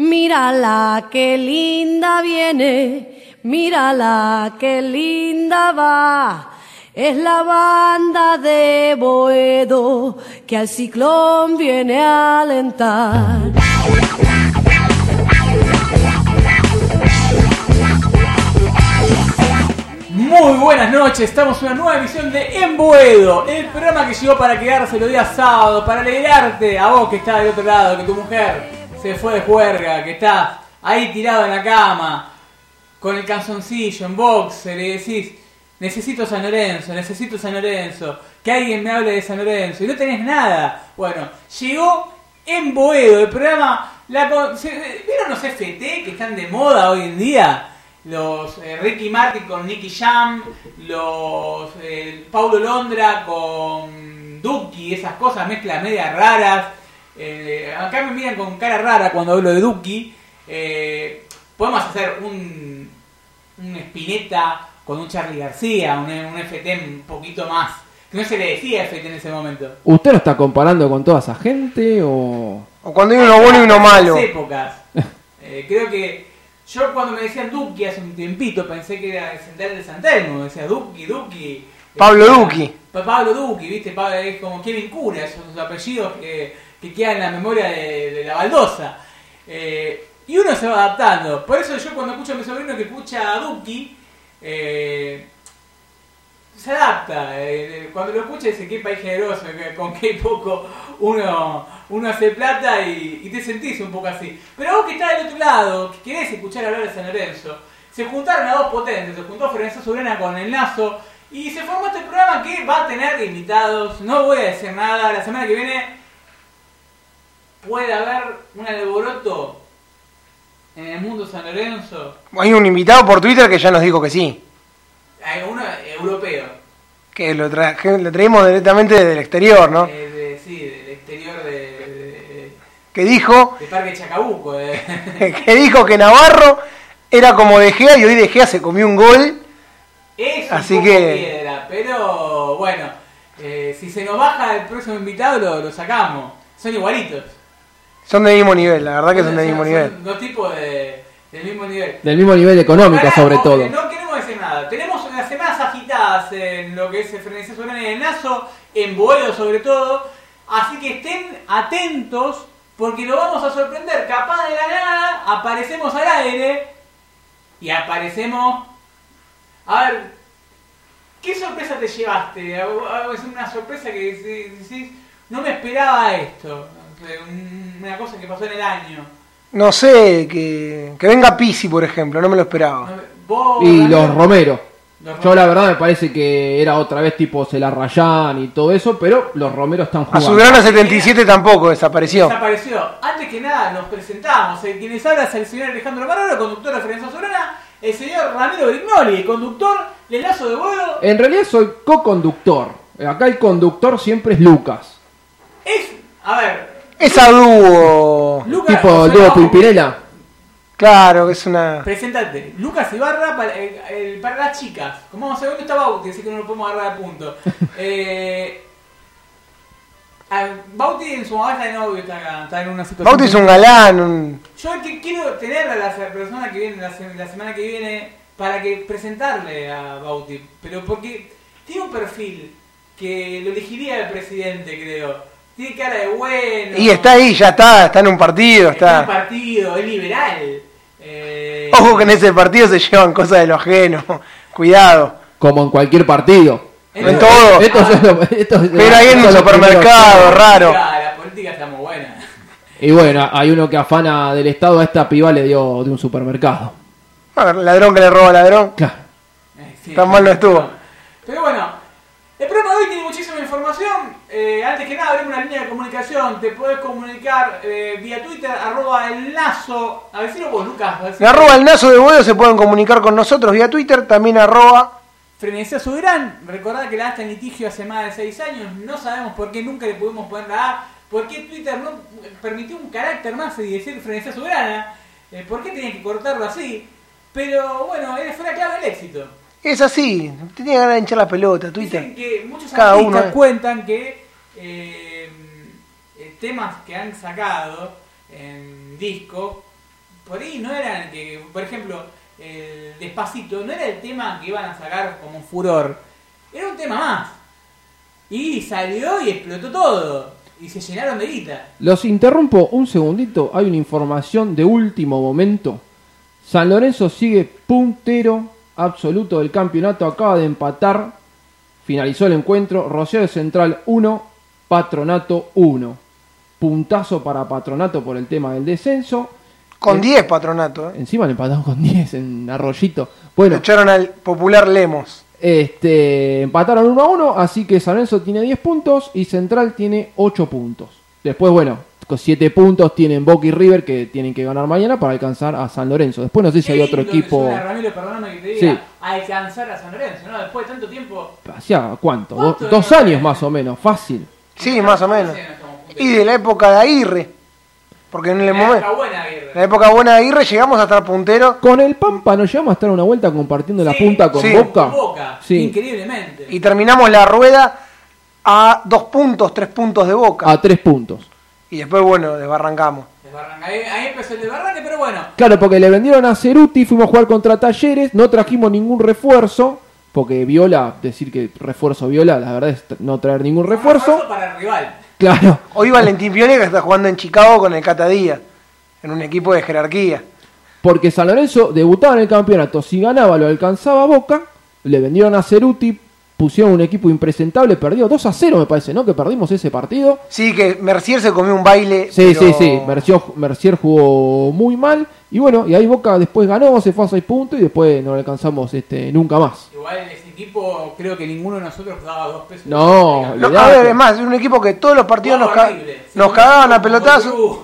Mírala, qué linda viene, mírala, qué linda va. Es la banda de Boedo que al ciclón viene a alentar. Muy buenas noches, estamos en una nueva emisión de Embuedo, el programa que llegó para quedarse los días sábados, para alegrarte a vos que estás del otro lado, que tu mujer se fue de juerga, que está ahí tirado en la cama, con el canzoncillo, en boxer, y decís, necesito San Lorenzo, necesito San Lorenzo, que alguien me hable de San Lorenzo, y no tenés nada. Bueno, llegó en Boedo, el programa, la, se- ¿vieron los FT que están de moda hoy en día? Los eh, Ricky Martin con Nicky Jam, los eh, Paulo Londra con Duki, esas cosas, mezclas medias raras. Eh, acá me miran con cara rara cuando hablo de Duki. Eh, podemos hacer un, un Spinetta con un Charlie García, un, un FT un poquito más. Que no se le decía FT en ese momento. ¿Usted lo está comparando con toda esa gente o...? O cuando hay uno bueno y uno malo. En épocas. Eh, creo que yo cuando me decían Duki hace un tiempito pensé que era el central de San Telmo. Decía Duki, Duki. Pablo Eh, Duki. Pa- Pablo Duki, ¿viste? Pablo es como Kevin Cura, esos apellidos que, que quedan en la memoria de, la baldosa. Eh, y uno se va adaptando. Por eso yo cuando escucho a mi sobrino que escucha a Duki, eh, se adapta. eh, cuando lo escucha dice qué país generoso, con qué poco uno, uno hace plata y, te sentís un poco así. Pero vos que estás del otro lado, que querés escuchar hablar de San Lorenzo, se juntaron a dos potentes, se juntó Florencia Sobrana con el Lazo y se formó este programa que va a tener invitados. No voy a decir nada, la semana que viene puede haber un alboroto en el mundo San Lorenzo. Hay un invitado por Twitter que ya nos dijo que sí. Hay uno europeo. Que lo, tra- que lo traímos directamente del exterior, ¿no? Eh, de- sí, del exterior de, de, Que dijo de Parque Chacabuco. de- que dijo que Navarro era como De Gea y hoy De Gea se comió un gol. Es un Así poco que- piedra, pero bueno, eh, si se nos baja el próximo invitado lo, lo sacamos. Son igualitos. Son de mismo nivel, la verdad que son de mismo nivel. Son dos tipos de, del mismo nivel. Del mismo nivel económico, Pará, sobre no, todo. No queremos decir nada. Tenemos unas semanas agitadas en lo que es el Frenesí y el Nazo, en Boedo sobre todo. Así que estén atentos porque lo vamos a sorprender. Capaz de la nada aparecemos al aire y aparecemos. A ver, ¿qué sorpresa te llevaste? Es una sorpresa que decí- decís, no me esperaba esto. Una cosa que pasó en el año. No sé, que, que venga Pisi, por ejemplo, no me lo esperaba. Vos, Y los Romero. los Yo la verdad me parece que era otra vez tipo Celarrayán y todo eso, pero los Romero están A jugando. Sudrana 77 tampoco desapareció. Desapareció. Antes que nada, nos presentamos. El quienes habla es el señor Alejandro Marrero, conductor de Ferenza Sobrana. El señor Ramiro Brignoli, conductor del Lazo de Vuelo. En realidad soy co-conductor. Acá el conductor siempre es Lucas. Es, a ver, Esa dúo. Lucas. tipo o el sea, dúo no, Pimpinela. Claro, que es una. Presentate. Lucas Ibarra para, el- el- para las chicas. Como vamos a ver, ¿dónde está Bauti? Así que no lo podemos agarrar a punto. eh, a- Bauti en su momento de novio está, está en una situación. Bauti es un galán, un. Yo que quiero tener a la persona que viene la semana que viene para que presentarle a Bauti, pero porque tiene un perfil que lo elegiría el presidente, creo. Tiene cara de bueno. Y está ahí, ya está, está en un partido, está en un partido, es liberal. Eh, Ojo que en ese partido se llevan cosas de lo ajeno. Cuidado. Como en cualquier partido. En todo. Esto es lo- esto es- Pero ahí en un supermercado, raro. La política está muy buena. Y bueno, hay uno que afana del Estado a esta piba le dio de un supermercado. A ver, ladrón que le roba ladrón. Claro. Eh, sí, Tan mal no estuvo. Pero bueno, el programa de hoy tiene muchísima información. Eh, antes que nada, abrimos una línea de comunicación. Te podés comunicar eh, vía Twitter, arroba el lazo. A decirlo vos, Lucas. decirlo. arroba el nazo de huevo se pueden comunicar con nosotros vía Twitter, también arroba. Frenesía Soberán. Recordad que la A está en litigio hace más de 6 años. No sabemos por qué nunca le pudimos poner la A. ¿Por qué Twitter no permitió un carácter más y decir Frenesía Soberana? Eh, ¿Por qué tenían que cortarlo así? Pero bueno, esa fue la clave del éxito. Es así, tenía ganas de hinchar la pelota, Twitter. Dicen que muchos Cada artistas uno, cuentan que eh, eh, temas que han sacado en disco por ahí no eran que, por ejemplo, el Despacito no era el tema que iban a sacar como furor, era un tema más. Y salió y explotó todo. Y se llenaron de guita. Los interrumpo un segundito. Hay una información de último momento. San Lorenzo sigue puntero absoluto del campeonato. Acaba de empatar. Finalizó el encuentro. Rosario Central 1, Patronato 1. Puntazo para Patronato por el tema del descenso. Con Eh, 10 patronato, ¿eh? Encima le empataron con 10 en Arroyito. Bueno, echaron al popular Lemos. este, empataron 1 a 1, así que San Lorenzo tiene 10 puntos y Central tiene 8 puntos. Después, bueno, con 7 puntos tienen Boca y River que tienen que ganar mañana para alcanzar a San Lorenzo. Después no sé si hay otro lindo que equipo. suena, Ramiro, perdóname que te diga, Sí. alcanzar a San Lorenzo, ¿no? Después de tanto tiempo. ¿Hacía cuánto? Do- ¿Cuánto dos años más o menos, fácil. Sí, más o menos. Y de la época de Aguirre. Porque en el La momento. época buena, Aguirre. En la época buena de Aguirre llegamos a estar punteros. Con el Pampa nos llevamos a estar una vuelta compartiendo la punta con sí. Boca. Con Boca, Sí. increíblemente. Y terminamos la rueda a dos puntos, tres puntos de Boca. A 3 puntos. Y después, bueno, desbarrancamos. Desbarranca. Ahí, ahí empezó el desbarranque, pero bueno. Claro, porque le vendieron a Ceruti, fuimos a jugar contra Talleres, no trajimos ningún refuerzo, porque Viola, decir que refuerzo Viola, la verdad es no traer ningún refuerzo. para el rival. Claro, Hoy Valentín Pione que está jugando en Chicago con el Cata Díaz, en un equipo de jerarquía. porque San Lorenzo debutaba en el campeonato, si ganaba lo alcanzaba a Boca, le vendieron a Ceruti, pusieron un equipo impresentable, perdió 2 a 0 me parece, ¿no? Que perdimos ese partido. Sí, que Mercier se comió un baile. Sí, pero- sí, sí, Mercier, Mercier jugó muy mal, y bueno, y ahí Boca después ganó, se fue a 6 puntos y después no lo alcanzamos este, nunca más. Igual ese equipo, creo que ninguno de nosotros daba dos pesos. No, No, a ver, es más, es un equipo que todos los partidos nos, ca- nos cagaban a pelotazos. Perú.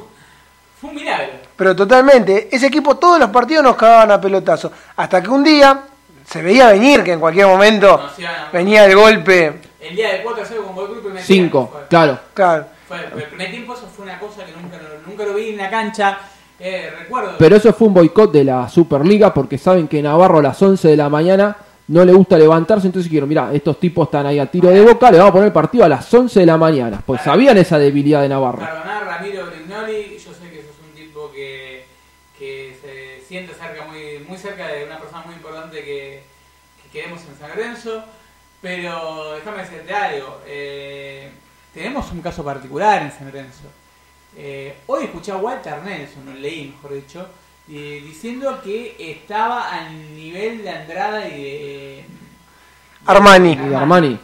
Fue un milagro. Pero totalmente, ese equipo todos los partidos nos cagaban a pelotazos. Hasta que un día se veía venir que en cualquier momento Nos iban a- venía el golpe. El día del 4 0 con Boca y primer 5, tiempo, fue. claro. Claro. Fue, el primer tiempo eso fue una cosa que nunca, lo- nunca lo vi en la cancha. Eh, recuerdo. Pero eso fue un boicot de la Superliga porque saben que Navarro a las 11 de la mañana no le gusta levantarse, entonces dijeron, mira, estos tipos están ahí a tiro de boca, le vamos a poner el partido a las 11 de la mañana, pues sabían esa debilidad de Navarro. Perdonar, Ramiro Brignoli, yo sé que sos un tipo que, que se siente cerca, muy, muy cerca de una persona muy importante que, que queremos en San Lorenzo, pero déjame decirte algo, eh, tenemos un caso particular en San Lorenzo. Eh, hoy escuché a Walter Nelson, lo leí mejor dicho, eh, diciendo que estaba al nivel de Andrada y de... Armani. Armani.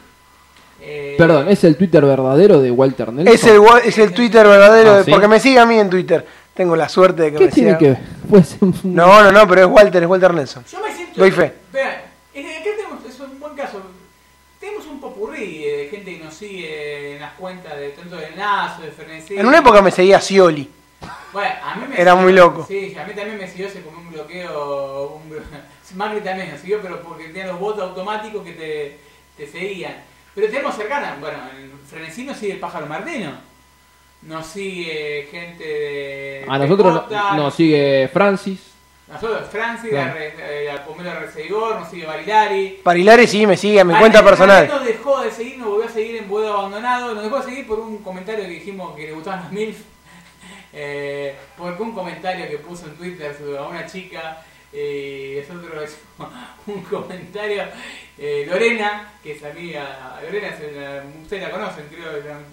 Eh, Perdón, ¿es el Twitter verdadero de Walter Nelson? Es el, es el Twitter verdadero, Ah, de- ¿sí? porque me sigue a mí en Twitter. Tengo la suerte de que ¿Qué me tiene siga. que ver? Pues, No, no, no, pero es Walter, es Walter Nelson. Yo me siento. Doy fe. Vea, es que acá tenemos, es un buen caso. Tenemos un popurrí de gente que nos sigue en las cuentas de tanto de Nazo, de Fernet. En una época me seguía Scioli. Bueno, a mí me Era siguió- muy loco. Sí, a mí también me siguió, se comió un bloqueo. Un, Macri también nos siguió, pero porque tenía los votos automáticos que te, te seguían. Pero tenemos cercana, bueno, en Frenesí nos sigue el pájaro Martino. Nos sigue gente de. a nosotros nos sigue Francis. Nosotros, Francis, Claro. la, eh, la Pomelo Reseguor, nos sigue Barilari. Parilares sí me sigue a mi cuenta personal. nos dejó de seguir, nos volvió a seguir en Boedo Abandonado. Nos dejó de seguir por un comentario que dijimos que le gustaban las MILF. Eh, porque un comentario que puso en Twitter a una chica. Eh, nosotros hicimos un comentario. eh, Lorena, que es amiga. Lorena, es la- ustedes la conocen, creo,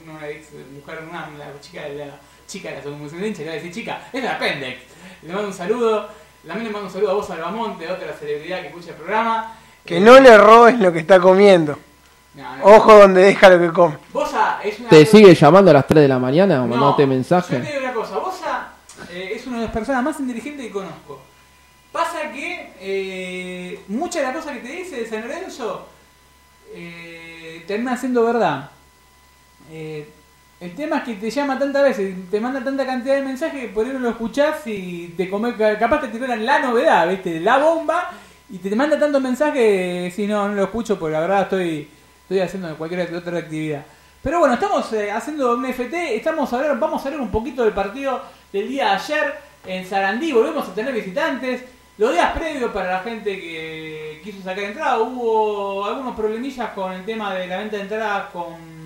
una, una ex mujer, una, la chica de la chica de la segunda. Le voy a decir, chica, es la Pendex. Le mando un saludo. También le mando un saludo a vos, Albamonte, otra celebridad que escucha el programa. Que Eh, no le robes lo que está comiendo. no, no. Ojo donde deja lo que come. Bosa es una. ¿Te sigue llamando a las 3 de la mañana o mandándote Yo mensaje? te digo una cosa, Bosa eh, es una de las personas más inteligentes que conozco. Pasa que eh, muchas de las cosas que te dice de San Lorenzo eh, terminan siendo verdad. Eh, el tema es que te llama tantas veces, te manda tanta cantidad de mensajes que por ahí no lo escuchás y te come, capaz te tiran la novedad, ¿viste? La bomba y te manda tantos mensajes si no, no lo escucho porque la verdad estoy, estoy haciendo cualquier otra actividad. Pero bueno, estamos eh, haciendo un FT, estamos a vamos a hablar un poquito del partido del día de ayer en Sarandí, volvemos a tener visitantes. Los días previos para la gente que quiso sacar entrada, hubo algunos problemillas con el tema de la venta de entradas con...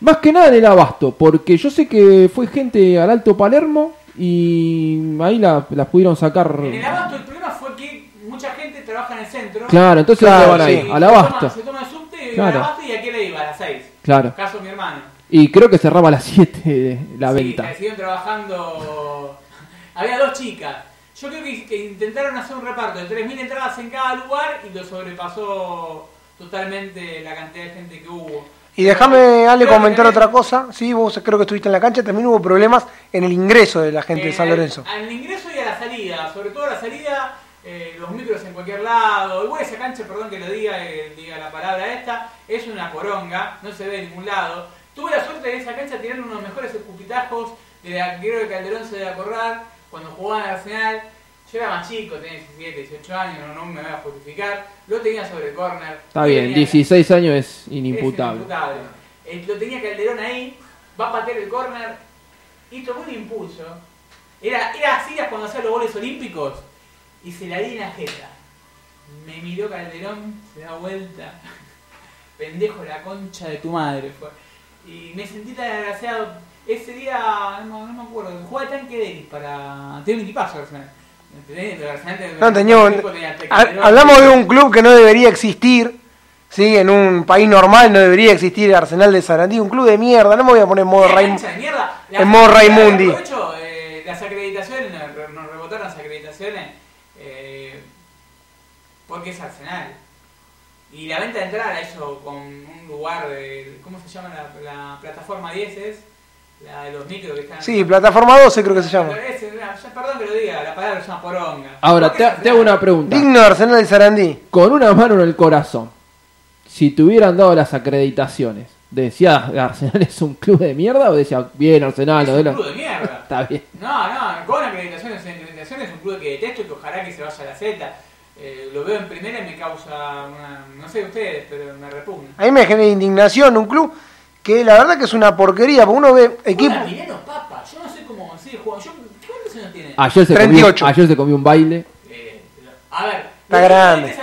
Más que nada en el abasto, porque yo sé que fue gente al Alto Palermo y ahí la- las pudieron sacar. En el abasto el problema fue que mucha gente trabaja en el centro. Claro, entonces Claro, ¿dónde van ahí? sí. Al Se abasto. toma- Se toma el subte y Claro. al abasto y a qué le iba, a las 6. Claro. Caso de mi hermano. Y creo que cerraba a las 7 la Sí, venta. que siguieron trabajando. Había dos chicas. Yo creo que, que intentaron hacer un reparto de 3.000 entradas en cada lugar y lo sobrepasó totalmente la cantidad de gente que hubo. Y déjame, Ale, comentar otra cosa. Sí, vos creo que estuviste en la cancha. También hubo problemas en el ingreso de la gente de Eh, San Lorenzo. Al, al ingreso y a la salida, sobre todo a la salida, eh, los micros en cualquier lado. Igual esa cancha, perdón que lo diga, eh, diga la palabra esta, es una poronga, no se ve en ningún lado. Tuve la suerte de esa cancha tirar unos mejores escupitajos de la creo que Calderón se debe acordar cuando jugaban al Arsenal. Yo era más chico, tenía 17, 18 años, no, no me voy a justificar. Lo tenía sobre el córner. Está bien, tenía- 16 años es es inimputable. Eh, lo tenía Calderón ahí, va a patear el córner y tomó un impulso. Era, era así cuando hacía los goles olímpicos y se la di en la jeta. Me miró Calderón, se da vuelta. Pendejo, la concha de tu madre fue. Y me sentí tan desgraciado. Ese día, no, no me acuerdo, jugaba tanque de Elis para. Tiene un equipazo Arsenal. ¿Entendés? No, Calderón. hablamos de un club que no debería existir. Sí, en un país normal no debería existir el Arsenal de Sarandí. Un club de mierda. No me voy a poner en modo Raim- en modo la- Raimundi. eh, las acreditaciones, nos, re- nos rebotaron las acreditaciones eh, porque es Arsenal. Y la venta de entrada la hizo con un lugar de. ¿Cómo se llama la, la plataforma 10? Es la de los micros que están. Sí, plataforma 12 creo que se llama. Es- ya- perdón que lo diga, la palabra se llama poronga. Ahora, es te, te hago una pregunta. Digno de Arsenal de Sarandí. Con una mano en el corazón, si te hubieran dado las acreditaciones, ¿decías Arsenal es un club de mierda o decías bien Arsenal? Es un de la- club de mierda. Está bien. No, no, con acreditaciones en acreditaciones es un club que detesto y que ojalá que se vaya a la Z. Eh, lo veo en primera y me causa una. No sé ustedes, pero me repugna. A mí me genera indignación un club que la verdad que es una porquería. Porque uno ve equipo. Papa, yo no sé cómo sigue jugando. Yo, ¿Cuántos años tiene? Ayer se, 38. Comió, ayer se comió un baile. Eh, a ver, Está grande.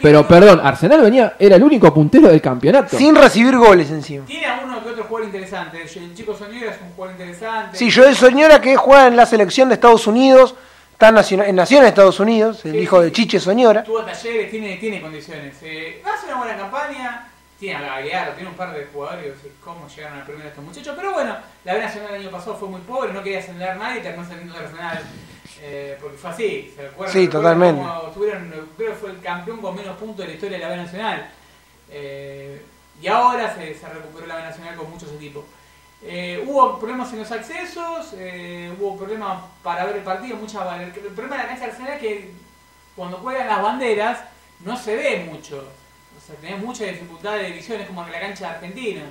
Pero perdón, Arsenal venía, era el único puntero del campeonato. Sin recibir goles encima. Tiene a uno que otro jugador interesante. El chico Soñera es un jugador interesante. Sí, Joel Soñora que juega en la selección de Estados Unidos. Está naciona- nació en Estados Unidos, el Sí, hijo sí, de. Chiche Soñora. Tuvo talleres, tiene, tiene condiciones. Eh, hace una buena campaña, tiene a Gagliardo, tiene un par de jugadores, sé cómo llegaron al primero estos muchachos. Pero bueno, la B Nacional el año pasado fue muy pobre, no quería ascender a nadie, terminó ascendiendo a Arsenal. Eh, porque fue así, ¿se acuerdan? Sí, ¿Recuerdan totalmente. tuvieron, creo que fue el campeón con menos puntos de la historia de la B Nacional. Eh, y ahora se, se recuperó la B Nacional con muchos equipos. Eh, hubo problemas en los accesos, eh, hubo problemas para ver el partido, mucha, el, el problema de la cancha de Arsenal es que cuando juegan las banderas no se ve mucho. O sea, tenés mucha dificultad de visión, es como en la cancha de Argentina.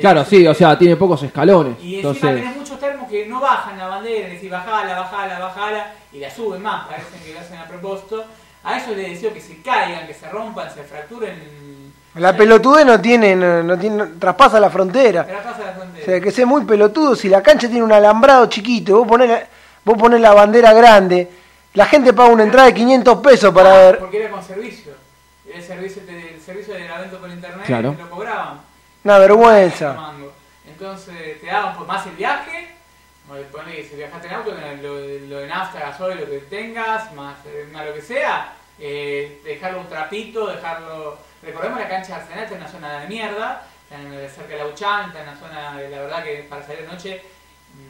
Claro, sí, o sea, tiene pocos escalones. Y encima Entonces, tenés muchos termos que no bajan la bandera, es decir, bajala, bajala, bajala, y la suben más, parecen que lo hacen a propósito. A eso les deseo que se caigan, que se rompan, se fracturen. La pelotude no tiene, no, no tiene, traspasa la frontera. Traspasa la O frontera. sea, que sea muy pelotudo. Si la cancha tiene un alambrado chiquito, vos ponés la, vos ponés la bandera grande, la gente paga una entrada de 500 pesos para Ah, ver. Porque era con servicio. El servicio, de- el servicio del evento por internet Claro. te lo cobraban. Una vergüenza. Entonces te daban por más el viaje, o le ponés que si viajaste en auto, lo, lo de nafta, gasoil, lo que tengas, más, eh, más lo que sea, eh, dejarlo un trapito, dejarlo... Recordemos la cancha de Arsenal está en una zona de mierda, está en- cerca de la Uchán, está en una zona, de, la verdad que para salir de noche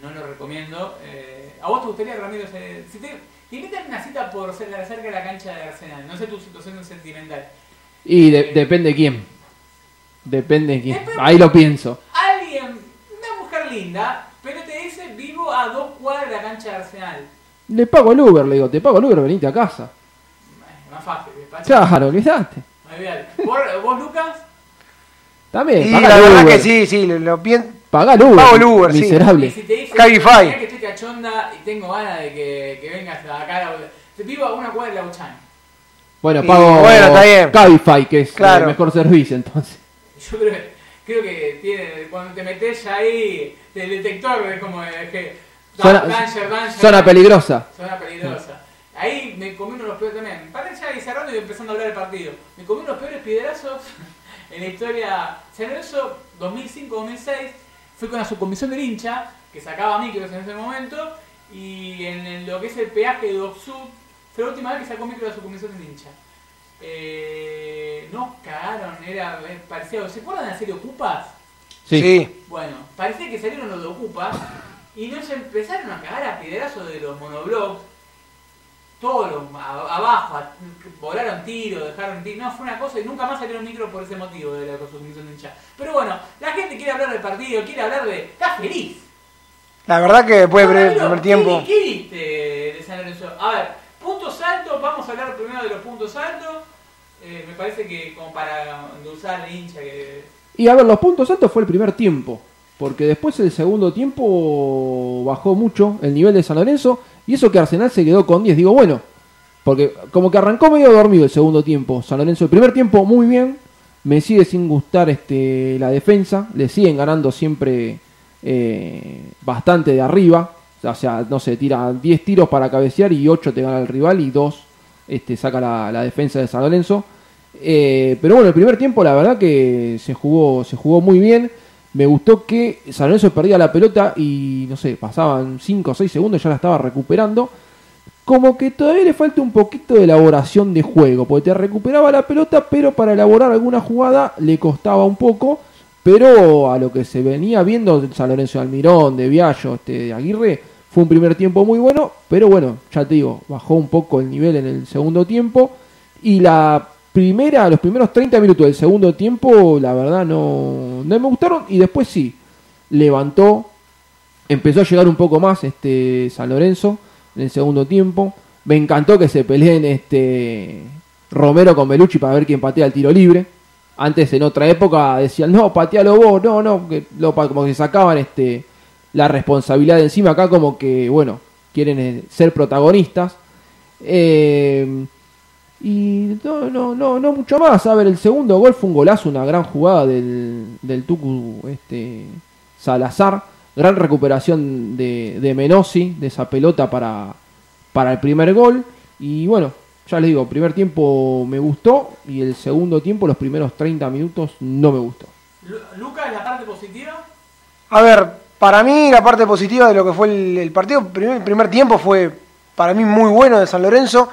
no lo recomiendo. Eh, ¿A vos te gustaría, Ramiro, si te, te invitan una cita por ser cerca de la cancha de Arsenal? No sé tu situación sentimental. y de- depende quién. Depende quién. Depende. Ahí lo pienso. Alguien, una mujer linda, pero te dice vivo a dos cuadras de la cancha de Arsenal. Le pago el Uber, le digo, te pago el Uber, venite a casa. Más fácil, despacho. Claro, olvidaste. Olvidate. ¿Vos, vos, Lucas? También, Y paga la verdad Uber. que sí, sí, lo, lo Paga el Uber. Pago el Uber, sí. Y miserable. si te dice Cabify. "Mirá que estoy cachonda y tengo ganas de que, que vengas acá a la Te a una cuadra de la Uchán. Bueno, Y pago bueno, está bien. Cabify, que es Claro. el mejor servicio entonces. Yo creo, que- creo que tiene, cuando te metes ahí, el detector es como de que. Zona, danger, danger, zona danger. peligrosa. Zona peligrosa. Ahí me comí uno de los peores también. Para ya cerrando y empezando a hablar del partido. Me comí uno de los peores piedrazos en la historia. San Lorenzo 2005-2006. Fui con la subcomisión del hincha, que sacaba micros en ese momento, y en, en lo que es el peaje de Docsud, fue la última vez que sacó micro de su comisión de hincha. Eh, no cagaron, era eh, parecía. ¿Se acuerdan de la serie Ocupas? Sí. Bueno, parecía que salieron los de Ocupas y nos empezaron a cagar a piedrazos de los monoblogs. Todos los abajo, a- volaron tiros, dejaron tiros. No, fue una cosa y nunca más salieron micros por ese motivo de la consumición de hincha. Pero bueno, la gente quiere hablar del partido, quiere hablar de. Está feliz. La verdad que después del Ramiro, primer ¿qué- tiempo. ¿Qué viste de San Lorenzo? A ver, puntos altos, vamos a hablar primero de los puntos altos. Eh, me parece que como para endulzar al hincha que... Y a ver, los puntos altos fue el primer tiempo. Porque después el segundo tiempo bajó mucho el nivel de San Lorenzo. Y eso que Arsenal se quedó con 10. Digo, bueno. Porque como que arrancó medio dormido el segundo tiempo. San Lorenzo el primer tiempo muy bien. Me sigue sin gustar este la defensa. Le siguen ganando siempre eh, bastante de arriba. O sea, no sé, tira 10 tiros para cabecear y 8 te gana el rival y 2 este, saca la, defensa de San Lorenzo. Eh, pero bueno, el primer tiempo la verdad que se jugó, se jugó muy bien. Me gustó que San Lorenzo perdía la pelota y no sé, pasaban 5 o 6 segundos ya la estaba recuperando. Como que todavía le falta un poquito de elaboración de juego, porque te recuperaba la pelota, pero para elaborar alguna jugada le costaba un poco. Pero a lo que se venía viendo de San Lorenzo de Almirón, de Viallo, este, de Aguirre, fue un primer tiempo muy bueno, pero bueno, ya te digo, bajó un poco el nivel en el segundo tiempo. Y la primera, los primeros 30 minutos del segundo tiempo, la verdad no, no me gustaron. Y después sí, levantó, empezó a llegar un poco más este San Lorenzo en el segundo tiempo. Me encantó que se peleen este Romero con Belucci para ver quién patea el tiro libre. Antes en otra época decían, no, patealo vos, no, no, como que sacaban este la responsabilidad de encima acá como que, bueno, quieren eh, ser protagonistas. Eh, y no, no, no, no mucho más. A ver, el segundo gol fue un golazo, una gran jugada del, del Tucu este, Salazar. Gran recuperación de, de Menossi, de esa pelota para, para el primer gol. Y bueno, ya les digo, primer tiempo me gustó y el segundo tiempo, los primeros 30 minutos, no me gustó. Lu- Lucas, la parte positiva. A ver, para mí la parte positiva de lo que fue el, el partido, primer- el primer tiempo fue para mí muy bueno de San Lorenzo.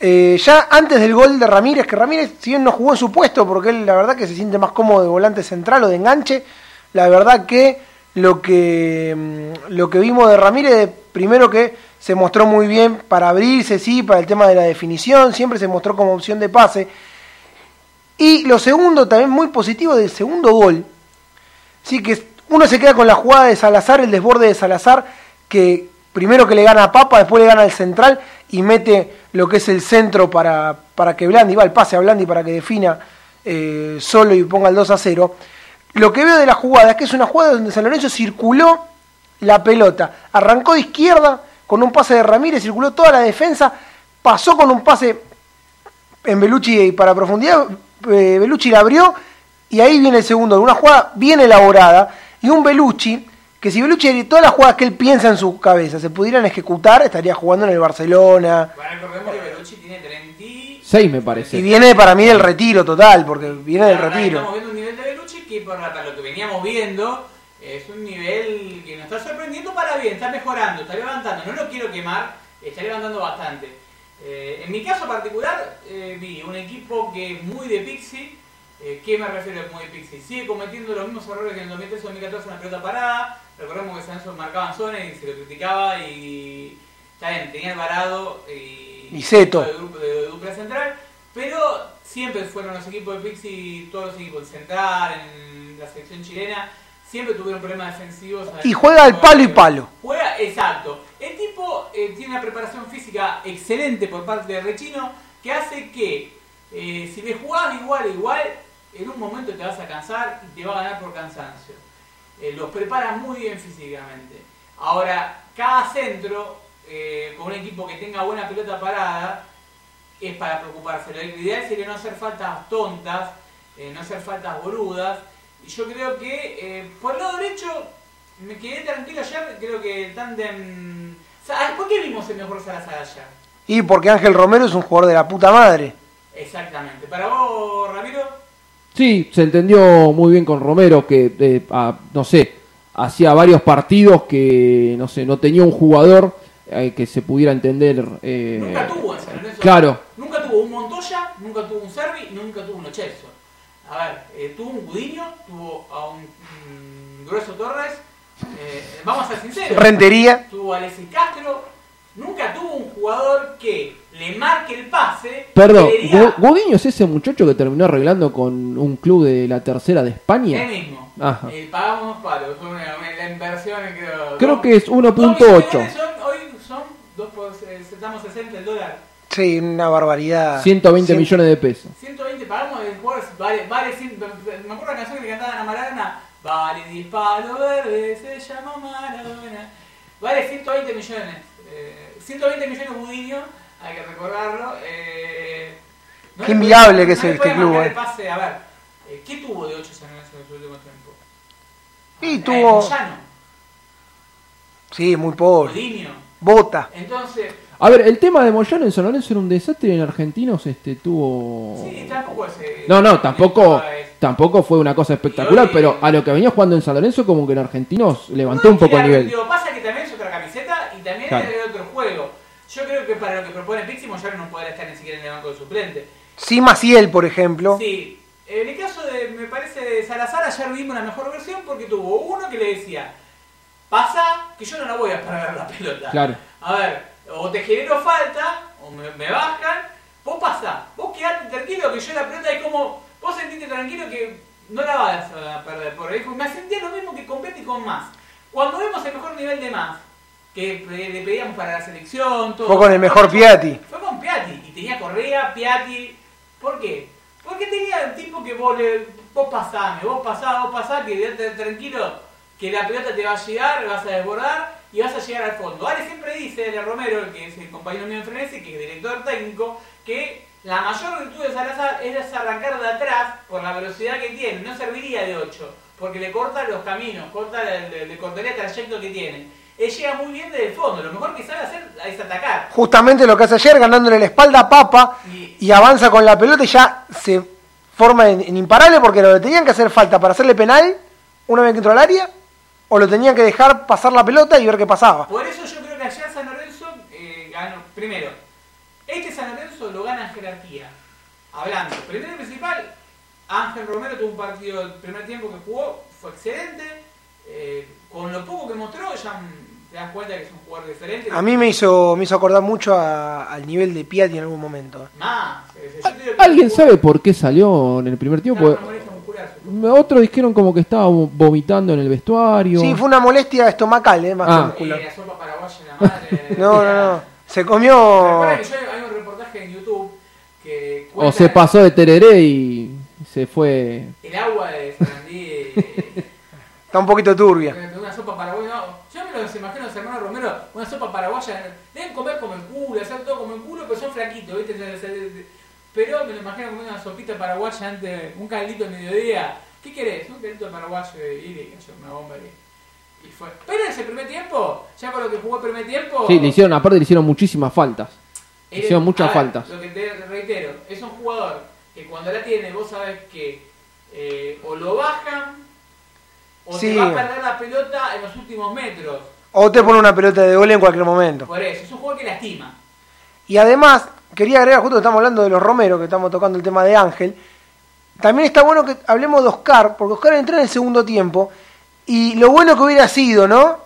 Eh, ya antes del gol de Ramírez, que Ramírez si bien no jugó en su puesto, porque él la verdad que se siente más cómodo de volante central o de enganche, la verdad que lo que, mm, lo que vimos de Ramírez, primero que se mostró muy bien para abrirse, sí, para el tema de la definición, siempre se mostró como opción de pase. Y lo segundo, también muy positivo del segundo gol, Sí, que uno se queda con la jugada de Salazar, el desborde de Salazar, que primero que le gana a Papa, después le gana al central y mete lo que es el centro para, para que Blandi, va el pase a Blandi para que defina eh, solo y ponga el 2 a 0. Lo que veo de la jugada es que es una jugada donde San Lorenzo circuló la pelota, arrancó de izquierda con un pase de Ramírez, circuló toda la defensa, pasó con un pase en Belucci para profundidad, eh, Belucci la abrió y ahí viene el segundo, una jugada bien elaborada y un Belucci que si Belucci todas las jugadas que él piensa en su cabeza se pudieran ejecutar, estaría jugando en el Barcelona Bueno, recordemos que Belucci tiene 30 y... 6 me parece. y viene para mí del retiro total, porque viene del verdad retiro. Estamos viendo un nivel de Belucci que por lo que veníamos viendo es un nivel que nos está sorprendiendo para bien, está mejorando, está levantando. No lo quiero quemar, está levantando bastante. Eh, en mi caso particular eh, vi un equipo que es muy de Pixie. Eh, ¿Qué me refiero a muy de Pixie? Sigue cometiendo los mismos errores que en el 2013 2014 en la pelota parada. Recordemos que San Lorenzo marcaban zonas y se lo criticaba y está bien, tenía Alvarado y, Y Zeto. de, grupo- de dupla central, pero siempre fueron los equipos de Pixie, todos los equipos de central, en la selección chilena, siempre tuvieron problemas defensivos. Y juega al palo y palo. Juega, exacto. El tipo eh, tiene una preparación física excelente por parte de Rechino que hace que eh, si le jugás igual igual, en un momento te vas a cansar y te va a ganar por cansancio. Eh, los prepara muy bien físicamente. Ahora, cada centro, eh, con un equipo que tenga buena pelota parada, es para preocuparse. Lo ideal sería no hacer faltas tontas, eh, no hacer faltas boludas. Y yo creo que por el lado derecho me quedé tranquilo ayer. Creo que el tándem. Sa- ¿Por qué vimos el mejor Salazar ayer? Y porque Ángel Romero es un jugador de la puta madre. Exactamente. Para vos, Ramiro, Sí, se entendió muy bien con Romero que, eh, a- no sé, hacía varios partidos que, no sé, no tenía un jugador eh, que se pudiera entender. eh, Nunca tuvo en San Lorenzo. Claro. Nunca tuvo un Montoya, nunca tuvo un Servi, nunca tuvo un Ochelso. A ver, eh, tuvo un Gudiño, tuvo a un mm, Grueso Torres. eh, vamos a ser sinceros. Rentería. tuvo a Alexis Castro. Nunca tuvo un jugador que le marque el pase. Perdón, le diga, Gudiño es ese muchacho que terminó arreglando con un club de la tercera de Él España. mismo. Ajá. Eh, pagamos unos palos. Fue una, una- la inversión, creo. Creo dos- que es dos 1.8. millones son- hoy son, dos por, eh, estamos 60 el dólar. Sí, una barbaridad. 120 Cien- millones de pesos. 120 pagamos de jugadores, vale, vale, me acuerdo la canción que le cantaban a Maradona, vale disparo verde, se llama Maradona, vale 120 millones, eh, 120 millones Budinho, hay que recordarlo, eh, no Qué le inviable que es no este club, eh. el pase, a ver, eh, ¿qué tuvo de 8 San Lorenzo en su último tiempo? Y Eh, tuvo. Moyano, Sí, muy pobre. Budinho, Bota. entonces, A ver, el tema de Moyano en San Lorenzo era un desastre y en Argentinos este tuvo... sí, tampoco es... eh, No, no, tampoco, es- tampoco fue una cosa espectacular, hoy- pero a lo que venía jugando en San Lorenzo como que en Argentinos levantó un poco el nivel. Lo pasa que también es otra camiseta y también Claro. es otro juego. Yo creo que para lo que propone Pixi, Moyano no podrá estar ni siquiera en el banco de suplente. Sí, Maciel, por ejemplo. Sí, en el caso de, me parece, de Salazar, ayer vimos una mejor versión porque tuvo uno que le decía, pasa que yo no la voy a perder la pelota. Claro. A ver, o te genero falta, o me, me bajan, vos pasá, vos quedate tranquilo que yo la pelota es como, vos sentiste tranquilo que no la vas a perder. Por ahí me sentía lo mismo que con Petty y con más. Cuando vemos el mejor nivel de más, que le pedíamos para la selección, todo. Fue con el mejor Piatti. Fue con Piatti. Y tenía Correa, Piatti. ¿Por qué? Porque tenía el tipo que vos le. Vos pasame, vos pasá, vos pasá, que tranquilo, que la pelota te va a llegar, vas a desbordar y vas a llegar al fondo. Ale siempre dice, de Romero, que es el compañero mío en Frenesi, que es director técnico, que la mayor virtud de Salazar es arrancar de atrás por la velocidad que tiene. No serviría de 8, porque le corta los caminos, corta, le, le cortaría el trayecto que tiene. Él llega muy bien desde el fondo, lo mejor que sabe hacer es atacar. Justamente lo que hace ayer, ganándole la espalda a Papa Y- y avanza con la pelota y ya se forma en, en imparable porque lo que tenían que hacer falta para hacerle penal una vez que entró al área o lo tenían que dejar pasar la pelota y ver qué pasaba. Por eso yo creo que ayer San Lorenzo eh, ganó. Primero, este San Lorenzo lo gana en jerarquía. Hablando, primero y principal, Ángel Romero tuvo un partido el primer tiempo que jugó, fue excelente. eh, con lo poco que mostró, ya te das cuenta que es un jugador diferente. A mí me hizo, me hizo acordar mucho a- al nivel de Piatti en algún momento. Más. eh, ¿Alguien jugó- sabe por qué salió en el primer tiempo? Supongo. Otros dijeron como que estaba vo- vomitando en el vestuario. Sí, fue una molestia estomacal, eh, más Ah. que Eh, muscular. la sopa paraguaya la madre. No, no, no. Se comió. Recuerda que yo hay un reportaje en YouTube que O se pasó de tereré y se fue... el agua de Sarandí. eh, Está un poquito turbia. una sopa paraguaya. No, yo me los imagino a los hermanos Romero, una sopa paraguaya. Deben comer como el culo, hacer todo como el culo, pero son flaquitos, ¿viste? Pero me lo imagino comiendo una sopita paraguaya antes, un caldito al mediodía. ¿Qué querés? Un caldito paraguayo y le cayó una bomba ahí. Y fue. Pero en ese primer tiempo, ya con lo que jugó el primer tiempo. Sí, le hicieron, aparte le hicieron muchísimas faltas. Hicieron muchas faltas. Lo que te reitero, es un jugador que cuando la tiene vos sabés que eh, o lo bajan o Sí. te va a perder la pelota en los últimos metros. O te pone una pelota de gol en cualquier momento. Por eso, es un jugador que lastima. Y además, quería agregar, justo que estamos hablando de los Romero, que estamos tocando el tema de Ángel, también está bueno que hablemos de Oscar, porque Oscar entró en el segundo tiempo, y lo bueno que hubiera sido, ¿no?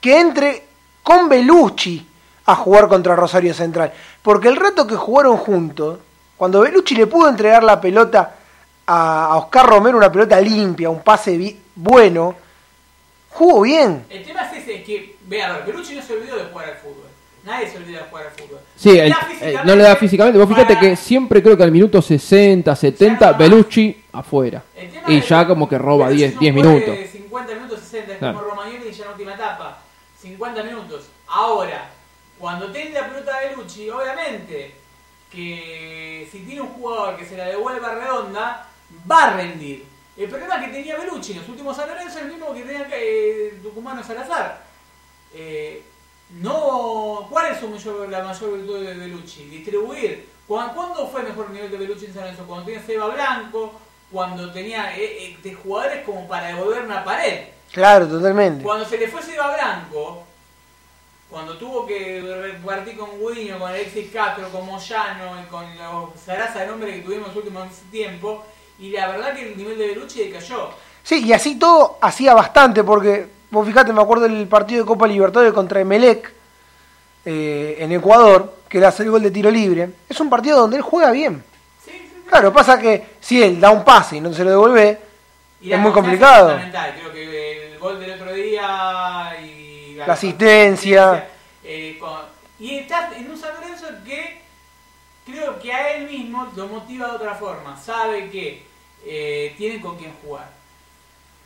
Que entre con Belucci a jugar contra Rosario Central. Porque el rato que jugaron juntos, cuando Belucci le pudo entregar la pelota a, a Oscar Romero, una pelota limpia, un pase bueno, jugó bien. El tema es ese, que, ve a ver, Belucci no se olvidó de jugar al fútbol. Nadie se olvida de jugar al fútbol. Sí, el- eh, no le da físicamente. Vos fíjate que siempre creo que al minuto 60, 70, Ya no va. Belucci afuera. Y ya como que roba Belucci 10, es un 10 jugador minutos. de 50 minutos, 60, es Claro. como Romagnoli ya en la última etapa. 50 minutos. Ahora, cuando tiene la pelota de Belucci, obviamente que si tiene un jugador que se la devuelva redonda, va a rendir. El problema que tenía Belucci en los últimos San Lorenzo es el mismo que tenía eh, Tucumano Salazar. Eh, no, ¿Cuál es su mayor- la mayor virtud de Belucci? Distribuir. ¿Cuán- ¿Cuándo fue el mejor nivel de Belucci en San Lorenzo? Cuando tenía Seba Blanco, cuando tenía eh, eh, de jugadores como para devolver una pared. Claro, totalmente. Cuando se le fue Seba Blanco, cuando tuvo que partir con Guiño, con Alexis Castro, con Moyano y con los zaraza de nombre que tuvimos último tiempo, y la verdad que el nivel de Belucci decayó. Sí, y así todo hacía bastante, porque vos fijate, me acuerdo del partido de Copa Libertadores contra Emelec eh, en Ecuador, que le hace el gol de tiro libre. Es un partido donde él juega bien. Sí, sí, sí. Claro, pasa que si él da un pase y no se lo devuelve, Y es muy complicado. es fundamental. Creo que el gol del otro día y La asistencia. eh, con- y está en un San Lorenzo que creo que a él mismo lo motiva de otra forma. Sabe que eh, tiene con quién jugar.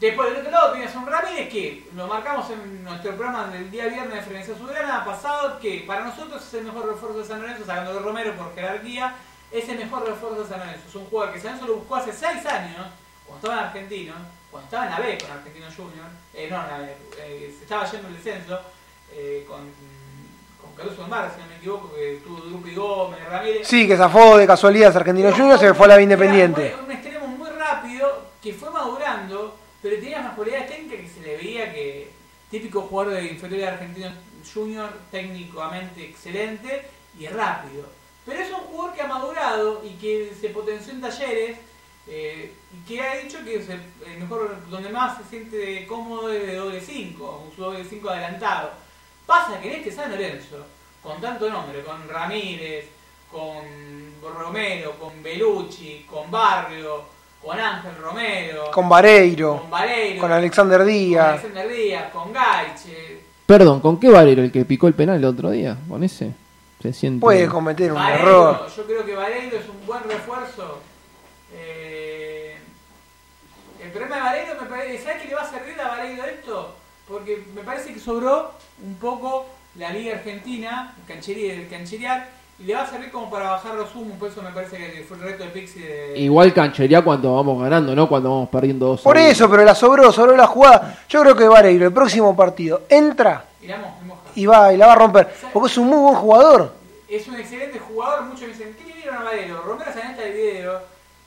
Después del otro lado tienes un Ramírez que lo marcamos en nuestro programa del día viernes de Frecuencia Soberana pasado, que para nosotros es el mejor refuerzo de San Lorenzo, sacando de Romero por jerarquía, es el mejor refuerzo de San Lorenzo. Es un jugador que San Lorenzo lo buscó hace 6 años, cuando estaba en Argentino, cuando estaba en la B con Argentino Junior, eh, no, en la B, eh, se estaba yendo el descenso, eh, con, con Caruso Mar, si no me equivoco, que tuvo Drupi Gómez, Ramírez. sí, que zafó de casualidad Argentino Juniors se fue a la B Independiente. Era un extremo muy rápido que fue madurando, pero tenía unas cualidades técnicas que se le veía que típico jugador de inferior de Argentino Junior, técnicamente excelente y rápido. Pero es un jugador que ha madurado y que se potenció en talleres eh, y que ha dicho que es el, el mejor, donde más se siente cómodo es de doble 5, un doble 5 adelantado. Pasa que en este San Lorenzo, con tanto nombre, con Ramírez, con Romero, con Belucci, con Barrio, con Ángel Romero, Con Vareiro, con Vareiro, con Alexander con Díaz. Alexander Díaz, con Gaiche. Perdón, ¿con qué Valero el que picó el penal el otro día? ¿Con ese? Se siente. Puede cometer un Vareiro, error. Yo creo que Vareiro es un buen refuerzo. Eh, problema de Vareiro me parece, ¿sabes qué le va a servir a Vareiro esto? Porque me parece que sobró un poco la Liga Argentina, el canchería el cancherear, y le va a servir como para bajar los humos, por eso me parece que fue el reto de Pixi de... Igual canchería cuando vamos ganando, no cuando vamos perdiendo dos. Por eso, pero la sobró, sobró la jugada. Yo creo que Vareiro, el próximo partido, entra Y la va y la va a romper. Porque es un muy buen jugador. Es un excelente jugador, muchos me dicen, ¿qué le vieron a Valero? Romero Sanesta el video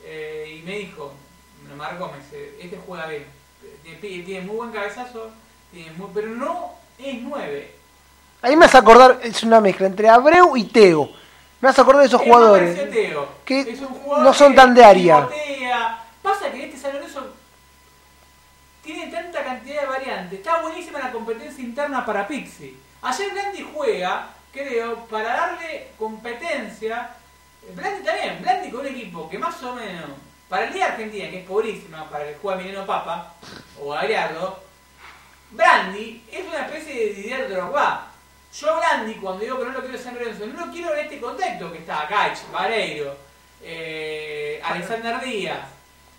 eh, y me dijo, me dice, este juega bien, tiene, muy buen cabezazo, tiene muy- pero no es nueve. Ahí me hace acordar, es una mezcla entre Abreu y Teo. Me hace acordar de esos Es jugadores. Teo. que Es un jugador no son tan de área. Pasa que este San Lorenzo tiene tanta cantidad de variantes. Está buenísima la competencia interna para Pixi. Ayer Blandi juega, creo, para darle competencia. Blandi también, Blandi con un equipo que más o menos, para el día de Argentina, que es pobrísima, para el que juega Mileno Papa o Gallardo, Brandi es una especie de Didier Drogba. Yo a Brandi, cuando digo que no lo quiero San Lorenzo, no lo quiero en este contexto que está Gaich, Vareiro, eh, Alexander Díaz.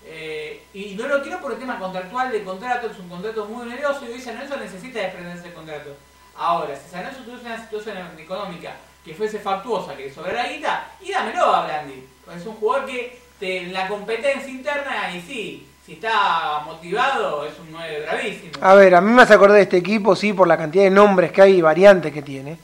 eh, y no lo quiero por el tema contractual de contrato, es un contrato muy oneroso y hoy San Lorenzo necesita desprenderse del contrato. Ahora, si San Lorenzo tuviese una situación económica que fuese factuosa, que sobrara guita, y dámelo a Blandi. Es un jugador que en la competencia interna, y sí, si está motivado, es un 9 bravísimo. A ver, a mí me hace acordar de este equipo, sí, por la cantidad de nombres que hay y variantes que tiene.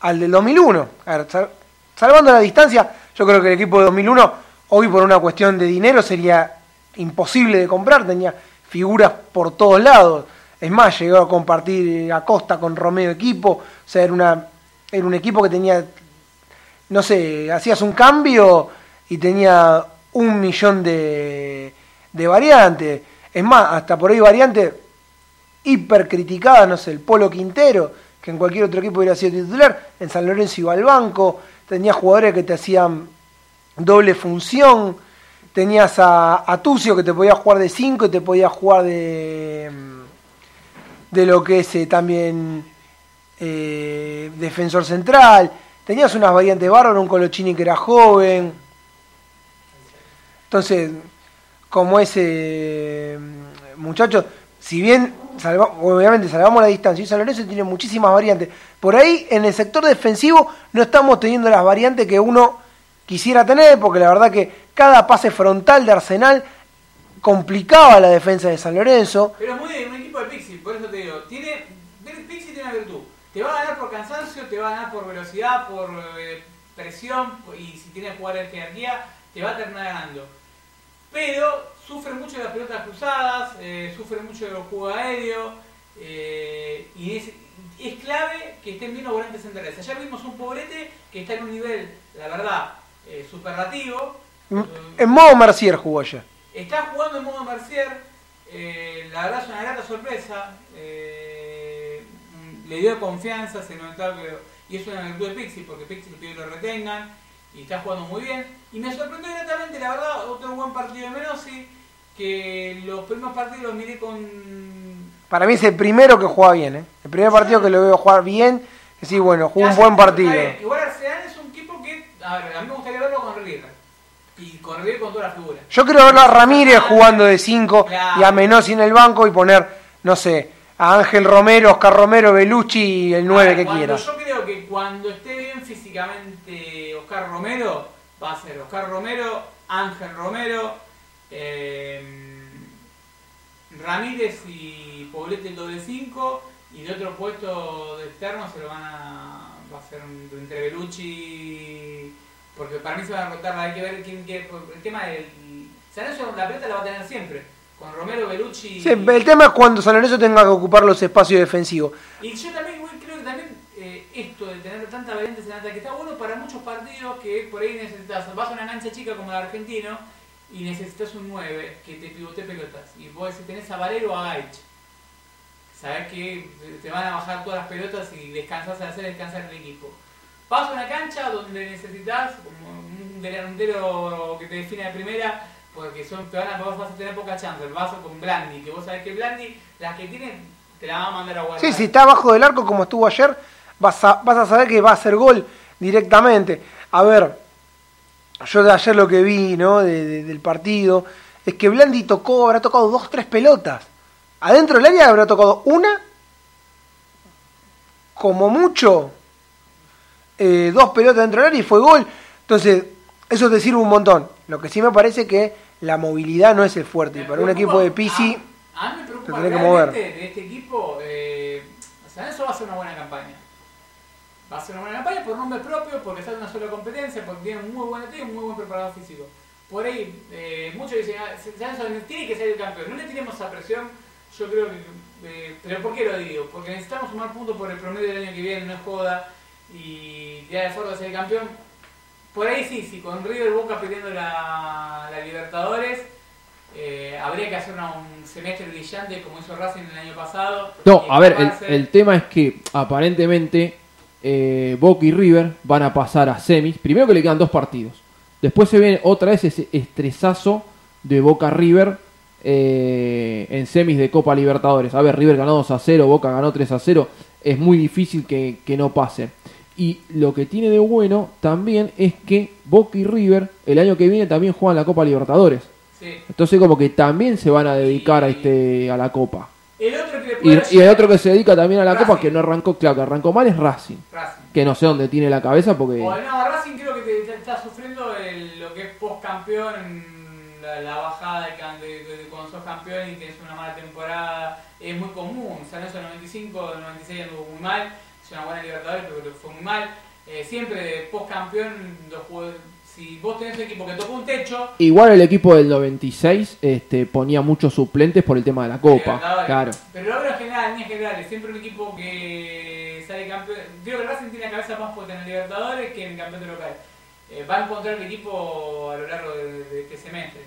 Al del 2001. A ver, sal- salvando la distancia, yo creo que el equipo de 2001, hoy por una cuestión de dinero, sería imposible de comprar. Tenía figuras por todos lados. Es más, llegó a compartir a Costa con Romeo equipo. O sea, era, una, era un equipo que tenía, no sé, hacías un cambio y tenía un millón de, de variantes. Es más, hasta por ahí variantes hiper criticada, no sé, el Polo Quintero, que en cualquier otro equipo hubiera sido titular, en San Lorenzo iba al banco, tenía jugadores que te hacían doble función, tenías a, a Tucio que te podía jugar de 5 y te podía jugar de, de lo que es eh, también eh, defensor central, tenías unas variantes bárbaras, un Colochini que era joven, entonces, como ese muchacho, si bien salva- obviamente salvamos la distancia, y San Lorenzo tiene muchísimas variantes. Por ahí en el sector defensivo no estamos teniendo las variantes que uno quisiera tener, porque la verdad que cada pase frontal de Arsenal complicaba la defensa de San Lorenzo. Pero es muy de un equipo de Pixi, por eso te digo, tiene, Pixi tiene una virtud. Te va a ganar por cansancio, te va a ganar por velocidad, por eh, presión, y si tiene jugar en jerarquía, te va a terminar ganando. Pero sufre mucho de las pelotas cruzadas, eh, sufre mucho de los juegos aéreos, eh, y es, es clave que estén bien los volantes centrales. Ayer vimos un pobrete que está en un nivel, la verdad, eh, superlativo. En modo Mercier jugó ayer. Está jugando en modo Mercier, eh, la verdad es una grata sorpresa. le dio confianza, se notaba que- y es una virtud de Pixie, porque Pixie lo pide que lo retengan, y está jugando muy bien. Y me sorprendió gratamente, la verdad, otro buen partido de Menossi, que los primeros partidos los miré con Para mí es el primero que juega bien, ¿eh? El primer partido que lo veo jugar bien, que sí, bueno, jugó un buen partido. Igual Arsenal es un equipo que, a ver, a mí me gustaría verlo con River. Y con River con toda la figura. Yo quiero verlo a Ramírez jugando de 5 Claro. y a Menossi en el banco y poner, no sé, a Ángel Romero, Oscar Romero, Belucci y el 9 A ver, que quiera. Yo creo que cuando esté bien físicamente Oscar Romero, va a ser Oscar Romero, Ángel Romero, eh, Ramírez y Poblete el doble 5 y de otro puesto de externo se lo van a. va a ser un- entre Belucci. Porque para mí se van a rotar, hay que ver quién quiere. El tema del. San Lorenzo la pelota la va a tener siempre. Con Romero, Belucci. Sí, el tema es cuando San Lorenzo tenga que ocupar los espacios defensivos. Y yo también güey, creo que también eh, esto de tener tanta variantes en ataque está bueno para muchos partidos que por ahí necesitas, vas a una cancha chica como de argentino y necesitas un 9 que te pivote pelotas. Y vos decís, tenés a Valero o a Gaich. Sabés que te van a bajar todas las pelotas y descansás a hacer descansar el equipo. Vas a una cancha donde necesitas como un delantero que te defina de primera, porque son, te van a, vos vas a tener poca chance. El vaso con Blandi, que vos sabés que Blandi, las que tienen, te la van a mandar a guardar. Sí, si está abajo del arco como estuvo ayer, vas a, vas a saber que va a hacer gol directamente. A ver, yo de ayer lo que vi ¿no? de- de- del partido es que Blandi tocó, habrá tocado dos, tres pelotas. Adentro del área habrá tocado una, como mucho, eh, dos pelotas dentro del área y fue gol. Entonces, eso te sirve un montón. Lo que sí me parece que la movilidad no es el fuerte. Para un equipo de Pisi, te tenés que mover. de este equipo. Eh, o sea, eso va a ser una buena campaña. Va a ser una buena campaña por nombre propio, porque está en una sola competencia, porque tiene un muy buen equipo y un muy buen preparador físico. Por ahí, eh, muchos dicen, ah, San Lorenzo tiene que ser el campeón. No le tiremos esa presión. Yo creo que. eh, ¿Pero por qué lo digo? Porque necesitamos sumar puntos por el promedio del año que viene, no es joda. Y tirar el esfuerzo de ser el campeón. Por ahí sí, sí, con River Boca pidiendo la, la Libertadores. Eh, habría que hacer una- un semestre brillante como hizo Racing el año pasado. No, Y a ver, el, escaparse. el tema es que aparentemente eh, Boca y River van a pasar a semis. Primero que le quedan dos partidos. Después se viene otra vez ese estresazo de Boca River eh, en semis de Copa Libertadores. A ver, River ganó 2 a 0, Boca ganó 3 a 0. Es muy difícil que, que no pase. Y lo que tiene de bueno también es que Boca y River el año que viene también juegan la Copa Libertadores. Sí. Entonces como que también se van a dedicar a este a la Copa. El otro que le Y, el otro que se dedica también a la Racing. Copa, que no arrancó, claro, que arrancó mal es Racing. Racing. Que no sé dónde tiene la cabeza porque... O no, Racing creo que te, te está sufriendo el- lo que es post-campeón, la, la bajada de, can- de- de- de cuando sos campeón y tienes una mala temporada. Es muy común. San Lorenzo en 95, en 96 anduvo muy mal. Es una buena Libertadores, pero fue muy mal. Eh, siempre post-campeón, los jugadores- si vos tenés un equipo que tocó un techo, Igual el equipo del 96 este, ponía muchos suplentes por el tema de la Copa. Libertadores. Claro. Pero en general, en generales. Siempre un equipo que sale campeón. Creo que Racing tiene la cabeza más fuerte en el Libertadores que en el campeonato local. Eh, va a encontrar el equipo a lo largo de, de este semestre.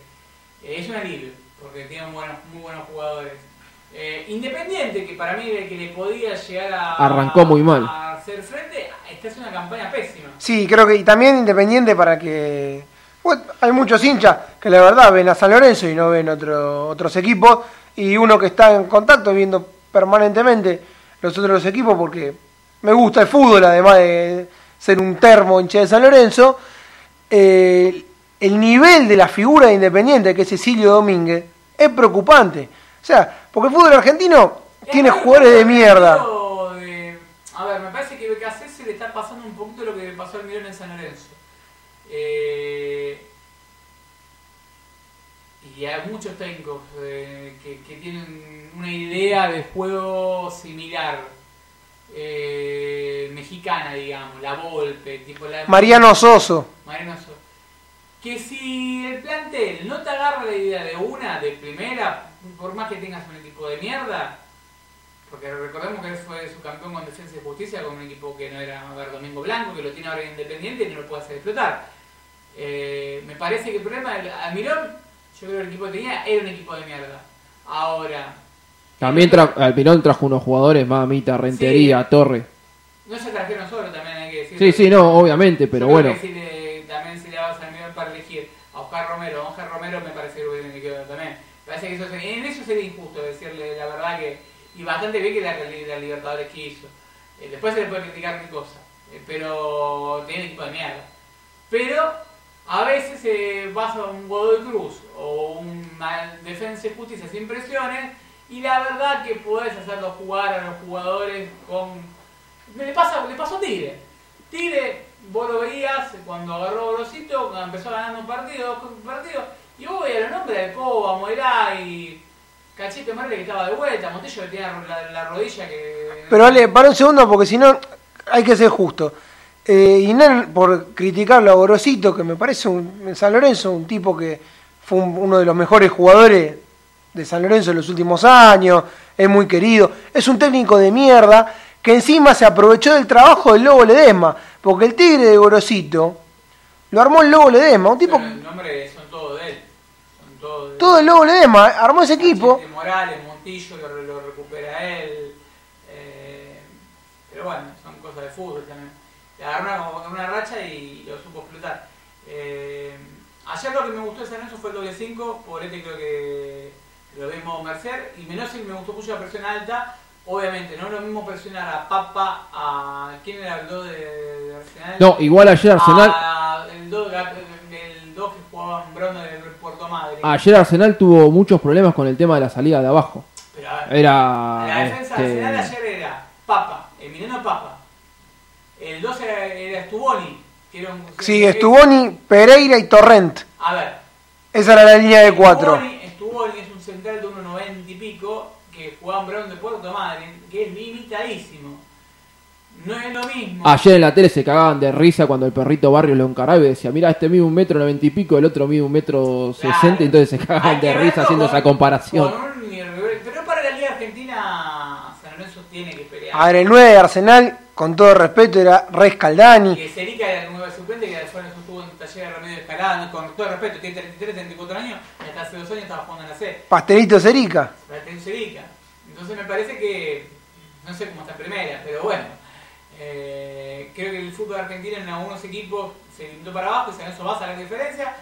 Eh, es un alivio, porque tiene buenos, muy buenos jugadores. Eh, Independiente, que para mí era el que le podía llegar a, Arrancó muy mal. a hacer frente, esta es una campaña pésima. Sí, creo que y también Independiente para que... Bueno, hay muchos hinchas que la verdad ven a San Lorenzo y no ven otro, otros equipos y uno que está en contacto viendo permanentemente los otros equipos porque me gusta el fútbol además de ser un termo hincha de San Lorenzo. eh, el nivel de la figura de Independiente que es Cecilio Domínguez es preocupante. O sea, porque el fútbol argentino tiene Es jugadores de mierda. de- A ver, me parece que BKC se le está pasando un poquito lo que le pasó al Mirón en San Lorenzo. Eh, y hay muchos técnicos eh, que, que tienen una idea de juego similar. Eh, mexicana, digamos, la Volpe, tipo la Mariano Soso. Mariano So- Que si el plantel no te agarra la idea de una, de primera, por más que tengas un equipo de mierda, porque recordemos que él fue su campeón con Defensa y Justicia con un equipo que no era a ver, Domingo Blanco, que lo tiene ahora Independiente y no lo puede hacer explotar. Eh, me parece que el problema del Almirón, yo creo que el equipo que tenía era un equipo de mierda. Ahora, También tra Almirón trajo unos jugadores, Mamita, Rentería, Torre. no se trajeron solo, también hay que decir. Sí, sí, no, obviamente, pero bueno. que si le vas a Almirón para elegir a Oscar Romero, a Oscar Romero me parece que hubiera quedado también. Me parece que eso sería- en eso sería injusto decirle la verdad que, y bastante bien que la, la Libertadores que hizo. Eh, después se le puede criticar mil cosas, eh, pero tiene equipo de mierda. Pero a veces eh, vas a un Godoy Cruz o un Defensa y Justicia sin presiones y la verdad que puedes hacerlo jugar a los jugadores con... Le, pasa, le pasó Tigre. Tigre, vos lo veías cuando agarró cuando empezó ganando un partido, dos partidos, y vos veías los nombres de Coba, Moirá y Cachete Merle que estaba de vuelta, Montello que tenía la, la rodilla que... Pero vale, para un segundo porque si no hay que ser justo. Eh, y no por criticarlo a Gorosito, que me parece un, en San Lorenzo un tipo que fue un- uno de los mejores jugadores de San Lorenzo en los últimos años, es muy querido, es un técnico de mierda que encima se aprovechó del trabajo del Lobo Ledesma, porque el tigre de Gorosito lo armó el Lobo Ledesma, un tipo, el nombre son todos de él. Son todos de él. Todo el Lobo Ledesma armó ese equipo. Morales, Montillo lo, lo recupera él. eh, pero bueno, son cosas de fútbol también. Le agarró una, una racha y lo supo explotar. Eh, ayer lo que me gustó de San Lorenzo fue el doble 5, por este creo que lo vimos Mercer. Y menos me gustó mucho la presión alta. Obviamente, no es lo mismo presionar a Papa, a. ¿Quién era el 2 de, de Arsenal? No, igual ayer Arsenal, A- el 2 el 2 que jugaba en Brono de Puerto Madre. ayer Arsenal tuvo muchos problemas con el tema de la salida de abajo. Pero a ver, Era La defensa de Arsenal este, ayer era Papa, Emiliano Papa. El 2 era, era Stuboni, que era un. Sí, Estuboni, Pereira y Torrent. A ver. Esa era la línea de cuatro. Stuboni, Stuboni es un central de 1,90 y pico que jugaba en Brown de Puerto Madryn, que es limitadísimo. No es lo mismo. Ayer en la tele se cagaban de risa cuando el perrito Barrio lo encaraba y decía, mira, este mide un metro noventa y pico, el otro mide un metro Claro. sesenta, y entonces se cagaban de risa haciendo con- esa comparación. con un pero para la Liga Argentina, San Lorenzo tiene que pelear. A ver, el 9 de Arsenal, con todo respeto, era Rey Scaldani. que Serica era el nuevo suplente que después estuvo en el taller de Remedio Escalada, con todo el respeto, tiene 33, 34 años y hasta hace dos años estaba jugando en la C. Pastelito Cerica. Para tener Serica. Entonces me parece que, no sé cómo está en primera, pero bueno, eh, creo que el fútbol argentino en algunos equipos se limitó para abajo y San Lorenzo va a sacar diferencia.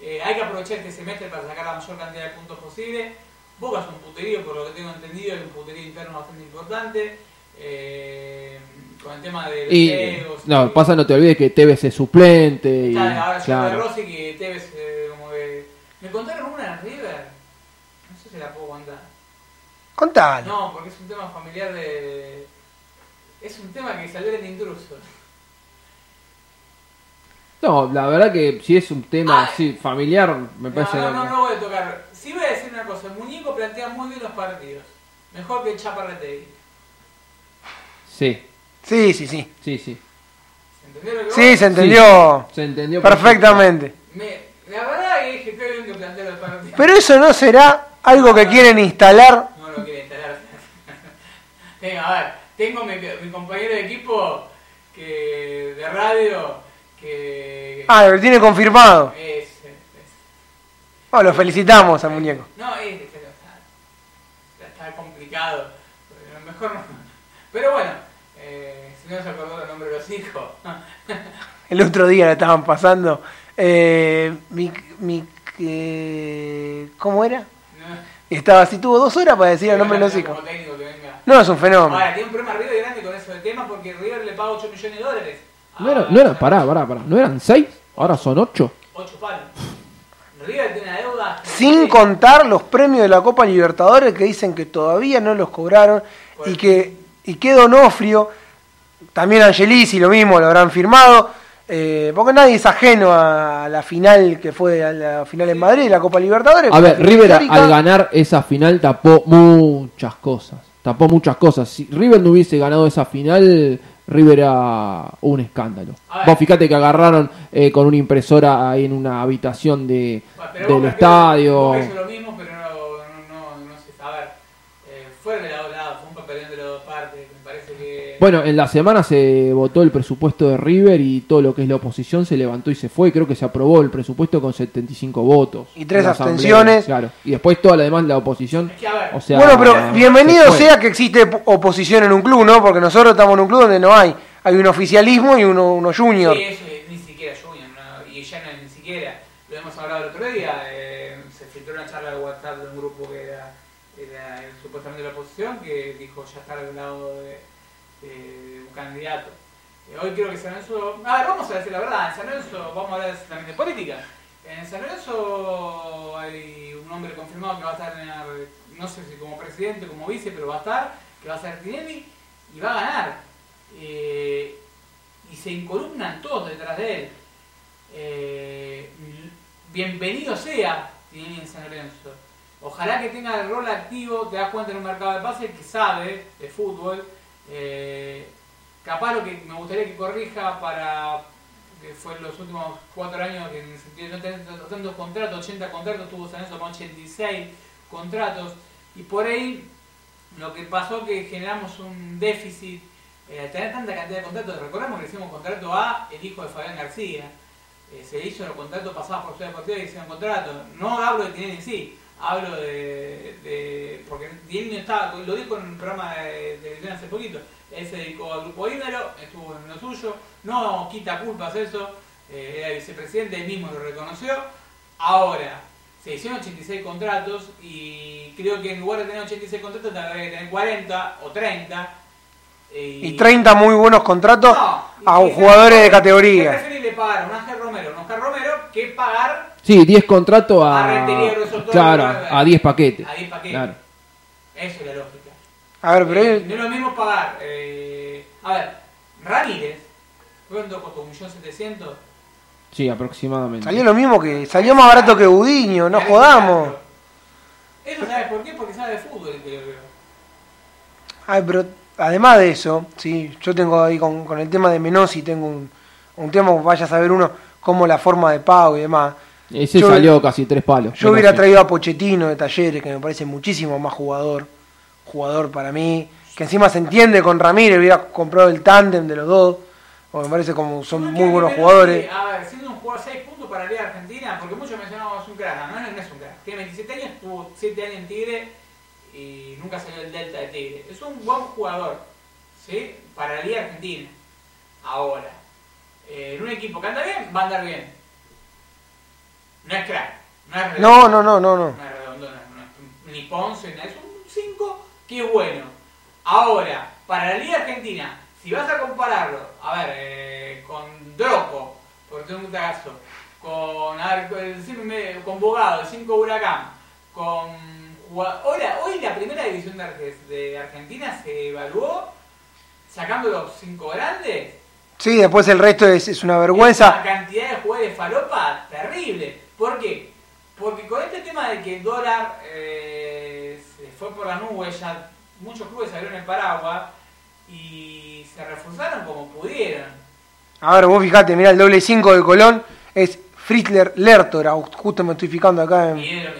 Eh, hay que aprovechar este semestre para sacar la mayor cantidad de puntos posible. Boca es un puterío, por lo que tengo entendido, hay un puterío interno bastante importante. eh, con el tema de los Y egos no, y- pasa, no te olvides que Tevez es suplente y Claro, ahora de claro. Rossi que Tevez eh, como que... Me contaron una en River, no sé si la puedo contar. Contalo. No, porque es un tema familiar de... Es un tema que salió en intruso. No, la verdad que si es un tema Ah. así familiar, me No, parece no, no, no voy a tocar. Sí voy a decir una cosa, el muñeco plantea muy bien los partidos. Mejor que el Chaparretegui. Sí, Sí, sí, sí. sí, sí. ¿Se entendió lo que Sí, se entendió Se entendió perfectamente. Me- la verdad que dije que bien que plantea los partidos. Pero eso no será algo que quieren instalar. No lo quiere instalar. Venga, a ver, tengo mi, mi compañero de equipo que de radio que... Ah, lo tiene confirmado. Ese, ese. Bueno, lo felicitamos al muñeco. No, ese, pero está, está complicado. A lo mejor no. Pero bueno, eh, si no se acordó el nombre de los hijos. El otro día la estaban pasando. Eh, mi, mi, eh, ¿Cómo era? No, estaba así, tuvo dos horas para decir el nombre de los hijos. técnico. No, es un fenómeno. Ahora, tiene un problema River grande con eso de tema porque River le paga 8 millones de dólares. No era, no era, pará, pará, pará, ¿no eran seis? Ahora son ocho. 8 palos. River tiene una deuda. Sin contar los premios de la Copa Libertadores que dicen que todavía no los cobraron y que, y que Donofrio, también Angelici, lo mismo, lo habrán firmado. eh, porque nadie es ajeno a la final que fue a la final en Madrid, la Copa Libertadores. A ver, River al ganar esa final tapó muchas cosas. Tapó muchas cosas. Si River no hubiese ganado esa final, River era un escándalo. Vos fíjate que agarraron eh, con una impresora ahí en una habitación de, Bueno, del creo- estadio. Hizo lo mismo, pero no, no, no, no sé. A ver, eh, fuera de lado a lado, fue un papelón de las dos partes. Bueno, en la semana se votó el presupuesto de River y todo lo que es la oposición se levantó y se fue. Creo que se aprobó el presupuesto con 75 votos. Y tres abstenciones. Claro. Y después toda la demás la oposición. Es que, a ver, O sea, bueno, pero bienvenido se sea que existe oposición en un club, ¿no? Porque nosotros estamos en un club donde no hay. Hay un oficialismo y uno, uno junior. Sí, eso es ni siquiera Junior, ¿no? y ya no ni siquiera. Lo hemos hablado el otro día, eh, se filtró una charla de WhatsApp de un grupo que era, era el- supuestamente la oposición que dijo ya estar al lado de, candidato. Eh, hoy creo que San Lorenzo... A ver, vamos a decir la verdad, en San Lorenzo vamos a hablar también de política. En San Lorenzo hay un hombre confirmado que va a estar, en la- no sé si como presidente, como vice, pero va a estar, que va a ser Tinelli y va a ganar. Eh, y se incolumnan todos detrás de él. Eh, bienvenido sea Tinelli en San Lorenzo. Ojalá que tenga el rol activo, te das cuenta en un mercado de pases que sabe de fútbol. Capaz lo que me gustaría que corrija para que fue en los últimos cuatro años que en el sentido de no tener tantos contratos, 80 contratos, tuvo San Lorenzo con 86 contratos y por ahí lo que pasó que generamos un déficit eh, al tener tanta cantidad de contratos, recordemos que hicimos contrato a el hijo de Fabián García, Eh, se hizo los contratos pasados por Ciudad Deportiva y hicieron contrato, no hablo de Tinelli en sí, hablo de, de porque Tinelli estaba, lo dijo en un programa de televisión hace poquito, él se dedicó al grupo Ídaro, estuvo en lo suyo, no quita culpas eso, eh, era vicepresidente, él mismo lo reconoció, ahora se hicieron 86 contratos y creo que en lugar de tener 86 contratos tendría que tener 40 o 30. eh, Y 30 muy buenos contratos No, a jugadores de ¿Qué categoría. preferible pagar a un Ángel Romero, un Oscar Romero, que pagar Sí, 10 contratos A a. Rentería, Claro, a- a 10 paquetes. a 10 paquetes? Claro. Eso es la lógica. A ver, pero Eh, no es lo mismo pagar. eh, a ver, Ramírez, ¿cuánto costó? ¿Un millón setecientos? Sí, aproximadamente. salió lo mismo que. Salió más barato que Budiño, no jodamos. Eso sabes por qué? Porque sabe de fútbol el que lo veo. Ay, pero además de eso, sí, yo tengo ahí con, con el tema de Menosi, tengo un, un tema, vaya a saber uno, cómo la forma de pago y demás. Ese Yo- salió casi tres palos. Yo hubiera traído a Pochettino de Talleres, que me parece muchísimo más jugador, jugador para mí, que encima se entiende con Ramírez, hubiera comprado el tándem de los dos, porque me parece como son muy que buenos jugadores. A ver, siendo un jugador 6 puntos para la Liga Argentina, porque muchos mencionamos un crack, no, es un crack. Tiene 27 años, tuvo 7 años en Tigre y nunca salió del Delta de Tigre. Es un buen jugador, ¿sí? Para la Liga Argentina. Ahora, eh, en un equipo que anda bien, va a andar bien. No es crack, no es redondo, No, no, no, no, no. no es redondo, no es- no es ni Ponce, es un 5 es bueno. Ahora, para la Liga Argentina, si vas a compararlo, a ver, eh, con Droco, por tener un caso, con, a ver, con, cinco medio- con Bogado, el 5 Huracán, con jugad- hoy, la, primera división de, Arge- de Argentina se evaluó sacando los 5 grandes. Sí, después el resto es, es una Es vergüenza. Una cantidad de jugadores falopa terrible. ¿Por qué? Porque con este tema de que el dólar eh, se fue por las nubes, ya muchos clubes abrieron el paraguas y se reforzaron como pudieron. A ver, vos fijate, mira el doble 5 de Colón, es Fritzler Lertora, justo me estoy fijando acá en, Y es de lo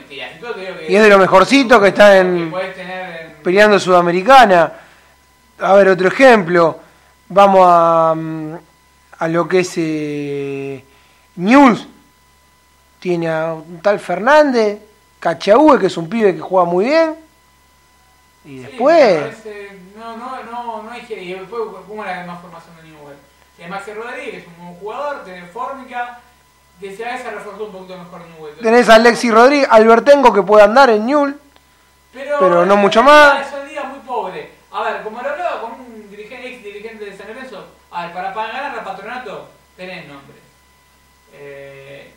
que Y es de lo mejorcito que está en- que puedes tener en- peleando Sudamericana. A ver, otro ejemplo. Vamos a, mm, a lo que es eh, News. Tiene a un tal Fernández, Cachaúe, que es un pibe que juega muy bien. Y Sí, después, parece- no, no, no, no hay que. Y después, ¿cómo la más formación de Newell? Maxi Rodríguez, un buen jugador, tiene Fórmica, que se a veces reforzó un poquito mejor Newell. tenés a Alexis Rodríguez, Albertengo que puede andar en Newell. pero no es mucho más. Es una liga muy pobre. A ver, como lo hablaba con un dirigente, ex dirigente de San Lorenzo, a ver, para, ganar a Patronato tenés nombre. Eh,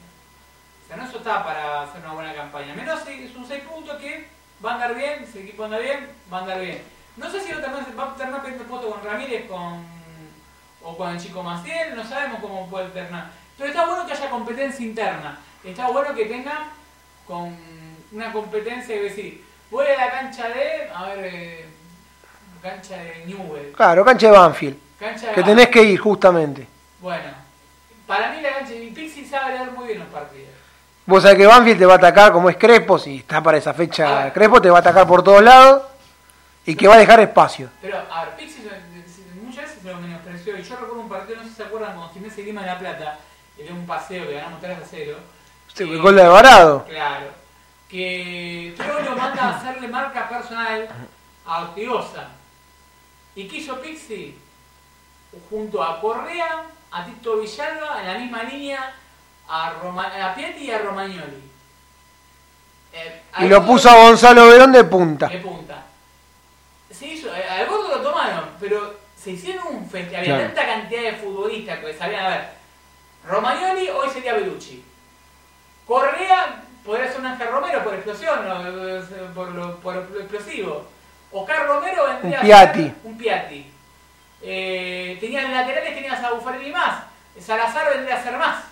Lorenzo está para hacer una buena campaña. Menos un 6 puntos que va a andar bien, si el equipo anda bien, va a andar bien. No sé si va a terminar, va a terminar puesto con Ramírez con, o con el chico Maciel, no sabemos cómo puede alternar. Pero está bueno que haya competencia interna. Está bueno que tenga con una competencia, es decir, voy a la cancha de, a ver, eh, cancha de Newell, Claro, cancha de Banfield. Cancha de que Banfield. tenés que ir justamente. Bueno, para mí la cancha de Pixie sabe leer muy bien los partidos. Vos sabés que Banfield te va a atacar como es Crespo, si está para esa fecha Crespo, te va a atacar por todos lados y que va a dejar espacio. Pero, a ver, Pixie se- muchas veces se lo menospreció. Y yo recuerdo un partido, no sé si se acuerdan, cuando Gimnasia y Lima de la Plata, que dio un paseo que ganamos 3 a 0. Sí, Eh, el gol de Alvarado. Claro. Que Troilo manda a hacerle marca personal a Ortigosa. ¿Y qué hizo Pixie? Junto a Correa, a Tito Villalba, en la misma línea, a, Roma, a Piatti y a Romagnoli. Eh, Y lo puso a Gonzalo Verón de punta. de punta. Se hizo, eh, al gordo lo tomaron, pero se hicieron un festival. Había Claro. tanta cantidad de futbolistas que sabían, a ver, Romagnoli hoy sería Belucci. Correa podría ser un Ángel Romero por explosión, o, por, lo, por lo explosivo. Oscar Romero vendría Un Piatti. un Piatti. Eh, tenías laterales, tenías a Buffarini más. Salazar vendría a ser más,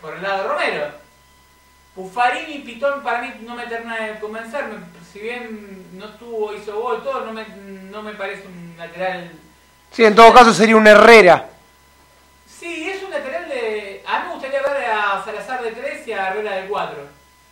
por el lado de Romero. Buffarini y Pitón para mí no me termina de convencerme. Si bien no tuvo, hizo gol, todo, no me, no me parece un lateral. Sí, en todo caso sería un Herrera. Sí, es un lateral de. A mí me gustaría ver a Salazar de 3 y a Herrera de 4.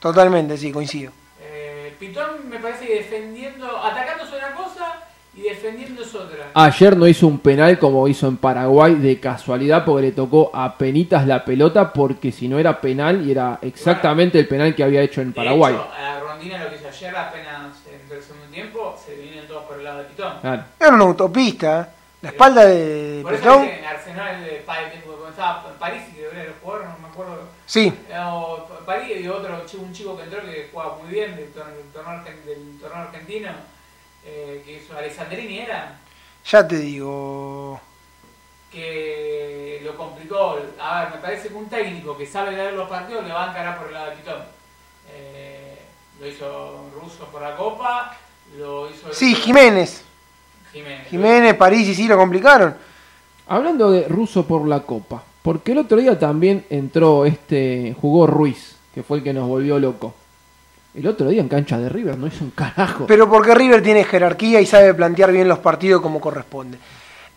Totalmente, sí, coincido. Eh, Pitón me parece que defendiendo, atacando es una cosa y defendiendo es otra. Ayer no hizo un penal como hizo en Paraguay de casualidad porque le tocó a penitas la pelota porque si no era penal y era exactamente el penal que había hecho en De Paraguay. hecho, a Rondina lo que hizo ayer apenas en el segundo tiempo, se vienen todos por el lado de Pitón. Claro. Era una autopista. ¿eh? La espalda de Por eso Petón. dije, en Arsenal de de- cuando estaba en París y que era el jugador, no me acuerdo. Sí, Eh, o París y otro chico, un chico que entró que jugaba muy bien del torneo, del torneo argentino, eh, que hizo Alessandrini era, ya te digo. que lo complicó. A ver, me parece que un técnico que sabe leer los partidos le va a encarar por el lado de Pitón. Eh, lo hizo Russo por la Copa, lo hizo Sí, Jiménez. Jiménez. Jiménez, París y sí lo complicaron. Hablando de ruso por la copa, porque el otro día también entró este, jugó Ruiz, que fue el que nos volvió loco. El otro día en cancha de River no hizo un carajo. Pero porque River tiene jerarquía y sabe plantear bien los partidos como corresponde.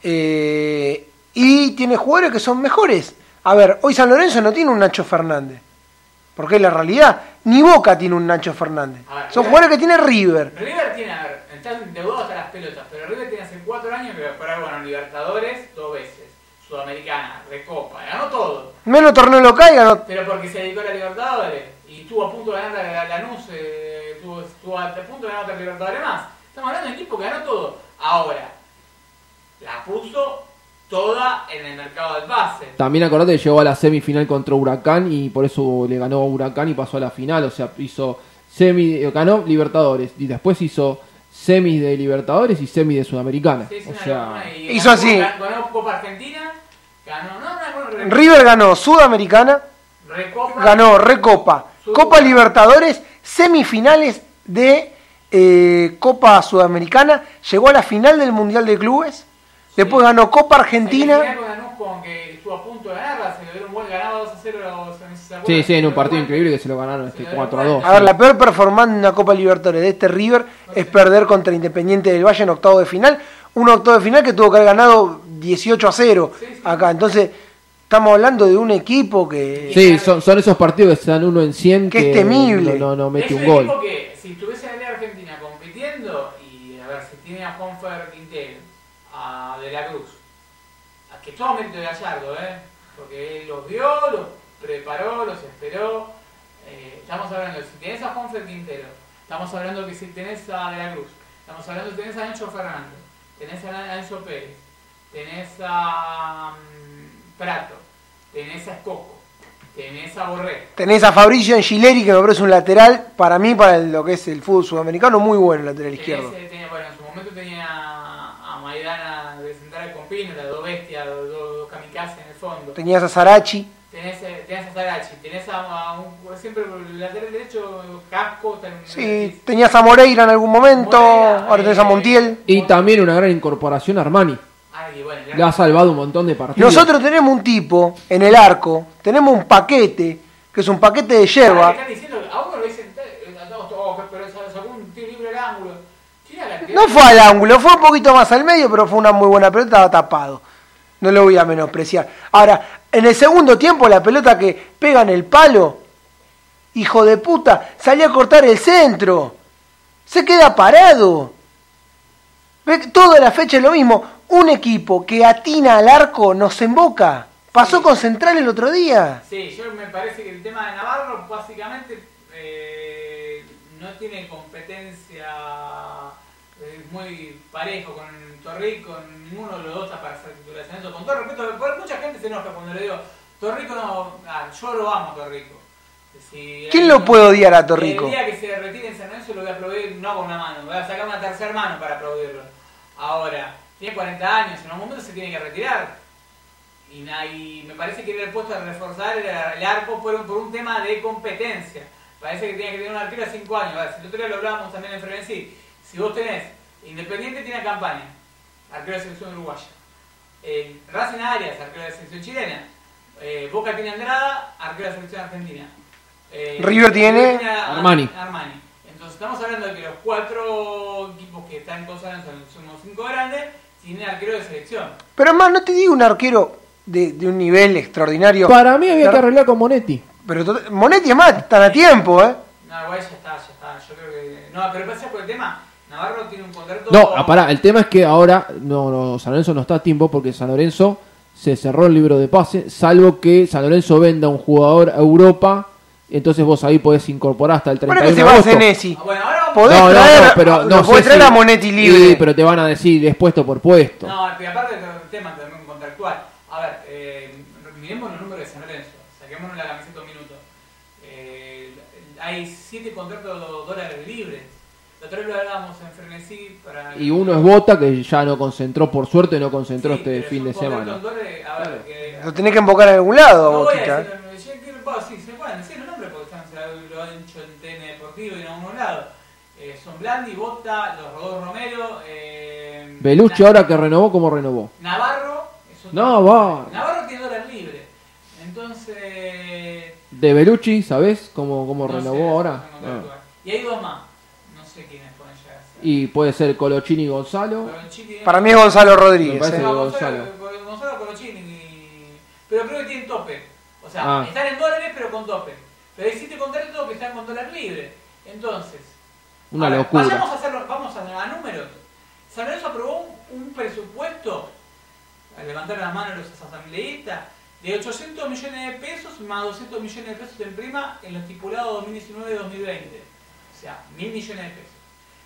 Eh, y tiene jugadores que son mejores. A ver, hoy San Lorenzo no tiene un Nacho Fernández. Porque es la realidad. Ni Boca tiene un Nacho Fernández. Ver, Son River- jugadores que tiene River. River tiene, a ver, están endeudados hasta las pelotas, pero River tiene hace cuatro años que jugar bueno, Libertadores dos veces, Sudamericana, Recopa, ganó todo. Menos torneo local y ganó. Pero porque se dedicó a la Libertadores estuvo a punto de ganar la, la Lanús, eh, estuvo, estuvo a punto de ganar otra Libertadores más. Estamos hablando de un equipo que ganó todo. Ahora, la puso toda en el mercado del pase. También acordate que llegó a la semifinal contra Huracán y por eso le ganó a Huracán y pasó a la final. O sea, hizo semi, ganó Libertadores y después hizo semis de Libertadores y semi de Sudamericana. Sí, O sea, hizo ganó- así. Ganó, ganó Copa Argentina, ganó, no, no, no, River ganó Sudamericana, Recopa, ganó Recopa, Copa Libertadores, semifinales de eh, Copa Sudamericana, llegó a la final del Mundial de Clubes, después ganó Copa Argentina. Semifinal con Lanús con que estuvo a punto de ganarla, se le dio un gol ganado 2 a 0. ¿se acuerdan? sí, sí, en un partido increíble que se lo ganaron este Se lo 4 a 2. A ver, la peor performance en una Copa Libertadores de este River es perder contra Independiente del Valle en octavo de final. Un octavo de final que tuvo que haber ganado 18 a 0 Sí, sí. acá. Entonces, estamos hablando de un equipo que. Sí, son, son esos partidos que se dan uno en 100 Que que, es temible. No, no, no mete es un gol. equipo que si estuviese en la Argentina compitiendo y a ver si tiene a Juanfer Quintero, a De la Cruz, a que todo mérito de Gallardo, ¿eh? porque él los vio, los preparó, los esperó. Eh, estamos hablando, si tenés a Juanfer Quintero, estamos hablando que si tenés a De la Cruz, estamos hablando que tenés a Nacho Fernández, tenés a Enzo Pérez, tenés a mm, Prato, tenés a Escoco, tenés a Borré. Tenés a Fabricio Angileri que me parece un lateral, para mí, para lo que es el fútbol sudamericano, muy bueno el lateral izquierdo. Tenés, eh, tenía- bueno, en su momento tenía a Maidana de Central con Pino, las dos bestias, dos, dos, dos kamikazes en el fondo. Tenías a Sarachi. Tenés, eh, tenés a Sarachi, tenés a, a un, siempre por el lateral derecho, Casco. Sí, tenías a Moreira en algún momento. Moreira, ahora tenés a eh, Montiel. Y también una gran incorporación Armani. Le ha salvado un montón de partidos. Nosotros tenemos un tipo en el arco, tenemos un paquete, que es un paquete de yerba. que están diciendo, a uno lo dicen, todos, pero sacó un tiro libre al ángulo. Tiene la cantidad No fue al ángulo, fue un poquito más al medio, pero fue una muy buena pelota, estaba tapado. No lo voy a menospreciar. Ahora, en el segundo tiempo, la pelota que pega en el palo, hijo de puta, salió a cortar el centro. Se queda parado. Ve que Toda la fecha es lo mismo. Un equipo que atina al arco nos emboca. Pasó con Central el otro día. Sí, yo me parece que el tema de Navarro básicamente eh, no tiene competencia eh, muy parejo con Torrico, ninguno de los dos para hacer titulación. Eso, con todo respeto, mucha gente se enoja cuando le digo, Torrico no, ah, yo lo amo a Torrico. Si ¿Quién lo puede odiar a Torrico? El día que se retire en San Lorenzo lo voy a aplaudir no con una mano, voy a sacar una tercera mano para aplaudirlo. Ahora, tiene 40 años, en un momento se tiene que retirar. Y, me parece que era el puesto a reforzar el, el arco por, un- por un tema de competencia. Parece que tiene que tener un arquero a 5 años. A ver, si el otro día lo hablábamos también en Frenesí, si vos tenés, Independiente tiene a campaña, arquero de selección uruguaya. Eh, Racing Arias, arquero de selección chilena. Eh, Boca tiene a Andrada, arquero de selección argentina. Eh, River tiene a- Armani. Armani. Entonces estamos hablando de que los cuatro equipos que están en consonancia son los cinco grandes, tienen arquero de selección. Pero más, no te digo un arquero de, de un nivel extraordinario. Para mí había que arreglar con Monetti. Pero Monetti es más, están a tiempo, ¿eh? No, igual ya está, ya está. Yo creo que. No, pero pasa por el tema. Navarro tiene un contrato. No, ah, pará, el tema es que ahora no, no, San Lorenzo no está a tiempo porque San Lorenzo se cerró el libro de pase, salvo que San Lorenzo venda un jugador a Europa, entonces vos ahí podés incorporar hasta el Bueno, 31 que se de va a Podés No, no, traer, no, pero lo no podés sé traer si- a Monetti libre. Sí, pero te van a decir, es puesto por puesto. No, y aparte del tema también contractual. A ver, eh, miremos los números de San Lorenzo. Saquémonos la camiseta un minuto. Eh, hay siete contratos dólares libres. Otra vez lo hablábamos en Frenesí para. Y uno es Bota, que ya no concentró, por suerte no concentró Sí, este pero fin de semana. dólares, a ver, Claro. que- Lo tenés que invocar en algún lado, No voy a decir, yo quiero- bueno, sí, se pueden decir los nombres porque están, se lo, lo han hecho en TN Deportivo y en algunos lados. Eh, son Blandi, Bota, los Rodolfo Romero. Eh, Belucci ahora que renovó, ¿cómo renovó? Navarro. Es otro- Navarro. Navarro tiene dólar libre. Entonces. De Belucci, ¿sabés cómo, cómo no renovó sé, ahora? no Ah. Y hay dos más. No sé quiénes pueden llegar a ser. Y puede ser Colochini y Gonzalo. Colochini- Para mí es Gonzalo Rodríguez. Me parece ¿eh? No, Gonzalo. Gonzalo, Gonzalo Colochini. y- Pero creo que tienen tope. O sea, Ah. están en dólares pero con tope. Pero siete contratos que están con dólar libre. Entonces, Una locura. Vayamos a hacerlo, vamos a, a números. San Lorenzo aprobó un, un presupuesto, al levantar las manos los asambleístas, de 800 millones de pesos más 200 millones de pesos en prima en lo estipulado 2019-2020. O sea, mil millones de pesos.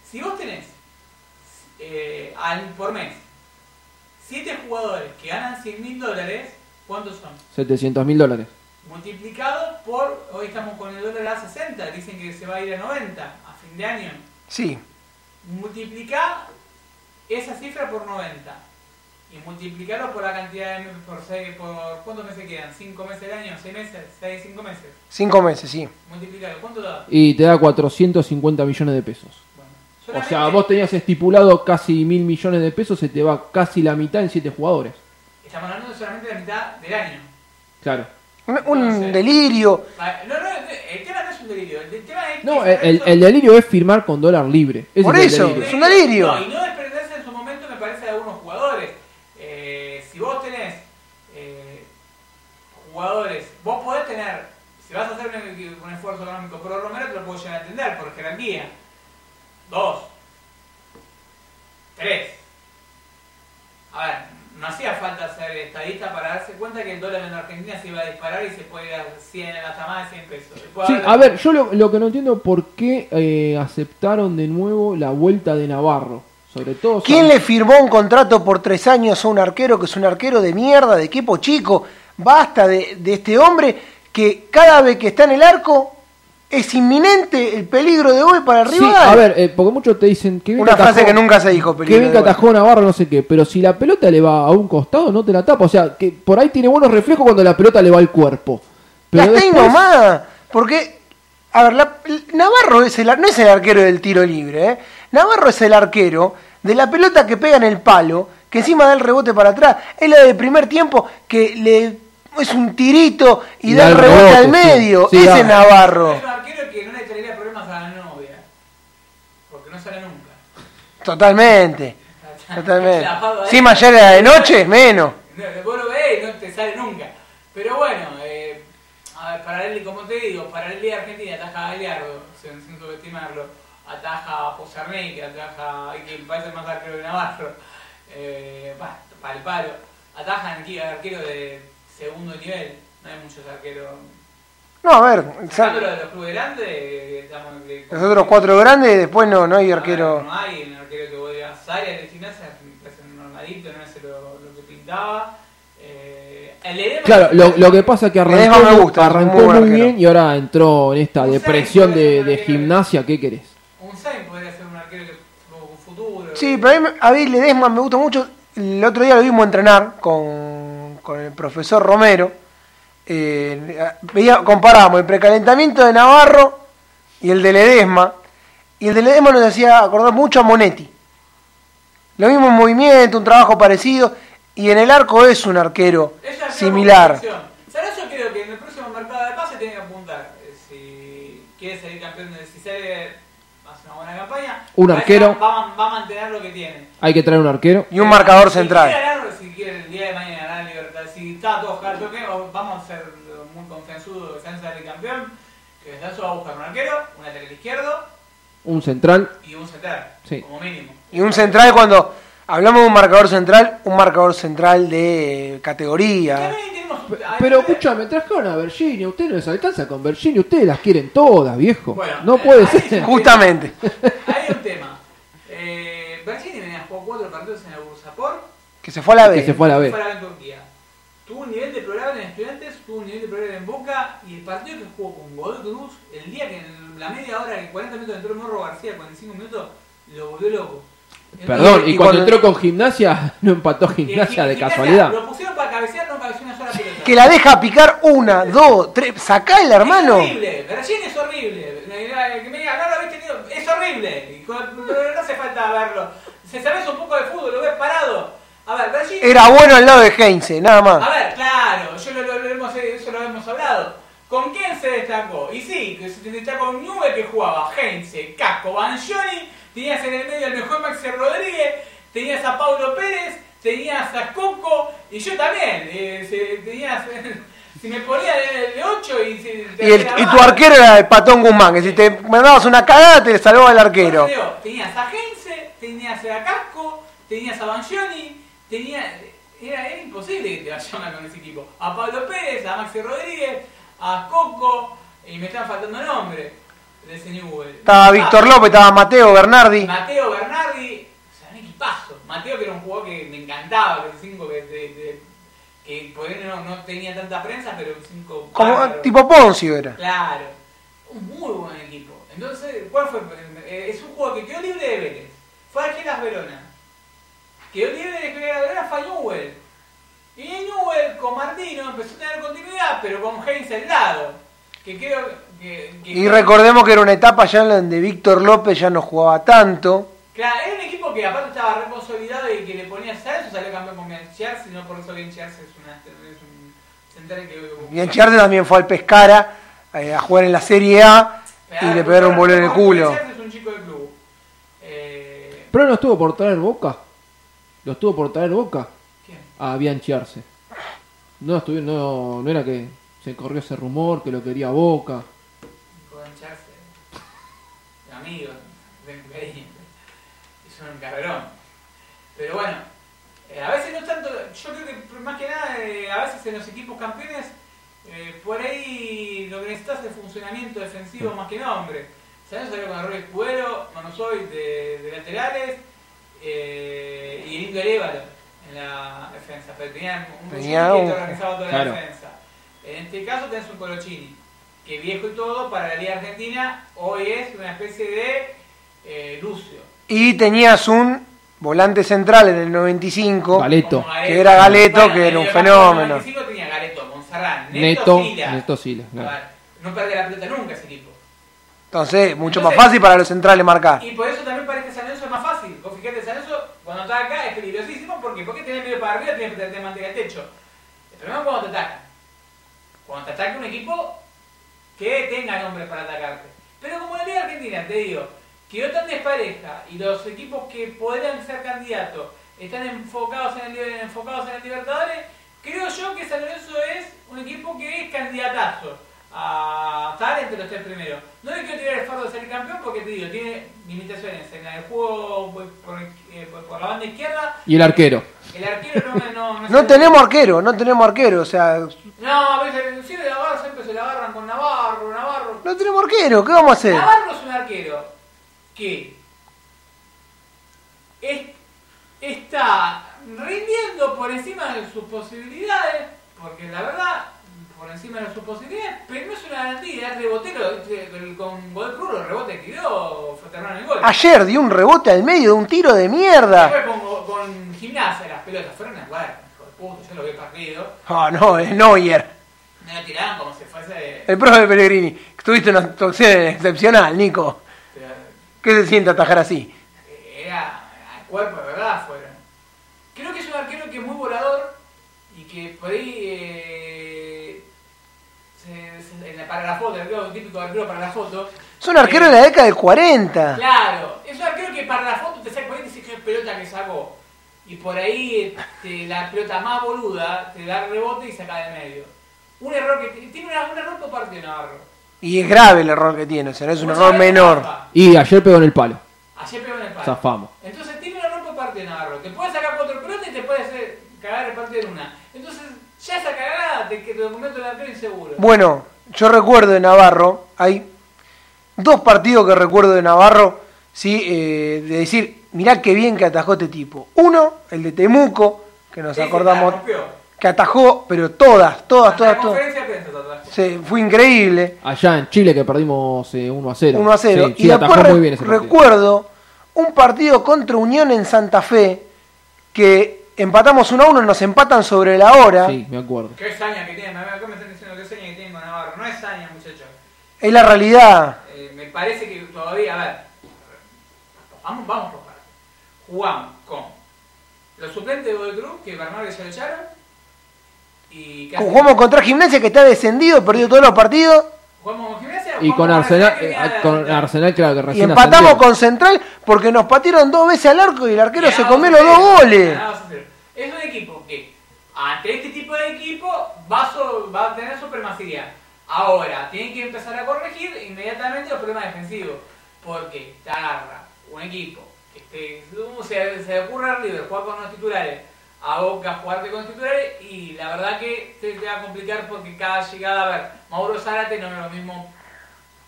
Si vos tenés eh, al, por mes 7 jugadores que ganan 100 mil dólares, ¿cuántos son? 700 mil dólares. Multiplicado por, hoy estamos con el dólar a 60, dicen que se va a ir a 90 a fin de año. Sí. Multiplica esa cifra por 90 y multiplicarlo por la cantidad de por, seis, por ¿cuántos meses quedan? ¿5 meses del año? ¿6 meses? ¿6, 5 meses? Cinco meses, sí. Multiplicarlo, ¿cuánto da? Y te da 450 millones de pesos. Bueno, O sea, vos tenías estipulado casi mil millones de pesos, se te va casi la mitad en 7 jugadores. Estamos hablando de solamente la mitad del año. Claro. Un, delirio. Ah, No, no, el tema no es un delirio. El No, el, el- el delirio es firmar con dólar libre. Ese Por es el eso. delirio. es un delirio. No, y no desprenderse en su momento me parece de algunos jugadores. Eh, si vos tenés eh, jugadores, vos podés tener, si vas a hacer un, un esfuerzo económico por Romero, te lo puedo llegar a entender por jerarquía. Dos. Tres. A ver, no hacía falta ser estadista para darse cuenta que el dólar en Argentina se iba a disparar y se puede ir a 100, hasta más de 100 pesos. Después Sí, a ver, yo lo, lo que no entiendo es por qué eh, aceptaron de nuevo la vuelta de Navarro. Sobre todo. ¿Quién le firmó un contrato por tres años a un arquero que es un arquero de mierda, de equipo chico? Basta de, de este hombre que cada vez que está en el arco es inminente el peligro de gol para el Sí, a ver, eh, porque muchos te dicen que Una frase atajó- que nunca se dijo, que peligro bien atajó Navarro, no sé qué, pero si la pelota le va a un costado, no te la tapa. O sea, que por ahí tiene buenos reflejos cuando la pelota le va al cuerpo. Pero tengo después- nomás. Porque, a ver, la- Navarro es el, no es el arquero del tiro libre. ¿eh? Navarro es el arquero de la pelota que pega en el palo, que encima da el rebote para atrás. Es la del primer tiempo que le es un tirito y, Y da el rebote, al medio. Sí, Ese da. Navarro. Es un arquero que no le traería problemas a la novia. Porque no sale nunca. Totalmente. Totalmente. Mañana era de noche, menos. No, vos lo ves y no te sale nunca. Pero bueno, eh, a ver, Paraleli, como te digo, Paraleli de Argentina ataja a Galeardo, sin, sin subestimarlo. Ataja a José que ataja, que parece más arquero que Navarro. Eh, bah, para el palo. Atajan arqueros de segundo nivel. No hay muchos arqueros. No, a ver, lo de los clubes grandes, eh, estamos de- los otros cuatro grandes, después no, no hay A ver, arquero. No hay un arquero que vos digas, Arias de gimnasia parece normalito, no es lo, lo que pintaba. Eh, el Edema- Claro, lo, lo que pasa es que arrancó, me gusta, arrancó muy muy, arquero. bien y ahora entró en esta depresión de, de gimnasia. ¿Qué querés? Un Sainz podría ser un arquero que futuro. Sí, pero a mí, a mí Ledesma me gusta mucho. El otro día lo vimos entrenar con, con el profesor Romero. Eh, veía, comparábamos el precalentamiento de Navarro y el de Ledesma. Y el de Ledesma nos hacía acordar mucho a Monetti. Lo mismo en movimiento, un trabajo parecido. Y en el arco es un arquero Es un arquero similar. Yo creo que en el próximo mercado de pase tiene que apuntar. eh, Si quiere salir campeón, de, si sale, hace una buena campaña. Un arquero. Va, a- va a mantener lo que tiene. Hay que traer un arquero. Y un marcador Si central. quiere si quiere el día de mañana ganar Libertad, si está todo harto, que vamos a ser muy confianzudos que Sánchez sale campeón, que Sancho va a buscar un arquero, un lateral izquierdo Un central. y un central, Sí. como mínimo. Y un central cuando hablamos de un marcador central, un marcador central de categoría. Pero escúchame, trajeron a Virginia. Usted no les alcanza con Virginia. Ustedes las quieren todas, viejo. Bueno, no puede ser. Justamente. Hay un tema. Eh, Bergini venía a jugar cuatro partidos en el Bursapor, Que se fue a la Que se B. fue a la B. Tuvo un nivel de programa en Estudiantes, tuvo un nivel de programa en Boca y el partido que jugó con Godoy Cruz, el día que en la media hora, en 40 minutos entró Morro García, 45 minutos, lo volvió loco. Perdón, y, Y cuando cuando- entró con gimnasia, no empató el gimnasia de Gimnasia casualidad. Lo pusieron para cabecear, no cabeceó una sola pelota. Que la deja picar una, dos, tres. Sacala, hermano. Es horrible, Bergini es horrible. Eh, Que me diga, no lo habéis tenido, es horrible. Pero no hace falta verlo. Se sabes un poco de fútbol, lo ves parado. A ver, Bergini. Era bueno al lado de Heinze, nada más. A ver, claro, yo lo, lo- lo hemos, eso lo hemos hablado. ¿Con quién se destacó? Y sí, se destacó con Nube que jugaba Heinze, Casco, Banjoni, tenías en el medio al mejor Maxi Rodríguez, tenías a Paulo Pérez, tenías a Coco, y yo también, eh, se- tenías, si me ponía de, de 8 y, si- Y, el- y tu arquero era el patón Guzmán, que si te mandabas una cagada te salvaba el arquero. Digo, Tenías a Heinze, tenías a Casco, tenías a Banjoni, tenías... Era, era imposible que te vaya mal con ese equipo. A Pablo Pérez, a Maxi Rodríguez, a Coco, y me están faltando nombres de ese Newell. Estaba Víctor López, estaba Mateo Bernardi. Mateo Bernardi, o sea, un equipazo. Mateo que era un jugador que me encantaba, que 5 que, de- de- que por ahí no, no tenía tanta prensa, pero un 5 Como tipo Poncio era. Claro, un muy buen equipo. Entonces, ¿cuál fue? Eh, es un juego que quedó libre de Vélez. Fue a Gelas Verona. Quedó libre de Gelas Verona, fue a Newell. Y en Newell con Martino empezó a tener continuidad, pero con Heinz al lado. Que creo que. que- Y recordemos que era una etapa ya en donde Víctor López ya no jugaba tanto. Claro, era un equipo que aparte estaba reconsolidado y que le ponía Salso, salió campeón con Bianchiarse, no por eso Bianchiarse es, una, es un central que... Bianchiarte también fue al Pescara eh, a jugar en la Serie A y le pegaron un bolón en el culo. Bianchiarse es un chico del club. Eh, Pero no estuvo por traer Boca. Lo estuvo por traer Boca. A Bianchiarse. No, estuvo, no, no era que se corrió ese rumor que lo quería Boca. Bianchiarse. Amigos, de cariño. Es un carrerón. Pero bueno, eh, a veces no tanto, yo creo que más que nada, eh, a veces en los equipos campeones, eh, por ahí lo que necesitas es funcionamiento defensivo más que nombre. Sabemos salió con Arroyo Escudero, Manosoy de, laterales y el Indio Arevalo la defensa. Pero tenían un Tenía que un- te organizaba toda claro. la defensa. En este caso tenés un Colochini, que viejo y todo para la Liga Argentina, hoy es una especie de eh, Lucio. Y tenías un volante central en el 95. Galeto. Como Que era Galeto, que era un en el fenómeno. 95 tenía Galeto, Monserrat, Neto, Neto, Sila. Neto Sila, claro. No perdía la pelota nunca ese equipo. Entonces, mucho Entonces- más fácil para los centrales marcar. Y por eso también parece que San Lorenzo es más fácil. Vos fíjate, San Lorenzo cuando está acá es peligrosísimo porque porque tiene medio para arriba, tiene que tener mantener el techo. El problema es cuando te atacan. Cuando te ataca un equipo que tenga nombres para atacarte. Pero como la Liga Argentina, te digo, quedó tan despareja y los equipos que podrían ser candidatos están enfocados en el, enfocados en el Libertadores. Creo yo que San Lorenzo es un equipo que es candidatazo a estar entre los tres primeros. No le quiero tirar el fardo de ser campeón porque te digo, tiene limitaciones en el juego por, por, eh, por- la banda izquierda. Y el arquero. El arquero no, no, no, No tenemos arquero, no tenemos arquero, o sea, No, a veces sí, de Navarro siempre se la agarran con Navarro, Navarro. no tenemos arquero, ¿qué vamos a hacer? Navarro es un arquero que es- está rindiendo por encima de sus posibilidades, porque la verdad, por encima de sus posibilidades, pero no es una garantía. El- con Godoy Cruz los rebotes que dio fue terminar en gol. Ayer dio un rebote al medio de un tiro de mierda. Después con, con gimnasia las pelotas fueron a jugar, hijo de puta, yo lo vi partido, Ah, no, es Neuer. no lo tiraban como si fuese... El profe Pellegrini, tuviste una actuación excepcional, Nico. ¿Qué se siente atajar así? era al cuerpo verdad fueron. Creo que es un arquero que es muy volador y que por ahí eh, se- se- en la- para la foto, el arquero típico arquero para la foto. Es un arquero eh, de la década del 40. Claro, es un arquero que para la foto te saca por ahí y te dice que pelota que sacó. Y por ahí este, la pelota más boluda te da el rebote y saca de medio. Un error que tiene una- un error por partido Navarro. Y es grave el error que tiene, o sea, no es un error menor. Y ayer pegó en el palo. Ayer pegó en el palo. Zafamos. Entonces tiene una por parte de Navarro. Te puede sacar cuatro pelotas y te puede hacer cagar el partido en una. Entonces, ya esa cagada te, te documento el arquero inseguro. Bueno, yo recuerdo de Navarro, hay dos partidos que recuerdo de Navarro, ¿sí? Eh, de decir, mirá qué bien que atajó este tipo. Uno, el de Temuco, que nos acordamos, que atajó, pero todas, todas, todas, todas. Sí, fue increíble. Allá en Chile que perdimos eh, 1 a 0. 1 a 0. Sí, y después muy bien ese recuerdo un partido contra Unión en Santa Fe que empatamos 1 a 1, nos empatan sobre la hora. Sí, me acuerdo. Qué saña que tiene, me están diciendo qué saña que tiene. No es saña, muchachos. Es la realidad. Eh, me parece que todavía, a ver, vamos, vamos por partes. Jugamos con los suplentes de Godoy Cruz, que Bernardo ya lo echaron. Y casi- Jugamos contra Gimnasia que está descendido, perdió todos los partidos. jugamos con Gimnasia. Y con Arsenal, eh, con Arsenal claro que Y empatamos ascendió. con Central porque nos patearon dos veces al arco y el arquero se comió los dos goles. Es un equipo que, ante este tipo de equipo, va so- va a tener supremacía. Ahora, tienen que empezar a corregir inmediatamente los problemas defensivos. Porque te agarra un equipo que esté, ¿cómo se, ocurre a River jugar con los titulares, a Boca jugarte con los titulares, y la verdad que te, va a complicar porque cada llegada, a ver, Mauro Zárate no es lo mismo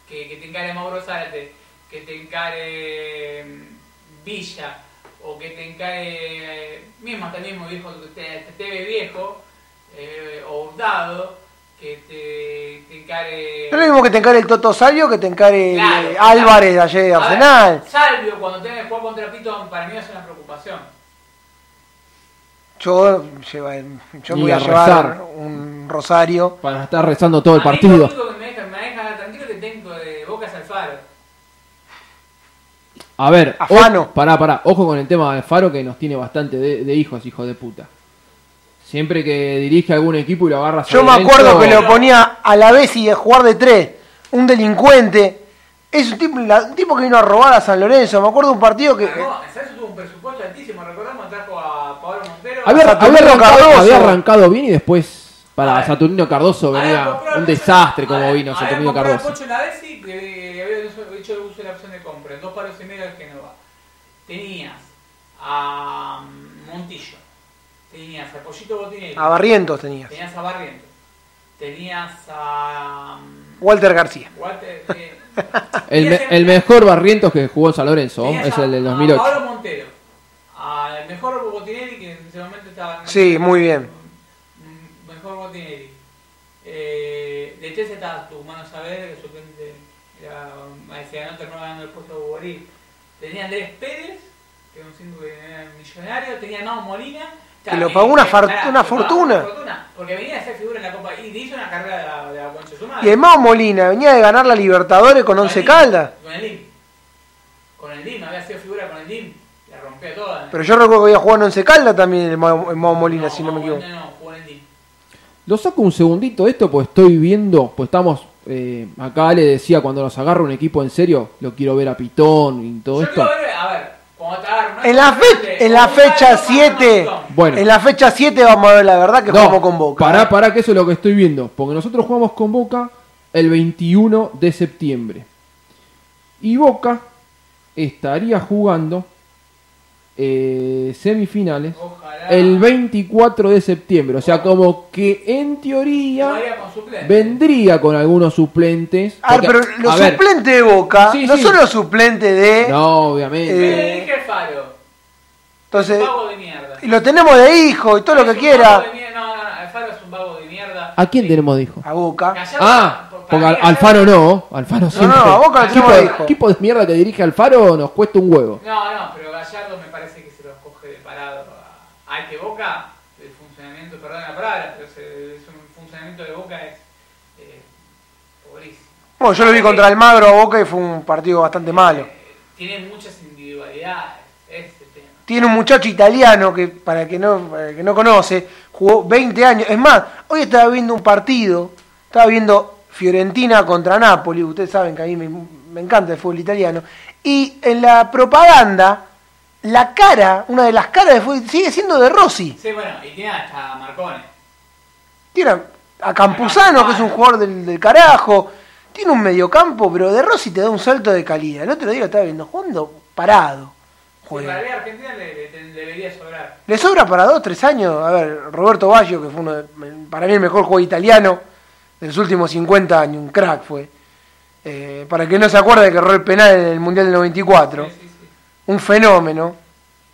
que, te encare Mauro Zárate, que te encare mm, Villa, o que te encare eh, mismo hasta el mismo viejo, te, te, te ve viejo, eh, o Hurtado, que te, te encare... No es lo mismo que te encare el Toto Salvio que te encare Claro, claro. Álvarez de ayer de ver, Arsenal. Salvio, cuando tenés que jugar contra Pito, para mí es una preocupación. Yo, lleva- yo voy a a llevar rezar. un rosario. Para estar rezando todo el A mí partido. Lo único que me deja, me deja tranquilo que tengo de Boca es Alfaro. A ver, Afano. o- pará, pará, ojo con el tema de Faro que nos tiene bastante de, de hijos, hijo de puta. Siempre que dirige algún equipo y lo agarra Yo me acuerdo que lo ponía a la vez y de jugar de tres. Un delincuente. Es un tipo, la- un tipo que vino a robar a San Lorenzo. Me acuerdo de un partido que. Tuvo un presupuesto altísimo, recordamos, trajo a Pablo Montero. Había, había arrancado, Cardoso. había arrancado bien y después para ver. Saturnino Cardoso venía comprado un desastre como había- vino había Saturnino Cardoso. Pocho Lavesi, que había hecho uso de la opción de compra, en dos palos y medio del Genova. Tenías a mm, Montillo, tenías a Pollito Botinelli, A Barrientos tenías. tenías a Barrientos, tenías a mm, Walter García. Walter, eh, El, me- tenías el mejor Barrientos que jugó en San Lorenzo tenías es a- el del A 2008. Pablo Montero, al mejor Botinelli que en ese momento estaba. Sí, muy bien. Mm, Mejor Botinelli. Eh, de Chelsea estaba tu mano saber, el suplente era, me decía, no terminó ganando el puesto de Borí. Tenía Andrés Pérez, que era un cinco que era millonario, tenía Nao Molina. Que lo pagó una far- una fortuna. una fortuna, Porque venía a ser figura en la Copa y hizo una carrera de la, de la concha su madre. Y el Mao Molina venía de ganar la Libertadores con Once el Caldas. Con el DIM. Con el DIM, había sido figura con el DIM. La rompía toda. Pero yo recuerdo que había jugado en Once Caldas también el Mao, Molina, si no me equivoco. No, jugó en el DIM. Lo saco un segundito de esto, pues estoy viendo, pues estamos, eh, acá Ale decía, cuando nos agarra un equipo en serio, lo quiero ver a Pitón y todo Yo esto. quiero ver, a ver, En la, fe- en la fecha alto, 7, con un montón. Bueno. en la fecha 7 vamos a ver la verdad que No, jugamos con Boca. Pará, ¿eh? pará, que eso es lo que estoy viendo. Porque nosotros jugamos con Boca el 21 de septiembre. Y Boca estaría jugando eh, semifinales Ojalá. el 24 de septiembre. O sea, como que en teoría con vendría con algunos suplentes. A ver, Porque- pero los ver, suplentes de Boca Sí, no sí. son los suplentes de... No, obviamente. Me Eh, dije el faro. entonces, Un vago de mierda. y lo tenemos de hijo y todo lo que quiera. de. No, no, no, el faro es un vago de mierda. ¿A quién tenemos dijo? A Boca. Ah, porque Al- Alfaro no. Alfaro siempre. no, a Boca lo equipo, hijo. equipo de mierda que dirige Alfaro nos cuesta un huevo. No, no, pero Gallardo me parece que se los coge de parado. a- Hay que Boca, el funcionamiento, perdón la palabra, pero se- es un funcionamiento de Boca es eh, pobrísimo. Bueno, yo lo vi contra Almagro a Boca y fue un partido bastante malo. Eh, tiene muchas individualidades, ese tema. Tiene un muchacho italiano que, para el que no, para el que no conoce, jugó 20 años. Es más, hoy estaba viendo un partido, estaba viendo Fiorentina contra Napoli, ustedes saben que a mí me, me encanta el fútbol italiano, y en la propaganda, la cara, una de las caras de fútbol, sigue siendo de Rossi. Sí, bueno, y tiene hasta Marcone. Tiene a Campuzano, que es un jugador del, del carajo, tiene un mediocampo, pero de Rossi te da un salto de calidad. El otro día lo estaba viendo jugando parado. Sí, Juega. para la Liga Argentina le, le- le debería sobrar. Le sobra para dos, tres años. A ver, Roberto Baggio, que fue uno de- para mí el mejor jugador italiano de los últimos 50 años, un crack fue. Eh, para el que no se acuerde que erró el penal en el Mundial del 94, Sí, sí, sí. un fenómeno.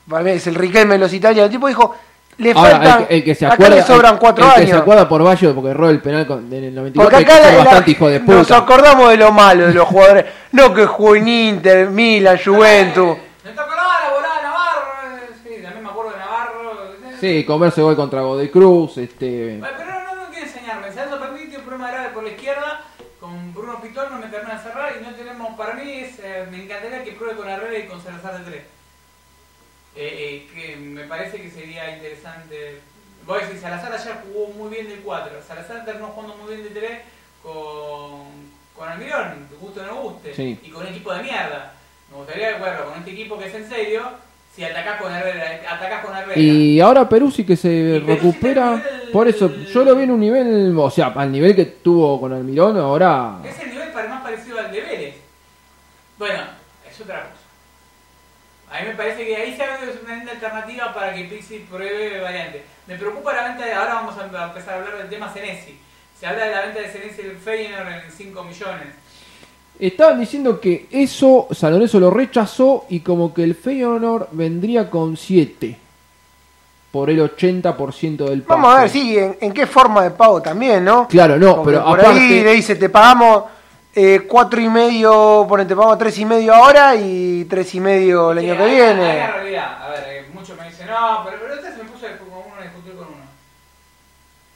Para mí es el Riquelme de los italianos. El tipo dijo, le Ahora, faltan, el, que- el que se acá acuerda, le sobran el- cuatro el que años. se acuerda por Bayo porque erró el penal con- en el 94 Porque que acá la- la- bastante hijo de nos acordamos de lo malo de los jugadores. No que jugó en Inter, Milan, Juventus. Eh, Me tocó la bala, volada Navarro. Sí, también me acuerdo de Navarro. Sí, comerse gol contra Godoy Cruz, este... Pero no, no quiere enseñarme. Salto Permiti tiene un problema grave por la izquierda. Con Bruno Pitón no me termina de cerrar. Y no tenemos, para mí, es, eh, me encantaría que pruebe con Herrera y con Salazar de 3. Eh, eh, que me parece que sería interesante. Voy a decir, Salazar ayer jugó muy bien del 4. Salazar terminó jugando muy bien de 3 con, con Almirón, te guste o no guste. Sí. Y con un equipo de mierda. Me gustaría, bueno, con este equipo que es en serio, si atacás con Herrera, atacás con Herrera. Y ahora Perú sí que se sí recupera. Por eso, yo lo vi en un nivel, o sea, al nivel que tuvo con Almirón, ahora... Es el nivel para más parecido al de Vélez. Bueno, es otra cosa. A mí me parece que ahí se abre una linda alternativa para que Pixi pruebe variante. Me preocupa la venta de. Ahora vamos a empezar a hablar del tema Senesi. Se habla de la venta de Senesi del Feyenoord en 5 millones. Estaban diciendo que eso San Lorenzo lo rechazó y como que el Feyenoord vendría con 7 por el 80% del pago. Vamos a ver, sí, en, en qué forma de pago también, ¿no? Claro, no, Porque pero por aparte ahí le dice, te pagamos eh, cuatro y medio, ponete, te pagamos tres y medio ahora y tres y medio el año que hay- Hay viene. una realidad. A ver, eh, muchos me dicen, no, pero, pero este se me puso con uno a discutir con uno.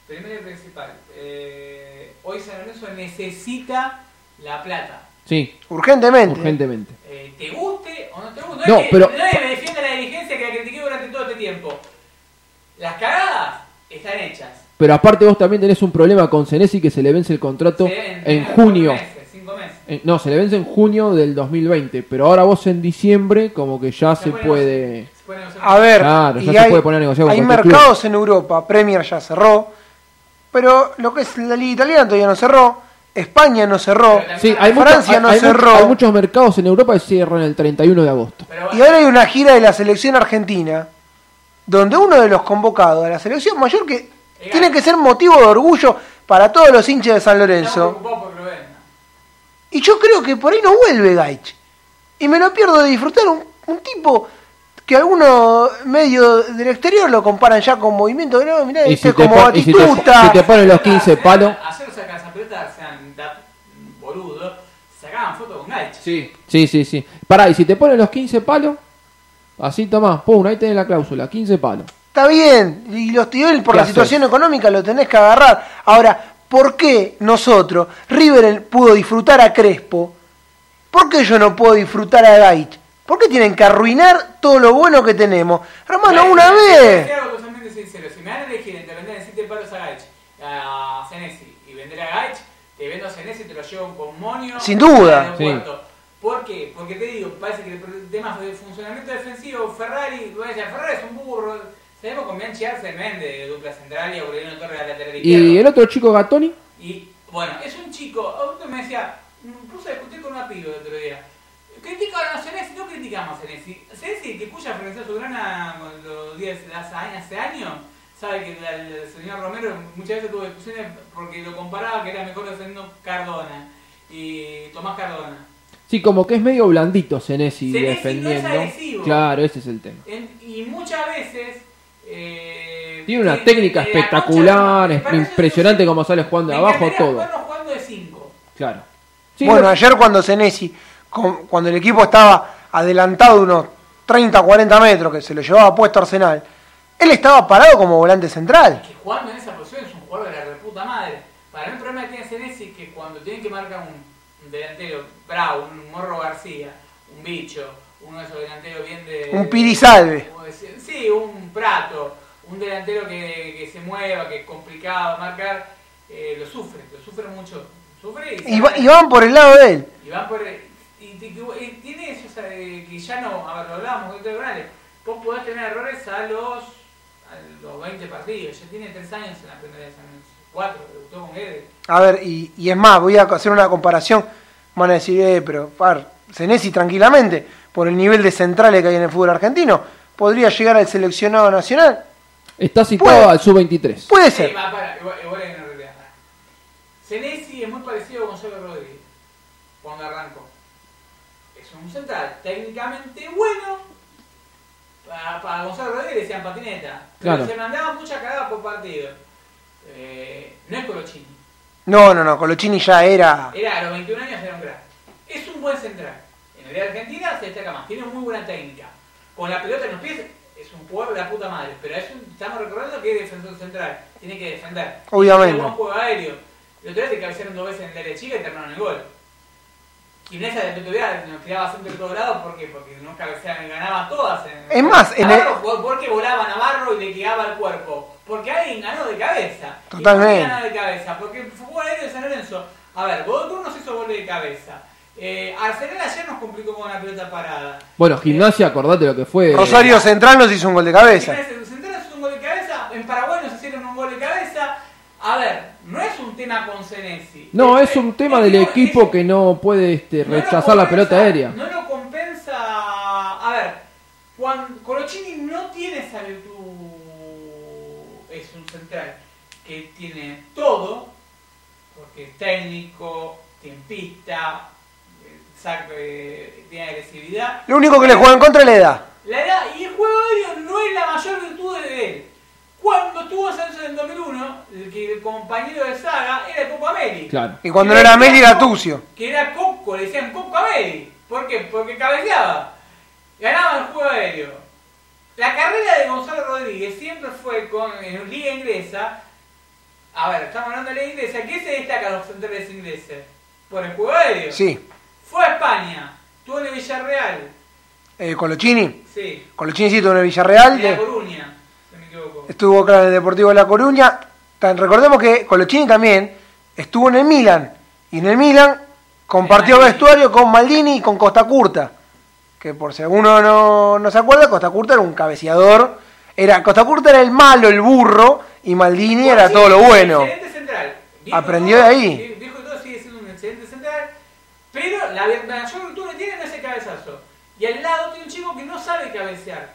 Primero y principal. eh, hoy San Lorenzo necesita la plata. sí, Urgentemente. urgentemente. Eh, te guste o no te guste. No, es que pero- nadie me defiende la dirigencia que la critiqué durante todo este tiempo. Las cagadas están hechas. Pero aparte vos también tenés un problema con Senesi que se le vence el contrato en junio. meses. Eh, No, se le vence en junio del 2020, pero ahora vos en diciembre como que ya se puede puede... negociar- se puede negociar. A ver, Claro, ya y se hay, puede poner a hay mercados en Europa, Premier ya cerró, pero lo que es la liga italiana todavía no cerró, España no cerró, Sí, hay, mucho- Francia hay- no hay cerró. hay muchos mercados en Europa que cierran el 31 de agosto. Pero y ahora hay una gira de la selección argentina, donde uno de los convocados a la selección mayor que tiene que ser motivo de orgullo para todos los hinchas de San estamos Lorenzo. Y yo creo que por ahí no vuelve Gaich. Y me lo pierdo de disfrutar un, un tipo que algunos medios del exterior lo comparan ya con movimiento de no, mirá, Y este si te como pon- y si te- Batistuta. si te ponen los 15 palos... Ayer sacan esa pelota, sean boludo, sacaban fotos con Gaich. Sí, sí, sí, sí. Pará, y si te ponen los 15 palos, así tomás, pum, ahí tenés la cláusula, 15 palos. Está bien, y los tíos por ¿Qué la haces? situación económica lo tenés que agarrar. Ahora, ¿por qué nosotros, River pudo disfrutar a Crespo? ¿Por qué yo no puedo disfrutar a Gaich? ¿Por qué tienen que arruinar todo lo bueno que tenemos? Hermano, Gaich, una a vez. Si me van a elegir entre vender en 7 palos a Gaich, a Senesi y vender a Gaich, te vendo a Senesi y te lo llevo con Monio. Sin duda. aeropuerto. ¿Por qué? Porque te digo, parece que el tema de funcionamiento defensivo, Ferrari, voy a decir, Ferrari es un burro. Sabemos con Bianchi Arce Mende de dupla central y Aureliano Torres de lateral izquierdo. ¿Y el otro chico Gatoni? Y bueno, es un chico, otro me decía, puse a discutir con una piba el otro día. Critican a Senesi, no criticamos a Senesi. Senesi, que escucha a su grana los días hace, hace años, sabe que el, señor Romero muchas veces tuvo discusiones porque lo comparaba que era mejor defendiendo Cardona y Tomás Cardona. Sí, como que es medio blandito Senesi, defendiendo. No es agresivo. Claro, ese es el tema. y muchas veces. Eh, Tiene una técnica espectacular, es impresionante como sale jugando de abajo todo. jugando de 5. Claro. bueno, ayer cuando Senesi, cuando el equipo estaba adelantado unos 30, 40 metros, que se lo llevaba puesto Arsenal, él estaba parado como volante central. que jugando en esa posición es un jugador de la reputa madre. Para mí el problema que tiene Senesi es que cuando tiene que marcar un delantero bravo, un Morro García, un bicho, uno de esos delanteros bien de... Un Pirisalve. Sí, un Prato, un delantero que, que se mueva, que es complicado marcar, eh, lo sufre, lo sufre mucho. Sufre y, y, van por el lado de él. Y van por el, y, y, tiene eso, o sea, que ya no, a ver, lo hablábamos con el vos podés tener errores a los, a los 20 partidos, ya tiene 3 años en la primera de San Luis, 4, debutó con Eder. A ver, y, y es más, voy a hacer una comparación van a decir, eh, pero par, Senesi tranquilamente, por el nivel de centrales que hay en el fútbol argentino, podría llegar al seleccionado nacional. Está situado al sub-23. Puede ser. Para, igual, igual en realidad. Senesi es muy parecido a Gonzalo Rodríguez cuando arrancó. Es un central técnicamente bueno. Para, para Gonzalo Rodríguez decían patineta. Pero claro. se mandaba mucha cagada por partido. Eh, no es Colochini. No, no, no, Colochini ya era. Era, a los 21 años era un gran. Es un buen central. En la de Argentina se destaca más, tiene muy buena técnica. Con la pelota en los pies es un jugador de la puta madre, pero es estamos recordando que es defensor central, tiene que defender. Obviamente. Es un juego aéreo. El otro día se cabecearon dos veces en el área chica y terminaron el gol. Y en esa de otro día nos tiraba siempre de todos lados, ¿por qué? Porque no cabeceaban, ganaba todas. En, es más, en el... porque volaba Navarro y le quedaba el cuerpo. Porque alguien ganó de cabeza. Totalmente. ¿Y ganó de cabeza? Porque fue aéreo de San Lorenzo. A ver, Bodrum nos hizo gol de cabeza. Eh, Arsenal ayer nos complicó con una pelota parada. Bueno, Gimnasia, acordate lo que fue. Rosario Central nos hizo un gol de cabeza. Central nos hizo un gol de cabeza. En Paraguay nos hicieron un gol de cabeza. A ver, no es un tema con Senesi. No, es, un tema del equipo que no puede este, rechazar la pelota aérea. No lo compensa. A ver, cuando Colochini no tiene esa virtud. Es un central que tiene todo, porque es técnico, tiempista, sabe, tiene agresividad. Lo único que le juega en contra es la edad. La edad y el juego aéreo no es la mayor virtud de él. Cuando estuvo en el 2001, el, que el compañero de saga era Coco Ameli. Claro. Y cuando no era Ameli era Tucio. Que era Coco, le decían Coco Ameli. ¿Por qué? Porque cabeceaba. Ganaba el juego aéreo. La carrera de Gonzalo Rodríguez siempre fue con en Liga Inglesa. A ver, estamos hablando de Liga Inglesa. ¿Qué se destaca los centrales ingleses? Por el juego aéreo. Sí. Fue a España. Estuvo en el Villarreal. Eh, ¿Colochini? Sí. Colochini sí estuvo en el Villarreal. De La Coruña. Estuvo claro en el Deportivo de La Coruña. Recordemos que Colochini también estuvo en el Milan. Y en el Milan compartió vestuario con Maldini y con Costa Curta. Que por si alguno no, no se acuerda, Costa Curta era un cabeceador. Era, Costa Curta era el malo, el burro, y Maldini era todo lo bueno. Central. Aprendió de ahí. Dijo todo, sigue siendo un excelente central. Pero la mayor virtud que tiene es ese cabezazo. Y al lado tiene un chico que no sabe cabecear.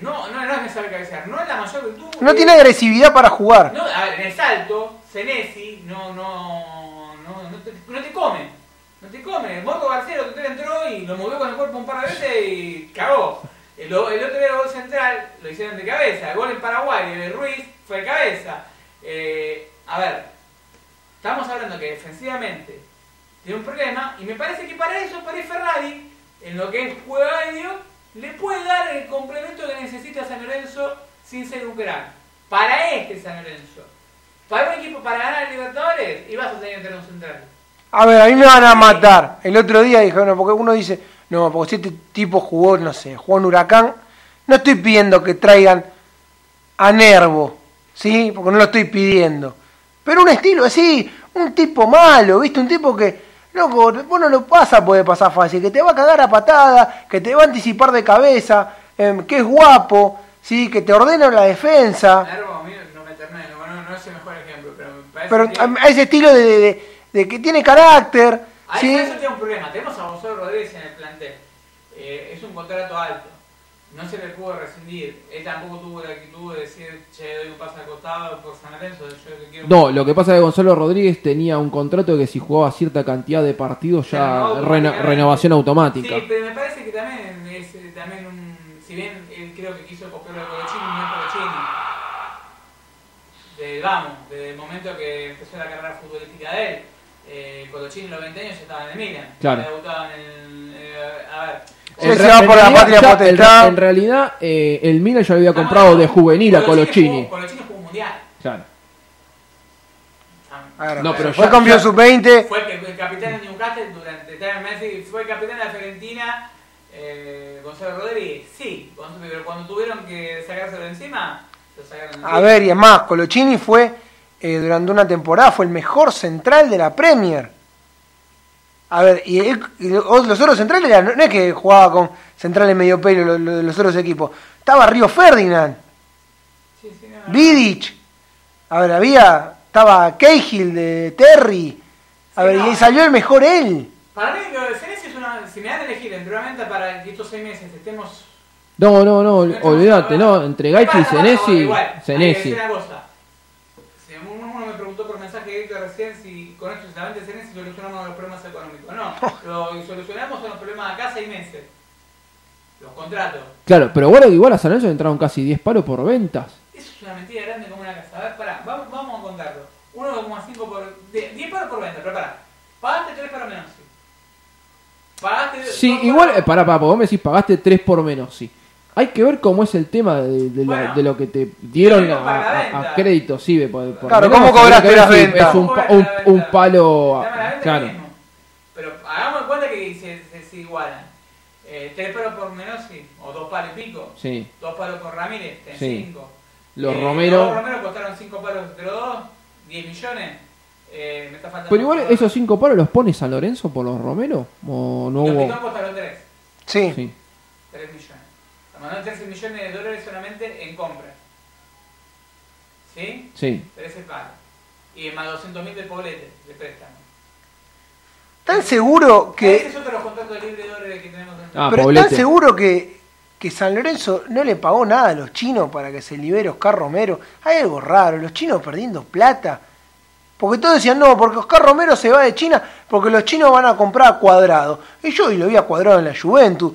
No, no, no es que sabe cabecear, no es la mayor virtud. No tiene agresividad para jugar. No, a ver, en el salto, Senesi no, no, no, no, te, no te come. No te come. Morro García el otro entró y lo movió con el cuerpo un par de veces y cagó. El, el otro día el gol central lo hicieron de cabeza. El gol en Paraguay de Ruiz fue de cabeza. Eh, a ver, estamos hablando que defensivamente tiene un problema y me parece que para eso, para Ferrari, en lo que es juego aéreo, le puede dar el complemento que necesita San Lorenzo sin ser un gran. Para este San Lorenzo. Para un equipo para ganar el Libertadores, y vas a tener que tener un central. A ver, a mí me van a matar. El otro día dije, bueno, porque uno dice, no, porque si este tipo jugó, no sé, jugó en Huracán, no estoy pidiendo que traigan a Nervo, ¿sí? Porque no lo estoy pidiendo. Pero un estilo así, un tipo malo, ¿viste? Un tipo que loco, vos no lo vas a poder pasar fácil, que te va a cagar a patada, que te va a anticipar de cabeza, em, que es guapo, sí, que te ordena la defensa. Nervo, no me no, es el mejor ejemplo, pero me parece Pero que... a, ese estilo de, de- de que tiene carácter, Ahí sí. eso tiene un problema. Tenemos a Gonzalo Rodríguez en el plantel. Eh, es un contrato alto. No se le pudo rescindir. Él tampoco tuvo la actitud de decir, che, doy un paso al costado por San Lorenzo. Yo quiero... No, lo que pasa es que Gonzalo Rodríguez tenía un contrato que si jugaba cierta cantidad de partidos ya reno- renovación automática. Sí, pero me parece que también es eh, también un... Si bien él creo que quiso copiar de Colochini, no es Colochini. De, vamos, desde el momento que empezó la carrera futbolística de él. Eh, Colochini a los 20 años ya estaba en el Milan. Claro. Debutado en el... eh, a ver... En se va por la realidad patria ya- en potestad. re- En, realidad, eh, el Milan ya lo había comprado de juvenil a Colochini. Colochini jugó un mundial. Claro. A ver, No, pero fue ya- campeón ya- sub-20, Fue el, el capitán de Newcastle durante tres meses. Fue el capitán de la Fiorentina, eh, Gonzalo Rodríguez. Sí, Gonzalo- pero cuando tuvieron que sacárselo encima, lo sacaron de A encima. ver, y es más, Colochini fue, eh, durante una temporada, fue el mejor central de la Premier. A ver, y, y los otros centrales, eran- no es que jugaba con centrales medio pelo los, los- los otros equipos. Estaba Río Ferdinand, Sí, sí, no. Vidic. A ver, había, estaba Cahill de Terry. A Sí, ver, no. y salió el mejor él. Para mí, lo de Senesi es una. Si me dan a elegir entre una venta para que estos seis meses estemos. No, no, no, olvídate, no. Entre Gaichi y Senesi, Senesi. uno uno me preguntó por mensaje directo recién si con esto solamente Senesi solucionamos los problemas económicos. No, lo que solucionamos son los problemas de acá seis meses. Los contratos. Claro, pero bueno, igual a San Lorenzo le entraron casi 10 palos por ventas. Eso es una mentira grande como una casa. A ver, pará, vamos, vamos a contarlo. 1,5 por. de- 10 palos por venta, pero pará. Pagaste 3 para menos. sí. Pagaste. Sí, dos igual, palos- eh, pará, pará, porque vos me decís pagaste 3 por menos, sí. Hay que ver cómo es el tema de, de la- Bueno. de lo que te dieron para la a, a- a crédito, sí. por- por Claro, menos, ¿cómo cobraste las si ventas? Es un, ¿Cómo pa- cobraste un, la venta? un palo. La Claro. Hagamos en cuenta que se, se, se igualan. Eh, tres palos por Menossi, o dos palos y pico. Sí. Dos palos por Ramírez, tenés Sí. cinco. Los Eh, Romero. Los Romero costaron cinco palos entre los dos, 10 millones. Eh, me está faltando. Pero igual esos 5 palos los pone San Lorenzo por los Romero. ¿O no Los hubo? Costaron 3, Sí. Sí. 3 millones. De 13 millones de dólares solamente en compras. ¿Sí? Sí. 13 palos. Y más 200 mil de poblete de préstamo. ¿Tan seguro Ese que, es otro de los contratos libres de dólares que tenemos en Ah, pero Poblete. tan seguro que, que San Lorenzo no le pagó nada a los chinos para que se libere Oscar Romero? Hay algo raro, los chinos perdiendo plata. Porque todos decían, no, porque Oscar Romero se va de China, porque los chinos van a comprar a cuadrado. Y yo y lo vi a cuadrado en la Juventus.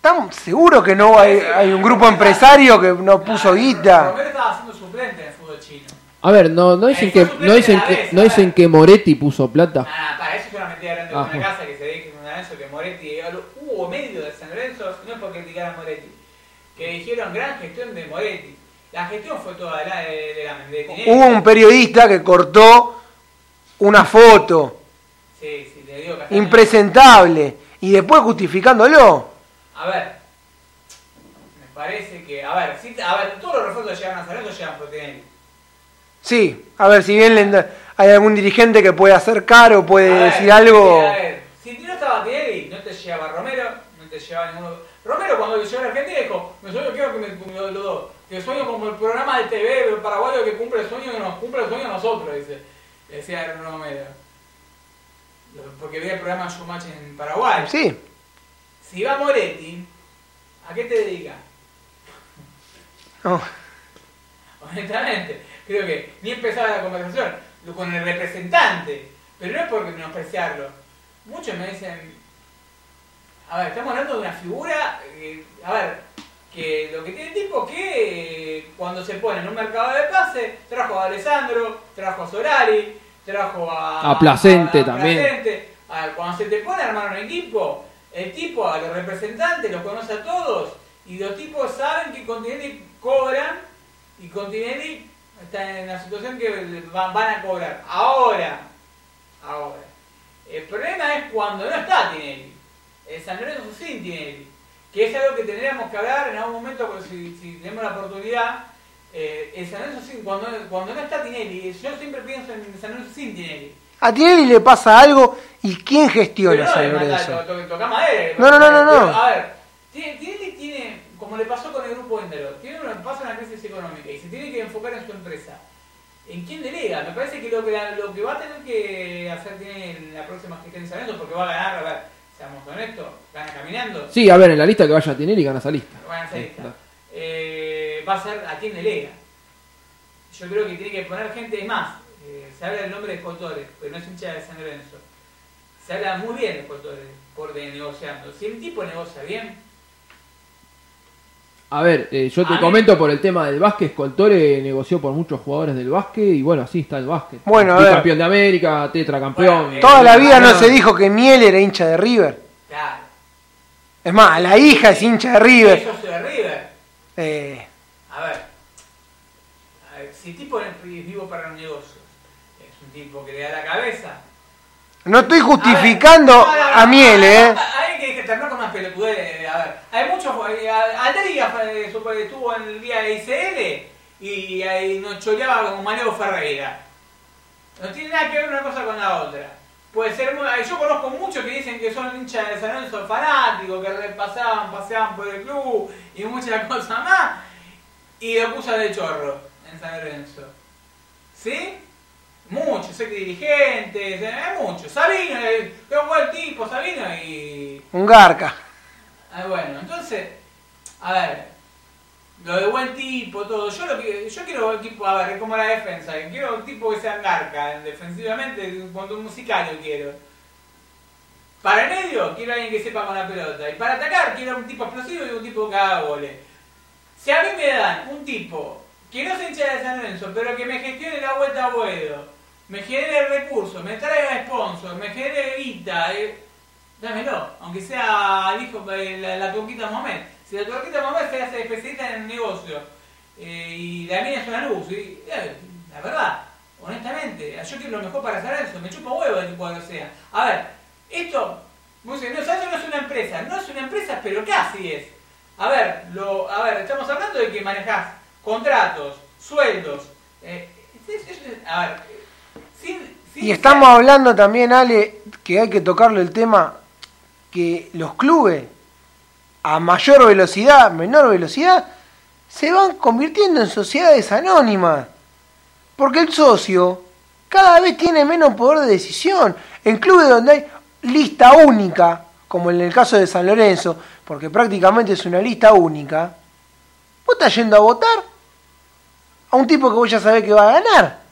¿Tan seguro que no hay, hay un grupo empresario que no puso guita? Romero estaba haciendo suplente en el fútbol chino. A ver, no, no dicen que no dicen que vez, no dicen que Moretti puso plata. Ah, para eso es una mentira grande Ah, de una bueno. casa que se dice en Lorenzo que Moretti hubo medio de San Lorenzo, no es por criticar a Moretti, que dijeron gran gestión de Moretti. La gestión fue toda de la de, de la de. Hubo un periodista que cortó una foto Sí, sí, le digo Castaño. impresentable y después justificándolo. A ver, me parece que, a ver, sí, a ver, todos los refuerzos que llegan a San Lorenzo llegan por Tinelli. Sí, a ver, si bien le- hay algún dirigente que puede acercar o puede ver, decir algo. sí, a ver, si no estaba Tinelli, no te llevaba Romero, no te llevaba ninguno. Romero cuando llegó a la Argentina dijo, me sueño quiero que me, me lo, lo- que sueño como el programa de TV paraguayo que cumple el sueño que nos cumple el sueño a nosotros, dice. Decía Romero. Porque veía el programa Showmatch en Paraguay. Sí, Si va Moretti, ¿a qué te dedicas? no, Honestamente, creo que ni empezaba la conversación con el representante, pero no es por menospreciarlo. Muchos me dicen, a ver, estamos hablando de una figura, eh, a ver, que lo que tiene el tipo que eh, cuando se pone en un mercado de pase, trajo a Alessandro, trajo a Solari, trajo a... A Placente también. Placente. A ver, cuando se te pone a armar un equipo, el tipo a los representantes los conoce a todos y los tipos saben que con Tinelli cobran y con Tinelli están en la situación que van, a cobrar. Ahora, ahora. El problema es cuando no está Tinelli. El San Lorenzo sin Tinelli. Que es algo que tendríamos que hablar en algún momento, porque si, si tenemos la oportunidad. Eh, el San Lorenzo sin, cuando, cuando no está Tinelli, yo siempre pienso en el San Lorenzo sin Tinelli. A Tinelli le pasa algo y ¿quién gestiona no San Lorenzo? toca madera. No, no, no, no, a ver, tiene, tiene, como le pasó con el grupo Endero, tiene una, pasa una crisis económica y se tiene que enfocar en su empresa. ¿En quién delega? Me parece que lo que, la- lo que va a tener que hacer tiene en la próxima gestión de San Lorenzo, porque va a ganar, a ver, seamos honestos, gana caminando, Sí, a ver, en la lista que vaya a tener y gana esa lista. va a ganar esa Sí, claro. Eh, va a ser a quién delega. Yo creo que tiene que poner gente más. Eh, se habla del nombre de Escotores, pero no es hincha de San Lorenzo. Se habla muy bien de Escotores por de negociando. Si el tipo negocia bien, A ver, eh, yo A te comento por el tema del básquet. Coltore negoció por muchos jugadores del básquet y bueno, así está el básquet. Bueno, a ver. campeón de América, tetracampeón. Bueno, eh, Toda la vida no se dijo que Miel era hincha de River. claro. Es más, la hija es hincha de River. Yo soy de River. Eh, A ver, a ver, si el tipo es vivo para los negocios, es un tipo que le da la cabeza. no estoy A justificando ver, no, no, a no, Miel, ¿eh? Hay que terminar con unas pelotudez. eh, A ver, hay muchos. eh, Alderi eh, estuvo en el día de ICL y ahí nos choreaba como Maneo Ferreira. No tiene nada que ver una cosa con la otra. Puede ser muy- Yo conozco muchos que dicen que son hinchas de San Lorenzo fanáticos, que repasaban, paseaban por el club y muchas cosas más. Y lo acusan de chorro en San Lorenzo. ¿Sí? Muchos, sé que dirigentes, eh, hay muchos. Sabino, eh, qué buen tipo, Sabino y. Un garca. Ah, bueno, entonces, a ver, lo de buen tipo, todo. Yo lo que yo quiero equipo, a ver, como la defensa, quiero un tipo que sea garca, defensivamente, cuando un musicario quiero. Para el medio, quiero a alguien que sepa con la pelota. Y para atacar, quiero un tipo explosivo y un tipo que haga goles. Si a mí me dan un tipo que no se hincha de San Lorenzo, pero que me gestione la vuelta a Boedo, me genere recursos, me traiga sponsor, me genere guita, eh, dámelo, aunque sea el hijo, eh, la, la turquita Mohamed. Si la turquita Mohamed se hace especialista en el negocio eh, y la mía es una luz, y, eh, la verdad, honestamente, yo quiero lo mejor para San Lorenzo, me chupa huevo el que sea. A ver, esto, no, esto no es una empresa, no es una empresa, pero casi es. A ver, lo, a ver, estamos hablando de que manejás contratos, sueldos. eh, es- es- es- a ver, sin, sin Y estamos hablando también, Ale, que hay que tocarle el tema que los clubes a mayor velocidad, menor velocidad, se van convirtiendo en sociedades anónimas. Porque el socio cada vez tiene menos poder de decisión. En clubes donde hay lista única, como en el caso de San Lorenzo, porque prácticamente es una lista única, vos estás yendo a votar a un tipo que vos ya sabés que va a ganar.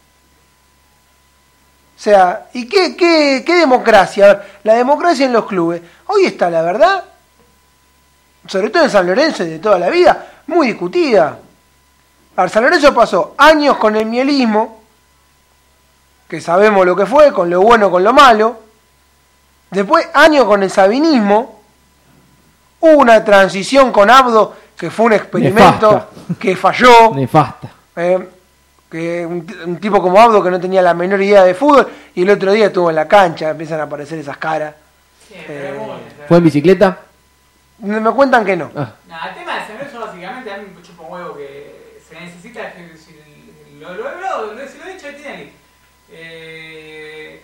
O sea, ¿y qué, qué, qué democracia? A ver, la democracia en los clubes. Hoy está, la verdad, sobre todo en San Lorenzo y de toda la vida, muy discutida. A ver, San Lorenzo pasó años con el mielismo, que sabemos lo que fue, con lo bueno, con lo malo. Después años con el sabinismo. Hubo una transición con Abdo, que fue un experimento Nefasta. que falló. Nefasta. Eh, que un, tipo como Abdo que no tenía la menor idea de fútbol y el otro día estuvo en la cancha, empiezan a aparecer esas caras. Sí, ¿Fue en bicicleta? Me cuentan que no. Ah, el tema de San Lorenzo básicamente a mí me chupa un huevo que se necesita, que si lo, lo, lo, lo, si lo he dicho de Tinelli, eh,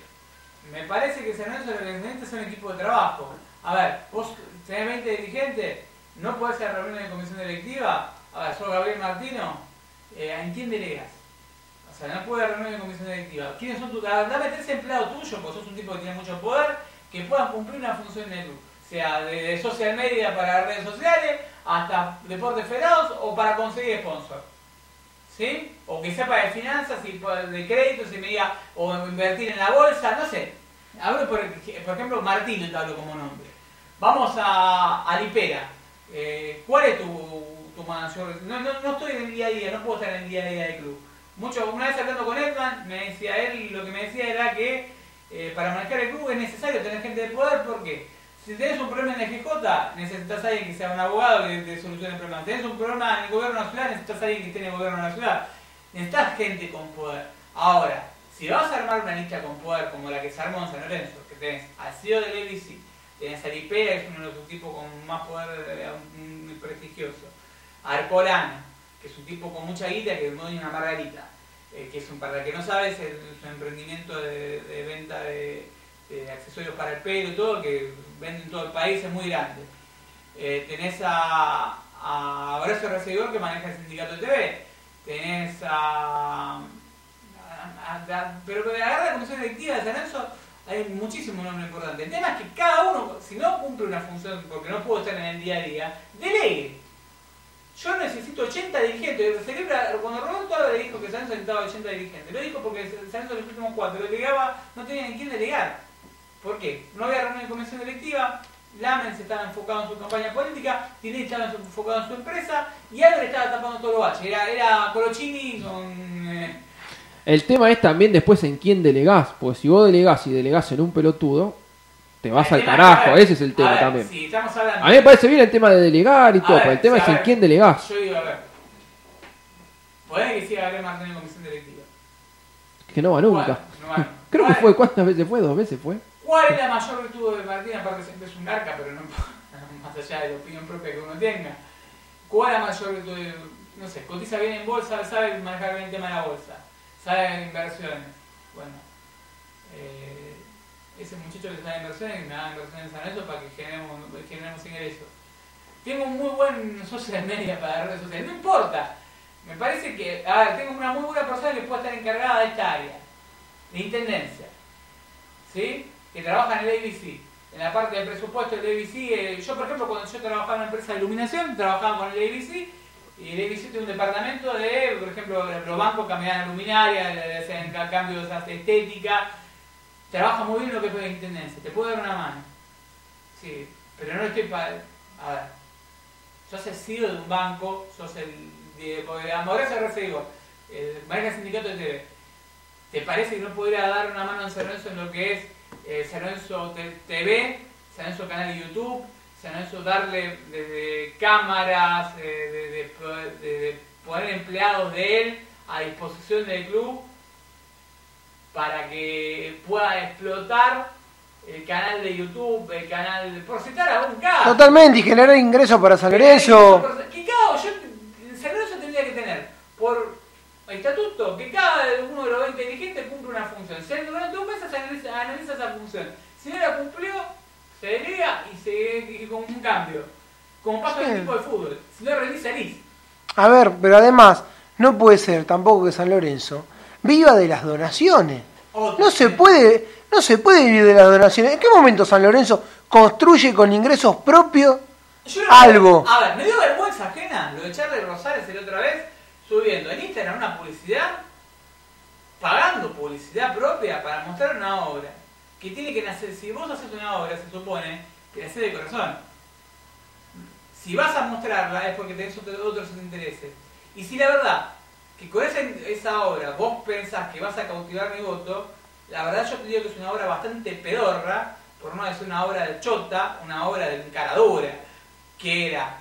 me parece que Lorenzo lo que necesita es un equipo de trabajo. A ver, vos tenés 20 dirigentes, no podés hacer reunión de comisión directiva, a ver, sos Gabriel Martino, eh, ¿en quién delegas? Sea, no puede reunión de comisión directiva. ¿Quiénes son tus... Dame tres empleados tuyos, porque sos un tipo que tiene mucho poder, que puedan cumplir una función en el club. Sea de, de social media para redes sociales, hasta deportes federados o para conseguir sponsor. ¿Sí? O que sepa de finanzas y de créditos y me diga, o invertir en la bolsa, no sé. Hablo por, por ejemplo, Martino te hablo como nombre. Vamos a, a Lipera. Eh, ¿Cuál es tu, tu mayor? No, no, no estoy en el día a día, no puedo estar en el día a día del club. Mucho, una vez hablando con Edman, me decía él, lo que me decía era que eh, para manejar el club es necesario tener gente de poder porque si tenés un problema en el GJ, necesitas a alguien que sea un abogado que te solucione el problema. Si tenés un problema en el gobierno nacional, necesitas a alguien que esté en el gobierno nacional. Necesitas gente con poder. Ahora, si vas a armar una lista con poder como la que se armó en San Lorenzo, que tenés al CEO del ABC, tenés a Lipea, que es uno de los tipos con más poder eh, prestigioso, a Arcolano, que es un tipo con mucha guita que tiene una margarita, eh, que es un, para el que no sabe, es, emprendimiento de, venta de, accesorios para el pelo y todo, que vende en todo el país, es muy grande. Eh, tenés a, Horacio Recibidor que maneja el sindicato de TV, tenés a... pero de agarra la comisión directiva de San Lorenzo hay muchísimos nombres importantes. El tema es que cada uno, si no cumple una función, porque no puedo estar en el día a día, delegue. Yo necesito 80 dirigentes. Celebra, cuando Roberto Álvarez dijo que San Lorenzo necesitaba 80 dirigentes, lo dijo porque San Lorenzo en los últimos cuatro delegaba, no tenía ni quién delegar. ¿Por qué? No había reunión de comisión directiva, Lamens estaba enfocado en su campaña política, Tinelli estaba enfocado en su empresa y Álvarez estaba tapando todo lo baches. Era, era Colochini con... eh, El tema es también después en quién delegás, porque si vos delegás y delegás en un pelotudo, te vas el al carajo, ese es el tema ver, también. Si estamos hablando... A mí me parece bien el tema de delegar y todo, ver, pero el tema sí, es en quién delegás. Yo digo, a ver. Podés que siga Gabriel Martínez en comisión directiva. Que no va nunca. Bueno, no va. Creo que ¿Cuál- fue, ¿cuántas veces fue? ¿Dos veces fue? ¿Cuál es la mayor virtud de Martín? Aparte siempre es un arca, pero no más allá de la opinión propia que uno tenga. ¿Cuál es la mayor virtud de, no sé, cotiza bien en bolsa, sabe manejar bien el tema de la bolsa, sabe de inversiones? Bueno, eh, ese muchacho que sabe inversiones, que me da inversiones en Lorenzo para que generemos, generemos ingresos. Tengo un muy buen social media para redes sociales, no importa. Me parece que, a ver, tengo una muy buena persona que puede estar encargada de esta área, de intendencia. ¿sí? que trabaja en el ABC. En la parte del presupuesto del ABC, eh, yo por ejemplo cuando yo trabajaba en una empresa de iluminación, trabajaba con el ABC y el ABC tiene un departamento de, por ejemplo, los bancos cambian luminaria, le ca- cambios hace estética, trabaja muy bien lo que es la intendencia, te puedo dar una mano. Sí, pero no estoy para... A ver, sos el CEO de un banco, sos el... De, porque Amorosa Recibo, el maneja sindicato de TV. ¿Te parece que no podría dar una mano en San Lorenzo en lo que es eh, San Lorenzo TV, San Lorenzo canal de YouTube, San Lorenzo darle desde cámaras, eh, de, de de- de poner empleados de él a disposición del club para que pueda explotar el canal de YouTube, el canal, por citar a un caso. Totalmente, y generar ingresos para San Lorenzo. Que cada, yo, San Lorenzo tendría que tener por estatuto que cada uno de los 20 dirigentes cumple una función. Si durante un mes se analiza, analiza esa función. Si no la cumplió, se delega y se y con un cambio. Como pasa en el equipo de fútbol. Si no rendís, salís. A ver, pero además, no puede ser tampoco que San Lorenzo viva de las donaciones. Otro. No se puede, no se puede vivir de las donaciones. ¿En qué momento San Lorenzo construye con ingresos propios Yo no- algo? A ver, me dio vergüenza ajena lo de Charlie Rosales el otra vez subiendo en Instagram una publicidad, pagando publicidad propia para mostrar una obra que tiene que nacer. Si vos haces una obra, se supone que nace de corazón. Si vas a mostrarla es porque tenés otro- otros intereses. Y si la verdad que con esa, esa obra vos pensás que vas a cautivar mi voto, la verdad yo te digo que es una obra bastante pedorra, por no decir una obra de chota, una obra de encaradura, que era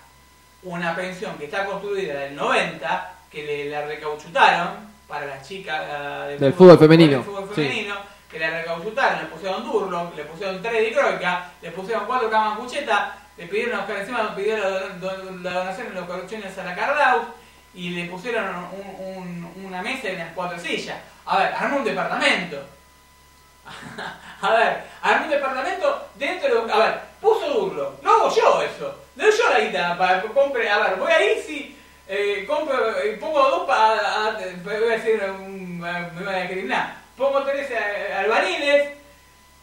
una pensión que está construida del 90, que le, la recauchutaron para las chicas eh, Del fútbol femenino, del fútbol sí. femenino, que la recauchutaron, le pusieron Durlock, le pusieron 3 de Croica, le pusieron 4 camas cucheta, le pidieron a Oscar encima, pidieron la, don- la donación de los correcciones a la y le pusieron un- un- una mesa y unas cuatro sillas. A ver, armó un departamento. A ver, armé un departamento dentro de... A ver, puso Durlock. Lo hago yo eso. Le doy yo la guita para que compre... A ver, voy a ir si... Eh, compro, eh, pongo dos para... Voy a decir... un- me voy a discriminar. Pongo tres eh, albaniles.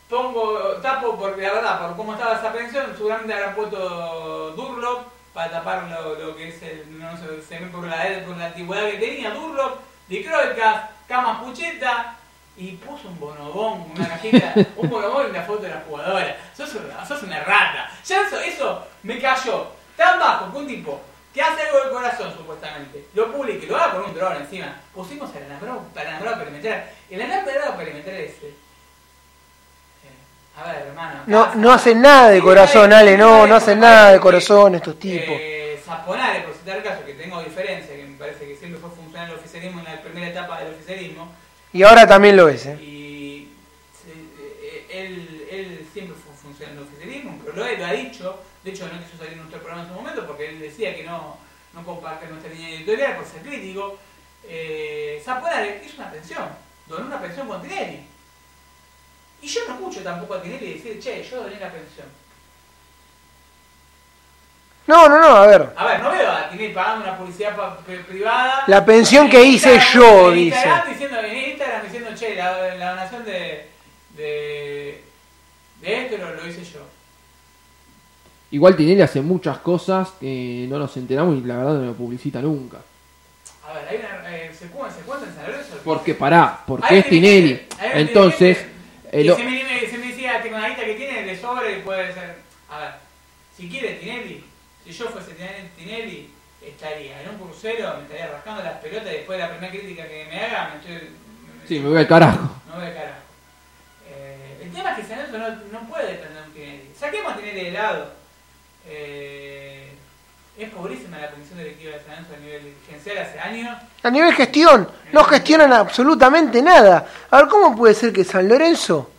Pongo... Tapo porque la verdad, por cómo estaba esa pensión, seguramente habrán puesto Durlock para tapar lo, lo que es el... No sé, se ve por la, por la antigüedad que tenía. Durlock, dicroicas, camas pucheta y puso un bonobón, una cajita, un bonobón y una foto de la jugadora. Sos una, sos una rata. Ya eso, eso me cayó tan bajo que un tipo que hace algo del corazón, supuestamente, lo publique, lo haga con un dron encima. Pusimos el alambrado perimetral. El alambrado perimetral ese. Eh, a ver, hermano. No, no hacen nada de corazón, Ale, no, no hacen nada de corazón estos tipos. Eh, Zaponare, por citar el caso, que tengo diferencia, que me parece que siempre fue funcional el oficialismo en la primera etapa del oficialismo. Y ahora también lo es, ¿eh? Y eh, él, él siempre fue funcional el oficialismo, pero lo, lo ha dicho. De hecho, no quiso salir en nuestro programa en su momento porque él decía que no, no comparte nuestra línea editorial por ser crítico. eh, Zaponare hizo una pensión, donó una pensión con Tinelli. Y yo no escucho tampoco a Tinelli decir, che, yo doné la pensión. No, no, no, a ver. A ver, no veo a Tinelli pagando una publicidad privada. La pensión que hice Instagram- yo, en dice. Instagram Diciendo, en Instagram diciendo, che, la, la donación de, de, de esto lo, lo hice yo. Igual Tinelli hace muchas cosas que no nos enteramos y la verdad no lo publicita nunca. A ver, hay una, eh, se, cu- se cuenta en San Lorenzo. Porque pará, porque Hay es Tinelli. Entonces, dirigentes eh, me, me- se me decía que tiene de sobre puede ser. A ver, si quiere Tinelli, si yo fuese Tinelli, estaría en un crucero, me estaría rascando las pelotas y después de la primera crítica que me haga, me estoy. me- sí, me voy al carajo. No voy de carajo. Eh, el tema es que San no, no puede depender de un Tinelli. Saquemos a Tinelli de lado. Eh, es pobrísima la comisión directiva de San Lorenzo a nivel dirigencial hace años. A nivel gestión, no gestionan absolutamente nada. A ver, ¿cómo puede ser que San Lorenzo,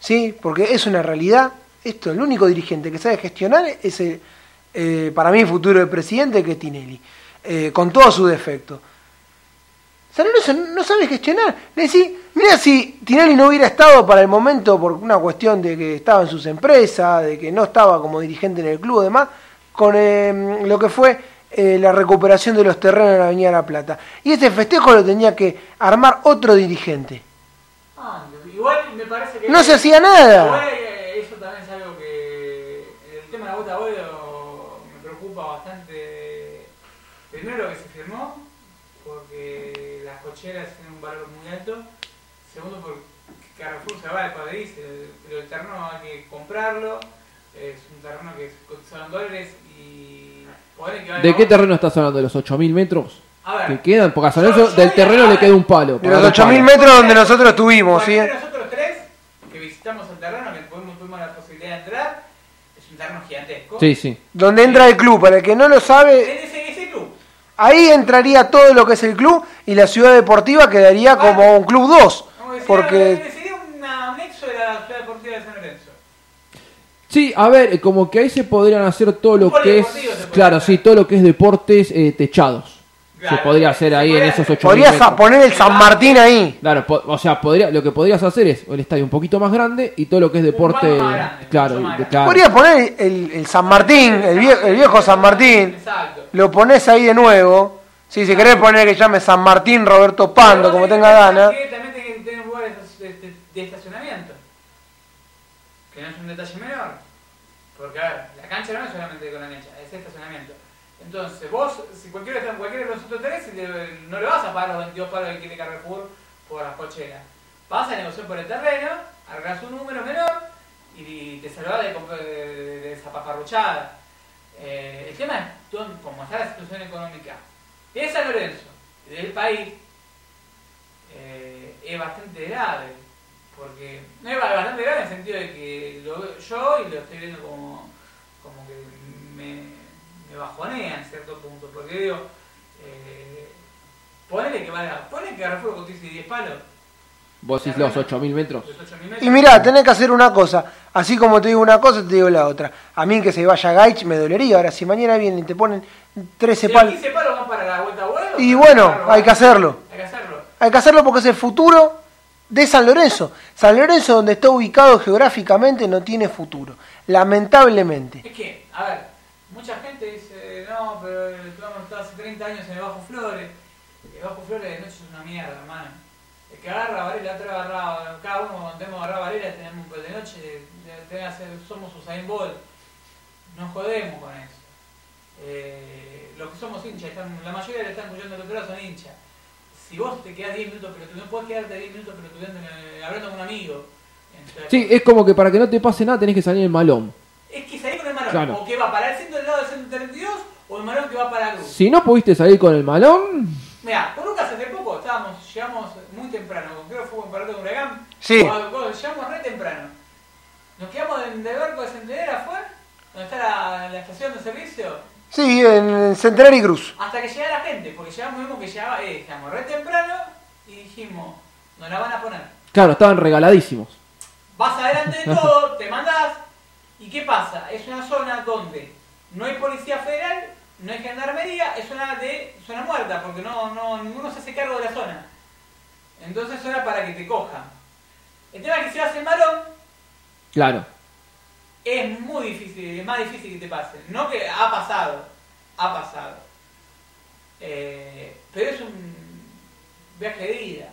sí, porque es una realidad, esto, el único dirigente que sabe gestionar es el, eh, para mí, futuro presidente, que es Tinelli, eh, con todos sus defectos. San Lorenzo no sabe gestionar. Le decís, mira si Tinelli no hubiera estado para el momento por una cuestión de que estaba en sus empresas, de que no estaba como dirigente en el club, demás, con eh, lo que fue eh, la recuperación de los terrenos en la Avenida La Plata. Y ese festejo lo tenía que armar otro dirigente. Ah, igual me parece que. No se hacía nada. Igual eh, eso también es algo que. El tema de la bota Boedo me preocupa bastante. Primero que se firmó, porque las cocheras tienen un valor muy alto. Segundo, porque Carrefour se va de Padrid, pero el terreno hay que comprarlo. Es un terreno que cotiza en dólares y. poder que valga ¿De qué terreno estás hablando? ¿De los 8.000 metros? A ver. Que quedan, porque a San Yo- Lorenzo yo del terreno le queda un palo. De los dos 8.000 palos. metros donde nosotros estuvimos, ¿sí? De nosotros tres que visitamos el terreno, que tuvimos, tuvimos la posibilidad de entrar, es un terreno gigantesco. Sí, sí. Donde entra el club, para el que no lo sabe, ese, ese club. ahí entraría todo lo que es el club y la ciudad deportiva quedaría como un club 2. Vamos a decir, Porque Sería un anexo de la ciudad deportiva de San Lorenzo. Sí, a ver, eh, como que ahí se podrían hacer todo lo Un que es. Claro, hacer. sí, todo lo que es deportes eh, techados. Se podría hacer se ahí en podría esos. 8.000 podrías metros. poner el San Martín ahí. Claro, o sea, podría, lo que podrías hacer es el estadio un poquito más grande y todo lo que es deporte. poco más grande, claro, de- claro. Podrías poner el, el San Martín, el viejo, el viejo San Martín. Exacto. Lo pones ahí de nuevo. Sí, si querés poner que llame San Martín Roberto Pando, como tenga ganas. También tiene que tener lugares de, de- de estacionamiento. Que no es un detalle menor. Porque, la cancha no es solamente con la cancha, es estacionamiento. Entonces, vos, si cualquiera, cualquiera de nosotros tres, le- no le vas a pagar los 22 palos que quiere Carrefour por las cocheras. Vas a negociar por el terreno, arreglas un número menor y te salvás de, esa paparruchada. Eh, el tema es, como está la situación económica de San Lorenzo del país, eh, es bastante grave. Porque no es ba- bastante grave en el sentido de que lo veo yo y lo estoy viendo como, como que me, me bajonea en cierto punto. Porque digo, eh, ponele que valga, ponele que Carrefour cotice 10 palos, Vos decís los 8.000 metros. los 8.000 metros. Y mirá, tenés que hacer una cosa. Así como te digo una cosa, te digo la otra. A mí que se vaya Gaich me dolería. Ahora, si mañana vienen y te ponen 13 Si los palos. 15 palos van para la vuelta a vuelo. Y bueno, hay que hacerlo. Hay que hacerlo. Hay que hacerlo porque es el futuro de San Lorenzo. San Lorenzo, donde está ubicado geográficamente, no tiene futuro. Lamentablemente. Es que, a ver, mucha gente dice, no, pero estuvimos todos hace 30 años en el Bajo Flores. El Bajo Flores de noche es una mierda, hermano. El que agarra Varela, otro agarra, cada uno cuando tenemos agarrar Varela tenemos pues, de noche, de- de hacer- somos Usain Bolt. No jodemos con eso. Eh, los que somos hinchas, la mayoría que están escuchando el otro son hinchas. Si vos te quedás 10 minutos, pero tú no puedes quedarte 10 minutos pero hablando con un amigo. Entonces, Sí, es como que para que no te pase nada tenés que salir en malón. es que salir con el malón, Claro. o que va para el centro del lado del 132, o el malón que va para la cruz. Si no pudiste salir con el malón, Mira, con Lucas hace poco estábamos, llegamos muy temprano, creo que fue un partido de Huracán. Sí. O- o- Llegamos re temprano. Nos quedamos en el barco de Centenera, ¿fue? Donde está la, la estación de servicio. Sí, en Centenario y Cruz. Hasta que llegara la gente, porque llegamos, vimos que llegaba, eh, llegamos re temprano y dijimos, nos la van a poner. claro, estaban regaladísimos. Vas adelante de todo, te mandás, ¿y qué pasa? Es una zona donde no hay policía federal no hay gendarmería, es zona de zona muerta, porque no, no, ninguno se hace cargo de la zona. Entonces es zona para que te cojan. El tema es que si vas en varón, Claro. Es muy difícil, es más difícil que te pase. No que ha pasado, ha pasado. Eh, pero es un viaje de ida.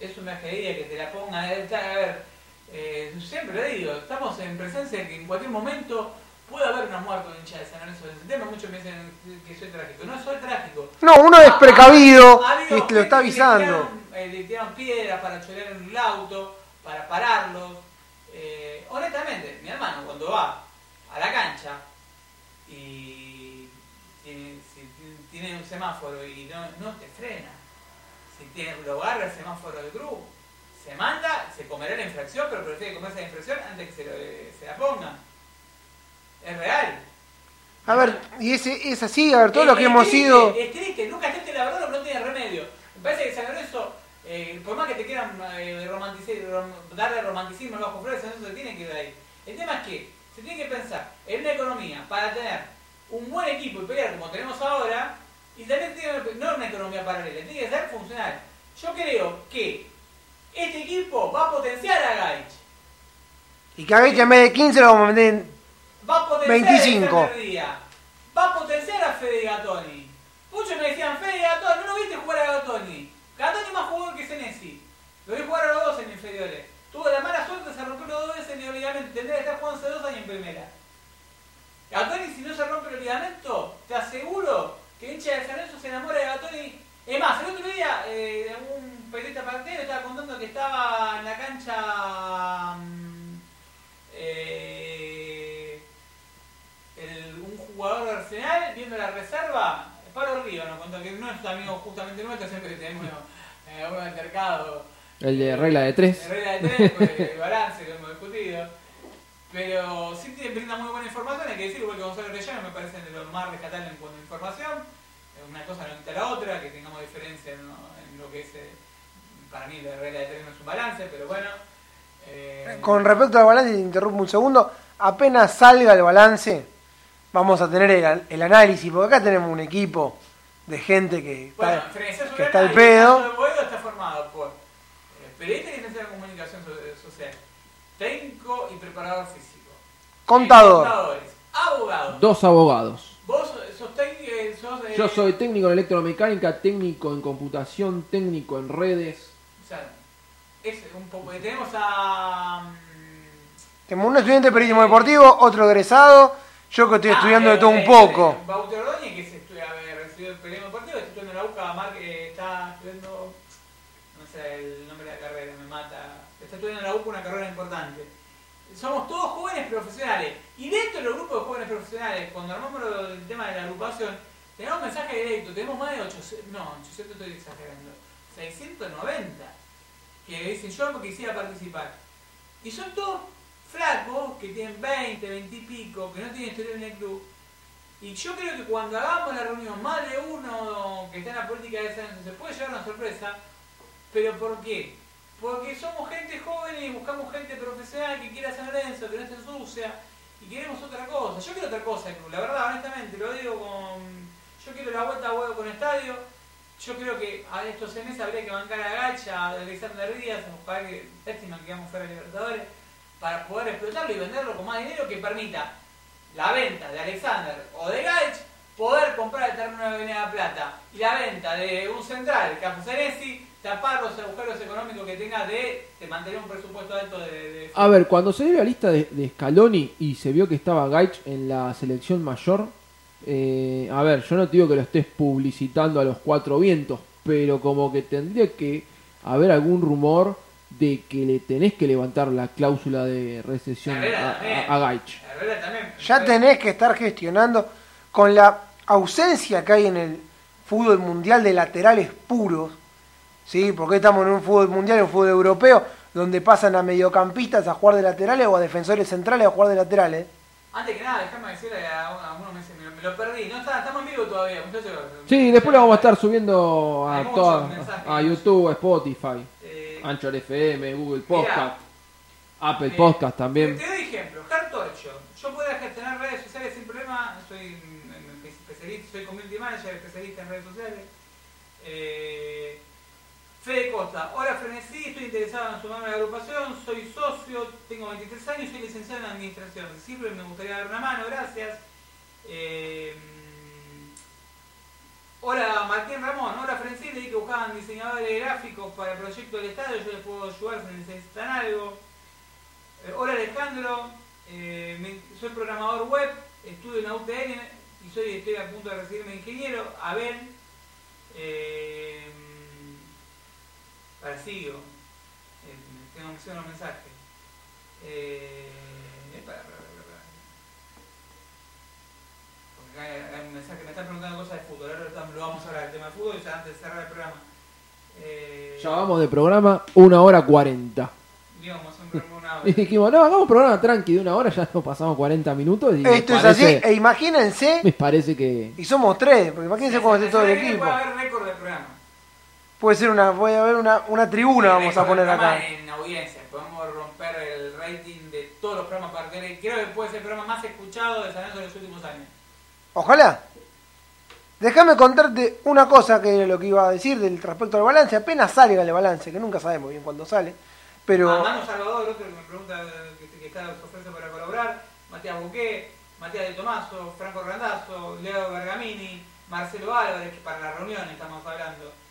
Es un viaje de ida que te la ponga. A ver, eh, siempre lo digo, estamos en presencia de que en cualquier momento puede haber una muerte de hincha de San Lorenzo. Muchos me dicen que soy trágico. No soy trágico. No, uno es precavido y lo está avisando. Le tiraron, eh, le tiraron piedras para chorear en el auto, para pararlos. Eh, honestamente, mi hermano cuando va a la cancha y tiene, si tiene- tiene un semáforo y no, no te frena, si tiene, lo agarra el semáforo del cruz, se manda, se comerá la infracción, pero prefiere comerse la infracción antes que se, lo- se la ponga. Es real. A ver, y ese, es así, a ver, todo Es- lo que es hemos triste, ido... Es triste, nunca gente la verdad no tiene remedio. Me parece que San Lorenzo, eh, por más que te quieran eh, rom- darle romanticismo al bajo flores, Lorenzo se tiene que ir ahí. El tema es que se tiene que pensar en una economía para tener un buen equipo y pelear como tenemos ahora, y también tiene, no una economía paralela, tiene que ser funcional. Yo creo que este equipo va a potenciar a Gaich. Y que a veces en vez de 15 lo vamos a meter en... Va a potenciar 25. a. Va a potenciar a Fede Gatoni. Muchos me decían, Fede Gatoni, ¿no lo viste jugar a Gatoni? Gatoni es más jugador que Senesi. Lo vi jugar a los dos en Tuvo la mala suerte, se rompió dos veces el ligamento. Tendría que estar jugando hace dos años en primera. Gatoni, si no se rompe el ligamento, te aseguro que el hincha de San Lorenzo se enamora de Gatoni. Es más, el otro día, eh, un periodista partero estaba contando que estaba en la cancha. mm, eh, un jugador de Arsenal viendo la reserva, Pablo Río nos contó que no es amigo justamente nuestro, siempre tenemos eh, un altercado El de regla de tres. de regla de tres, pues, el balance lo hemos discutido. Pero sí tiene, brinda muy buena información, hay que decir, igual que Gonzalo Rellano me parecen de los más rescatables en cuanto a información. Eh, Una cosa no quita la otra, que tengamos diferencia en, lo- en lo que es, eh, para mí la regla de tres no es un balance, pero bueno. eh, Con respecto al balance, te interrumpo un segundo, apenas salga el balance, vamos a tener el, el análisis, porque acá tenemos un equipo de gente que está, Bueno, Frenesí que está al pedo. El está formado por eh, periodista y licenciado en comunicación so- social, técnico y preparador físico, Contador. eh, contadores, abogados. Dos abogados. Vos sos técnico, eh, sos, eh, Yo soy técnico en electromecánica, técnico en computación, técnico en redes. O sea, es un poco. Tenemos a. mm, Tenemos un estudiante de periodismo deportivo, otro egresado, yo que estoy ah, estudiando de eh, todo un eh, poco. Bauti Ordóñez, que se estudia, eh, recibió el periodismo deportivo, está estudiando en la UCA, Mar, eh, está estudiando. No sé el nombre de la carrera, me mata. Está estudiando en la UCA una carrera importante. Somos todos jóvenes profesionales. Y dentro de los grupos de jóvenes profesionales, cuando armamos el tema de la agrupación, tenemos mensaje directo, tenemos más de 800, no, 800 estoy exagerando, 690 que dicen yo quisiera participar. Y son todos flacos que tienen 20, 20 y pico, que no tienen historia en el club. Y yo creo que cuando hagamos la reunión, más de uno que está en la política de San se puede llevar una sorpresa. ¿Pero por qué? Porque somos gente joven y buscamos gente profesional que quiera San Lorenzo, que no se ensucia, y queremos otra cosa. Yo quiero otra cosa la verdad, honestamente, lo digo con... Yo quiero la vuelta a huevo con estadio, yo creo que a estos meses habría que bancar a Gacha, a Alexander Díaz, ojalá que lástima que quedamos fuera de Libertadores, para poder explotarlo y venderlo con más dinero que permita la venta de Alexander o de Gaich, poder comprar el terreno de Avenida Plata y la venta de un central, Capo Senesi, tapar los agujeros económicos que tenga de, de mantener un presupuesto alto de... de- A ver, cuando se dio la lista de, de Scaloni y se vio que estaba Gaich en la selección mayor, eh, a ver, yo no te digo que lo estés publicitando a los cuatro vientos, pero como que tendría que haber algún rumor de que le tenés que levantar la cláusula de recesión a, a, a Gaich. La verdad también... Ya tenés que estar gestionando con la ausencia que hay en el fútbol mundial de laterales puros, ¿sí? Porque estamos en un fútbol mundial, en un fútbol europeo, donde pasan a mediocampistas a jugar de laterales o a defensores centrales a jugar de laterales. Antes que nada, déjame decirle a, a unos meses, me, lo- me lo perdí, no está, estamos en vivo todavía, muchachos. Sí, después lo vamos a estar subiendo a, mensajes. a YouTube, a Spotify, Eh, Anchor FM, Google Mirá. Podcast, Apple Eh, Podcast también. Te, doy ejemplo, Hard Torcho. Yo podría gestionar redes sociales sin problema, soy especialista, soy community manager, especialista en redes sociales. Eh, Fede Costa, hola Frenesí, estoy interesado en sumarme a la agrupación, soy socio, tengo 23 años, soy licenciado en administración. Si sirve, me gustaría dar una mano, gracias. Eh, hola Martín Ramón, hola Frenesí, leí que buscaban diseñadores gráficos para el proyecto del estadio, yo les puedo ayudar si necesitan algo. Eh, hola Alejandro, eh, soy programador web, estudio en la UTN y estoy a punto de recibirme ingeniero. Abel, eh, para sigo, eh, tengo que hacer unos mensajes. Eh. Porque acá hay, hay un mensaje, me están preguntando cosas de fútbol, ahora estamos- lo vamos a hablar del tema de fútbol ya antes de cerrar el programa. Eh, Ya vamos de programa una hora cuarenta. digamos, un programa una hora. Y dijimos, no, hagamos programa tranqui de una hora, ya nos pasamos 40 minutos. Y Esto es así, e imagínense, Me parece que. y somos tres, porque imagínense cuando esté todo el equipo. Puede haber récord de programa. Puede ser una, puede haber una, una tribuna, Sí, vamos a poner acá. En audiencia, podemos romper el rating de todos los programas para que creo que puede ser el programa más escuchado de San Lorenzo de los últimos años. Ojalá. Déjame contarte una cosa que era lo que iba a decir del respecto al balance. Apenas salga el balance, que nunca sabemos bien cuándo sale. Pero Ah, Manu Salvador, otro que me pregunta que, que está ofrece para colaborar, Matías Buqué, Matías de Tomaso, Franco Randazzo, Leo Bergamini, Marcelo Álvarez, que para la reunión estamos hablando.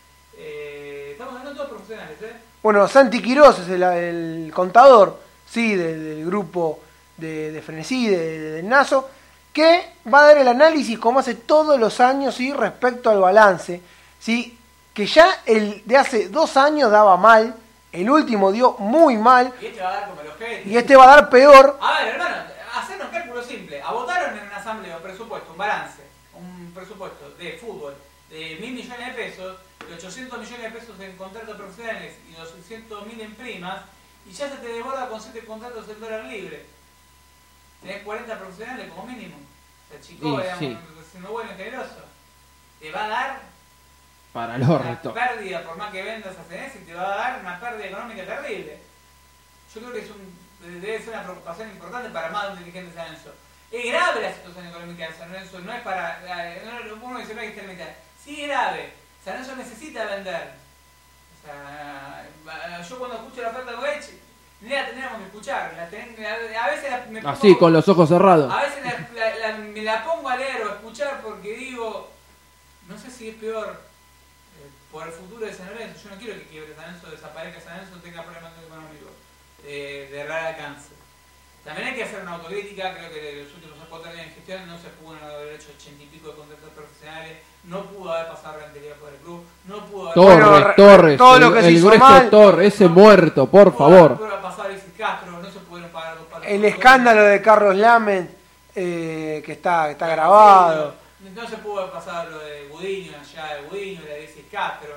Eh, estamos hablando todos profesionales, ¿eh? bueno, Santi Quirós es el, el contador, sí, de- del grupo de, de Frenesí, de, de- del NASO, que va a dar el análisis como hace todos los años, sí, respecto al balance, sí, que ya el de hace dos años daba mal, el último dio muy mal, Y este va a dar como el y este va a dar peor. A ver, hermano, hacernos cálculo simple. A votaron en una asamblea un presupuesto, un balance, un presupuesto de fútbol de mil millones de pesos, de 800 millones de pesos en contratos profesionales y 200 mil en primas, y ya se te desborda con 7 contratos en dólar libre. Tenés 40 profesionales como mínimo. O sea, chico, Y digamos, sí. siendo bueno y generoso. Te va a dar Para el una orto. pérdida por más que vendas a CNS y te va a dar una pérdida económica terrible. Yo creo que es un, debe ser una preocupación importante para más de un dirigente San Lorenzo. Es grave la situación económica de San Lorenzo, no es para... eh, No, no, uno dice, no hay que estar. Sí, es grave. San Lorenzo necesita vender. O sea, eh, yo cuando escucho la oferta de Goech, ni la tendríamos que escuchar. La ten- a, a veces la- me pongo- Así, con los ojos cerrados. a veces la- me la pongo a leer o a escuchar porque digo, no sé si es peor eh, por el futuro de San Lorenzo. Yo no quiero que quiebre San Lorenzo, desaparezca San Lorenzo, tenga problemas económicos de, de raro alcance. También hay que hacer una autocrítica, creo que de los últimos cuatro años de gestión no se pudo haber hecho ochenta y pico de contratos profesionales, no pudo haber pasado rentería por el club, no pudo haber Torres, Bueno, Torres, todo lo el, que se el hizo grueso mal. Torres, ese muerto, por no pudo favor. haber pasado Castro, no se pudieron pagar los palos. El escándalo de Carlos Lamen, eh, que está, que está grabado. No se pudo pasar lo de Gudiño, allá de Gudiño, de Alexis Castro.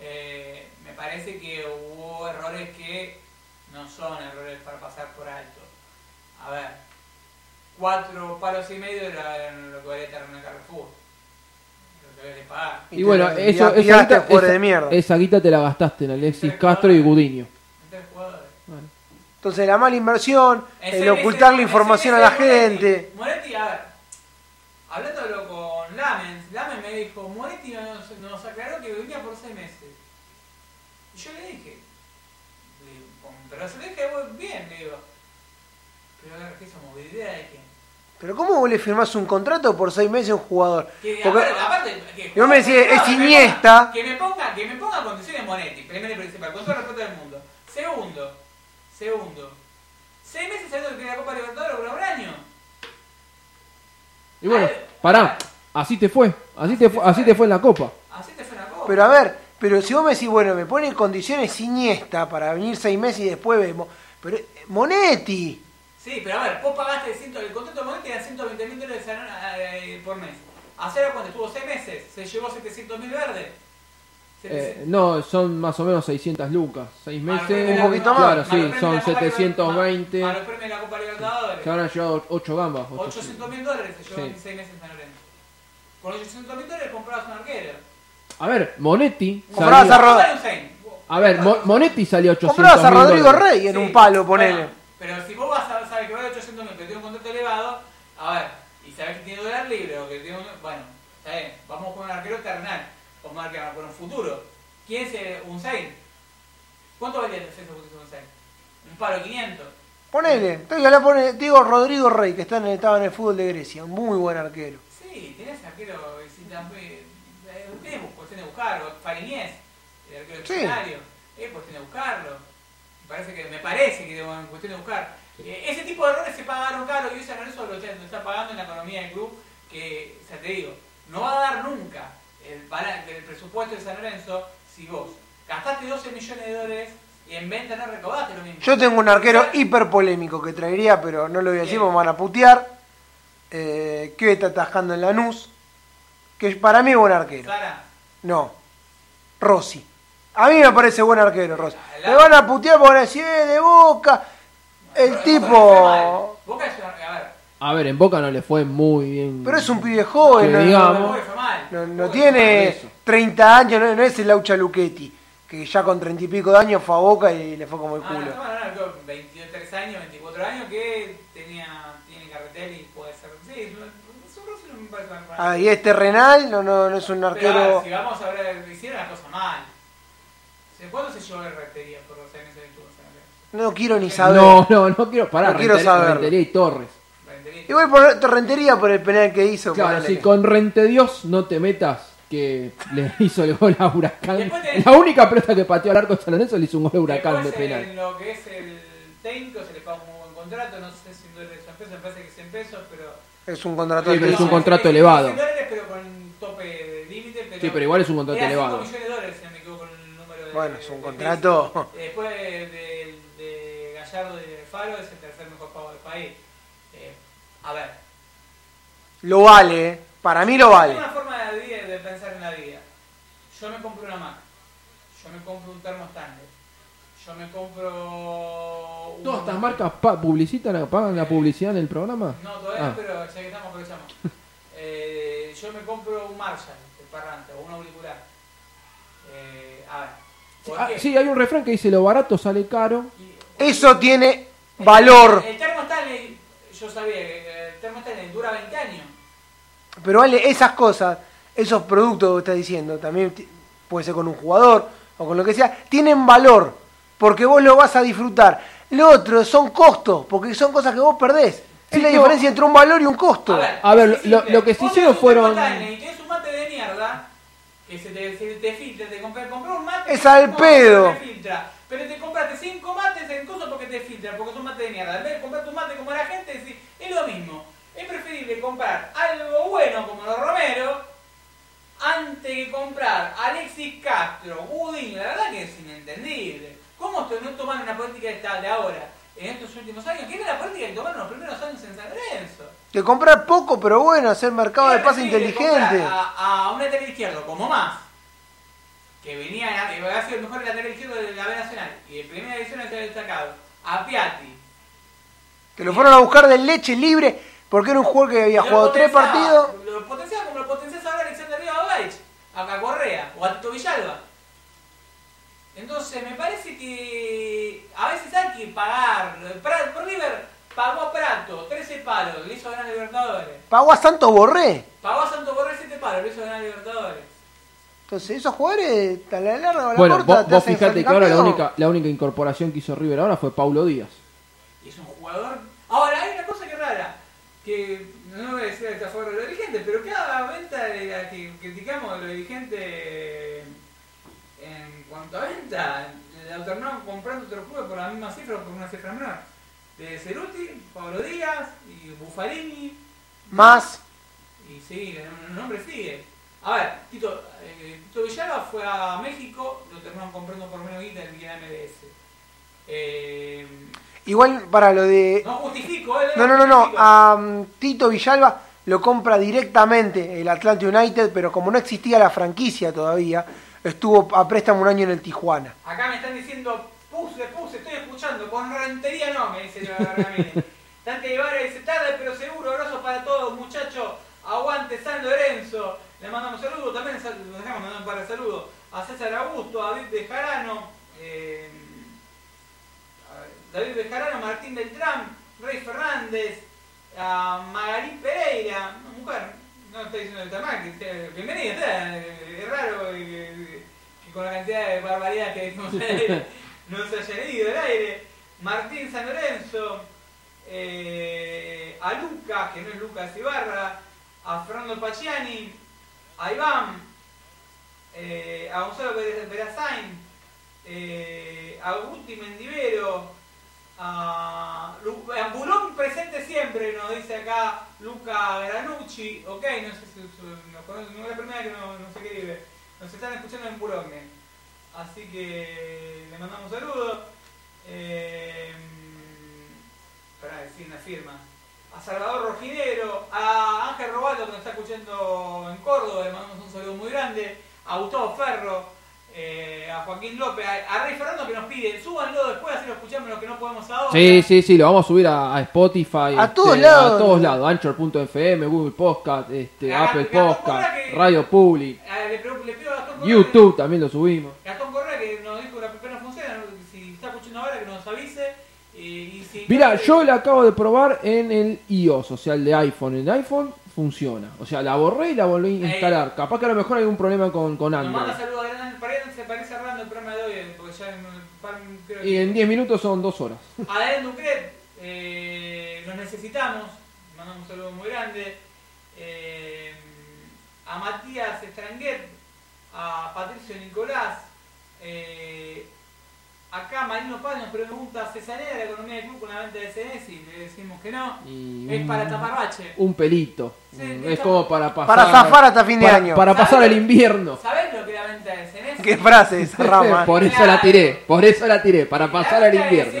Eh, me parece que hubo errores que no son errores para pasar por alto. A ver, cuatro palos y medio era lo que valía tener una Carrefour. Lo que valía pagar. Y bueno, te- eso, y esa, guita, esa- de mierda. esa guita te la gastaste en Alexis Castro y Gudiño. Tres jugadores. Bueno. Entonces la mala inversión, el ocultar la información a la gente. Moretti, a ver, hablándolo con Lamen, Lamen me dijo, Moretti nos, nos aclaró que venía por seis meses. Y yo le dije, pero se le dije bien, le digo. Pero a ver, ¿qué somos? ¿Idea de quién? Pero ¿cómo vos le firmás un contrato por seis meses a un jugador? Que, Porque- aparte, aparte, que Yo me decía, es que me Iniesta. ponga- Que me ponga, que me ponga condiciones Monetti, primero y principal, con todo el respeto del mundo. Segundo, segundo. Seis meses saliendo de la Copa Libertadores por un año. Y bueno, pará, así te fue, así te fue, así te fue en la copa. Así te fue la Copa. Pero a ver, pero si vos me decís, bueno, me pone en condiciones Iniesta para venir seis meses y después vemos. Pero eh, Monetti. Sí, pero a ver, vos pagaste ciento, el contrato de Monetti era 120 mil dólares eh, por mes. Hacer cuando estuvo 6 meses, se llevó 700 mil verdes. Eh, no, son más o menos 600 lucas, 6 A los meses. un poquito más. Claro, sí, son la Copa 720. Libertadores, A los premios de la Copa Libertadores. Se habrán llevado 8 gambas. 800 mil dólares se llevó Sí. en 6 meses en San Lorenzo. Con 800 mil dólares comprabas un arquero. A ver, Monetti. Comprabas salió- a Rod- Vale un seis. A ver, Mo- Monetti salió 800 Comprabas a mil Rodrigo. Rey en Sí, un palo, ponele. Pero si vos vas a saber que vale 800 mil, pero tiene un contrato elevado, a ver, y sabés que tiene dólar libre o que tiene un. Bueno, bien, vamos con un arquero terrenal, vamos a arquero con un futuro. ¿Quién es un 6? ¿Cuánto vale el un 6? Un palo 500. Ponele, te digo, la pone- digo Rodrigo Rey, que está en el, estaba en el fútbol de Grecia, un muy buen arquero. Sí, tenés arquero, si también, eh, tenés cuestión de buscarlo. Fariñez, el arquero Sí. es cuestión de buscarlo. Me parece que, me parece que es cuestión de buscar. Eh, ese tipo de errores se pagaron caro y hoy San Lorenzo lo, está pagando en la economía del club, que, sea, te digo, no va a dar nunca el, el presupuesto de San Lorenzo si vos gastaste 12 millones de dólares y en venta no recaudaste lo mismo. Yo tengo un arquero hiper polémico que traería, pero no lo voy a decir porque me van a putear. Eh, que está atajando en Lanús. Que para mí es buen arquero. Sara, No. Rossi. A mí me parece buen arquero, Rossi. La- Me van a putear por decir, eh, de boca. El tipo. Boca es una- a ver, A ver, en Boca no le fue muy bien. Pero es un pibe joven, Que no, digamos. no- mal. no- no tiene Por eso. 30 años, no, no es el Laucha Luchetti, que ya con 30 y pico de años fue a Boca y le fue como el Ah, no, culo. estamos hablando de 23 años, 24 años que tenía, tiene carretel y puede ser. Sí, su Rossi no me parece tan raro. Ah, y este Renal no, no, no es un Pero a ver, arquero. si vamos a ver, hicieron la cosa mal. ¿Se- ¿Cuándo se llevó el Rentería por los años San Lorenzo? No quiero ni saber. No, no, no quiero parar. No quiero Rentería, saberlo. Rentería y Torres. Rentería. Igual por Torrentería por el penal que hizo. Claro, si con Rente Dios no te metas que le hizo el gol a Huracán. De- La única pelota que pateó al arco de San Lorenzo le hizo un gol a Huracán de Después, penal. En lo que es el técnico se le paga un buen contrato, no sé si en dólares o en pesos, me parece que es en pesos, pero. Es un contrato Sí, pero es un contrato es- elevado. dólares, pero con tope de límite. Pero Sí, pero igual es un contrato elevado. millones de dólares, si no me equivoco, el número de. Bueno, es un de contrato. Después de, de- de Gallardo y de Faro es el tercer mejor pago del país. Eh, a ver. Lo vale, eh. para mí lo vale. Tengo una forma de, vida- de pensar en la vida. Yo me compro una Mac. Yo me compro un termo Stanley. Yo me compro. un- ¿Todas estas marcas pa- publicitan, pagan la publicidad en el programa? No, todavía Ah. pero ya que estamos aprovechamos. Eh, yo me compro un Marshall de parlante o un auricular. Eh, a ver. ¿Por Ah, sí, hay un refrán que dice lo barato sale caro. Y- Eso tiene valor. El, el termo Stanley, yo sabía que el termo Stanley dura 20 años. Pero vale, esas cosas, esos productos que estás diciendo, también puede ser con un jugador o con lo que sea, tienen valor. Porque vos lo vas a disfrutar. Lo otro son costos, porque son cosas que vos perdés. Sí, es la diferencia entre un valor y un costo. A ver, es lo- simple. lo que se hicieron tenés un termo fueron- Stanley Y tenés un mate de mierda. Que se te, se te filtra, te compré, compré un mate. Es al pedo. te filtra. Pero te compraste cinco mates en coso porque te filtra, porque es un mate de mierda. En vez de comprar tu mate como la gente, decís, es lo mismo. Es preferible comprar algo bueno como los Romero antes que comprar Alexis Castro, Budín. La verdad que es inentendible. ¿Cómo no toman una política de, esta- de ahora, en estos últimos años? ¿Qué era la política que tomaron los primeros años en San Lorenzo? De comprar poco, pero bueno, hacer mercado de pase inteligente. A, a un lateral izquierdo como más, que venía, que había sido el mejor lateral izquierdo de la B Nacional y en primera división se había destacado, a Piatti. Que lo fueron a buscar de leche libre, porque era un jugador que había jugado tres partidos. Lo potenciaba como lo potencias ahora Alexander Riva Baich, a Correa o a Tito Villalba. Entonces me parece que a veces hay que pagar. Por River pagó a Prato 13 palos, le hizo ganar Libertadores. Pagó a Santos Borré. Pagó a Santo Borré 7 palos, le hizo ganar Libertadores. Entonces, esos jugadores, a la larga o a la Bueno, corta, vos, te vos hacen fijate que ahora la única, la única incorporación que hizo River ahora fue Paulo Díaz. Y es un jugador. Ahora, hay una cosa que es rara. Que no voy a decir a favor de los dirigentes, pero cada venta de la que criticamos a los dirigentes en cuanto a venta, le alternaron comprando otros clubes por la misma cifra o por una cifra menor. De Ceruti, Pablo Díaz y Buffarini. Más. Y sigue, el nombre sigue. A ver, Tito, eh, Tito Villalba fue a México, lo terminaron comprando por menos guita en la MLS. Eh, Igual para lo de. no justifico, eh, No, no, no, no. A um, Tito Villalba lo compra directamente el Atlanta United, pero como no existía la franquicia todavía, estuvo a préstamo un año en el Tijuana. Acá me están diciendo, puse, puse, estoy escuchando, con rentería no, me dice Ramírez. Dante Guevara dice, tarde pero seguro, abrazo para todos, muchachos, aguante San Lorenzo. Le mandamos saludos, también le dejamos mandar un par de saludos a César Augusto, a David Bejarano, eh, David Bejarano, Martín Beltrán, Rey Fernández, a Magalí Pereira, una mujer, no estoy diciendo que está mal, que sea bienvenido, está, eh, es raro que, que- que con la cantidad de barbaridades que al aire no se haya ido al aire. Martín San Lorenzo, eh, a Lucas, que no es Lucas Ibarra, a Fernando Paciani, a Iván, eh, a Gonzalo Pérez Verazain, eh, a Guti Mendivero, a Bulón presente siempre, nos dice acá Luca Granucci, ok, no sé si nos conocen, no es la primera que no, no se escribe, nos están escuchando en Bulongue, así que le mandamos saludos. Eh, para decir una firma. A Salvador Rojinero, a Ángel Robaldo que nos está escuchando en Córdoba, le mandamos un saludo muy grande, a Gustavo Ferro, eh, a Joaquín López, a, a Rey Fernando que nos pide, súbanlo después, así lo escuchamos lo que no podemos ahora. Sí, sí, sí, lo vamos a subir a, a Spotify. este, A todos lados. A todos lados. Anchor.fm, Google Podcast, este, Apple Podcast, que- Radio Public, Eh, le, pido a Gastón Correa, YouTube también lo subimos. Gastón Correa que nos dijo que la PP no funciona, si está escuchando ahora que nos avise. eh, y si Mira, yo la acabo de probar en el iOS, o sea, el de iPhone. En iPone funciona. O sea, la borré y la volví a Ey. instalar. Capaz que a lo mejor hay algún problema con, con Android. manda saludos a Hernán Paredes, se parece cerrando el programa de hoy, porque ya en- par- creo Y en 10 minutos son 2 horas. A Adrián Ducret, eh, los necesitamos, mandamos un saludo muy grande. Eh, a Matías Estranguet, a Patricio Nicolás, eh, acá Marino Paz nos pregunta, ¿se sanea la economía del club con la venta de CNS? Y le decimos que no, Y es un- para tapar bache. Un pelito. Sí, es como para pasar. Para zafar hasta fin de para- año. Para pasar el invierno. ¿Sabés lo que es la venta de CNS? Qué frase esa rama. por eso la tiré. Por eso la tiré. Para pasar el invierno.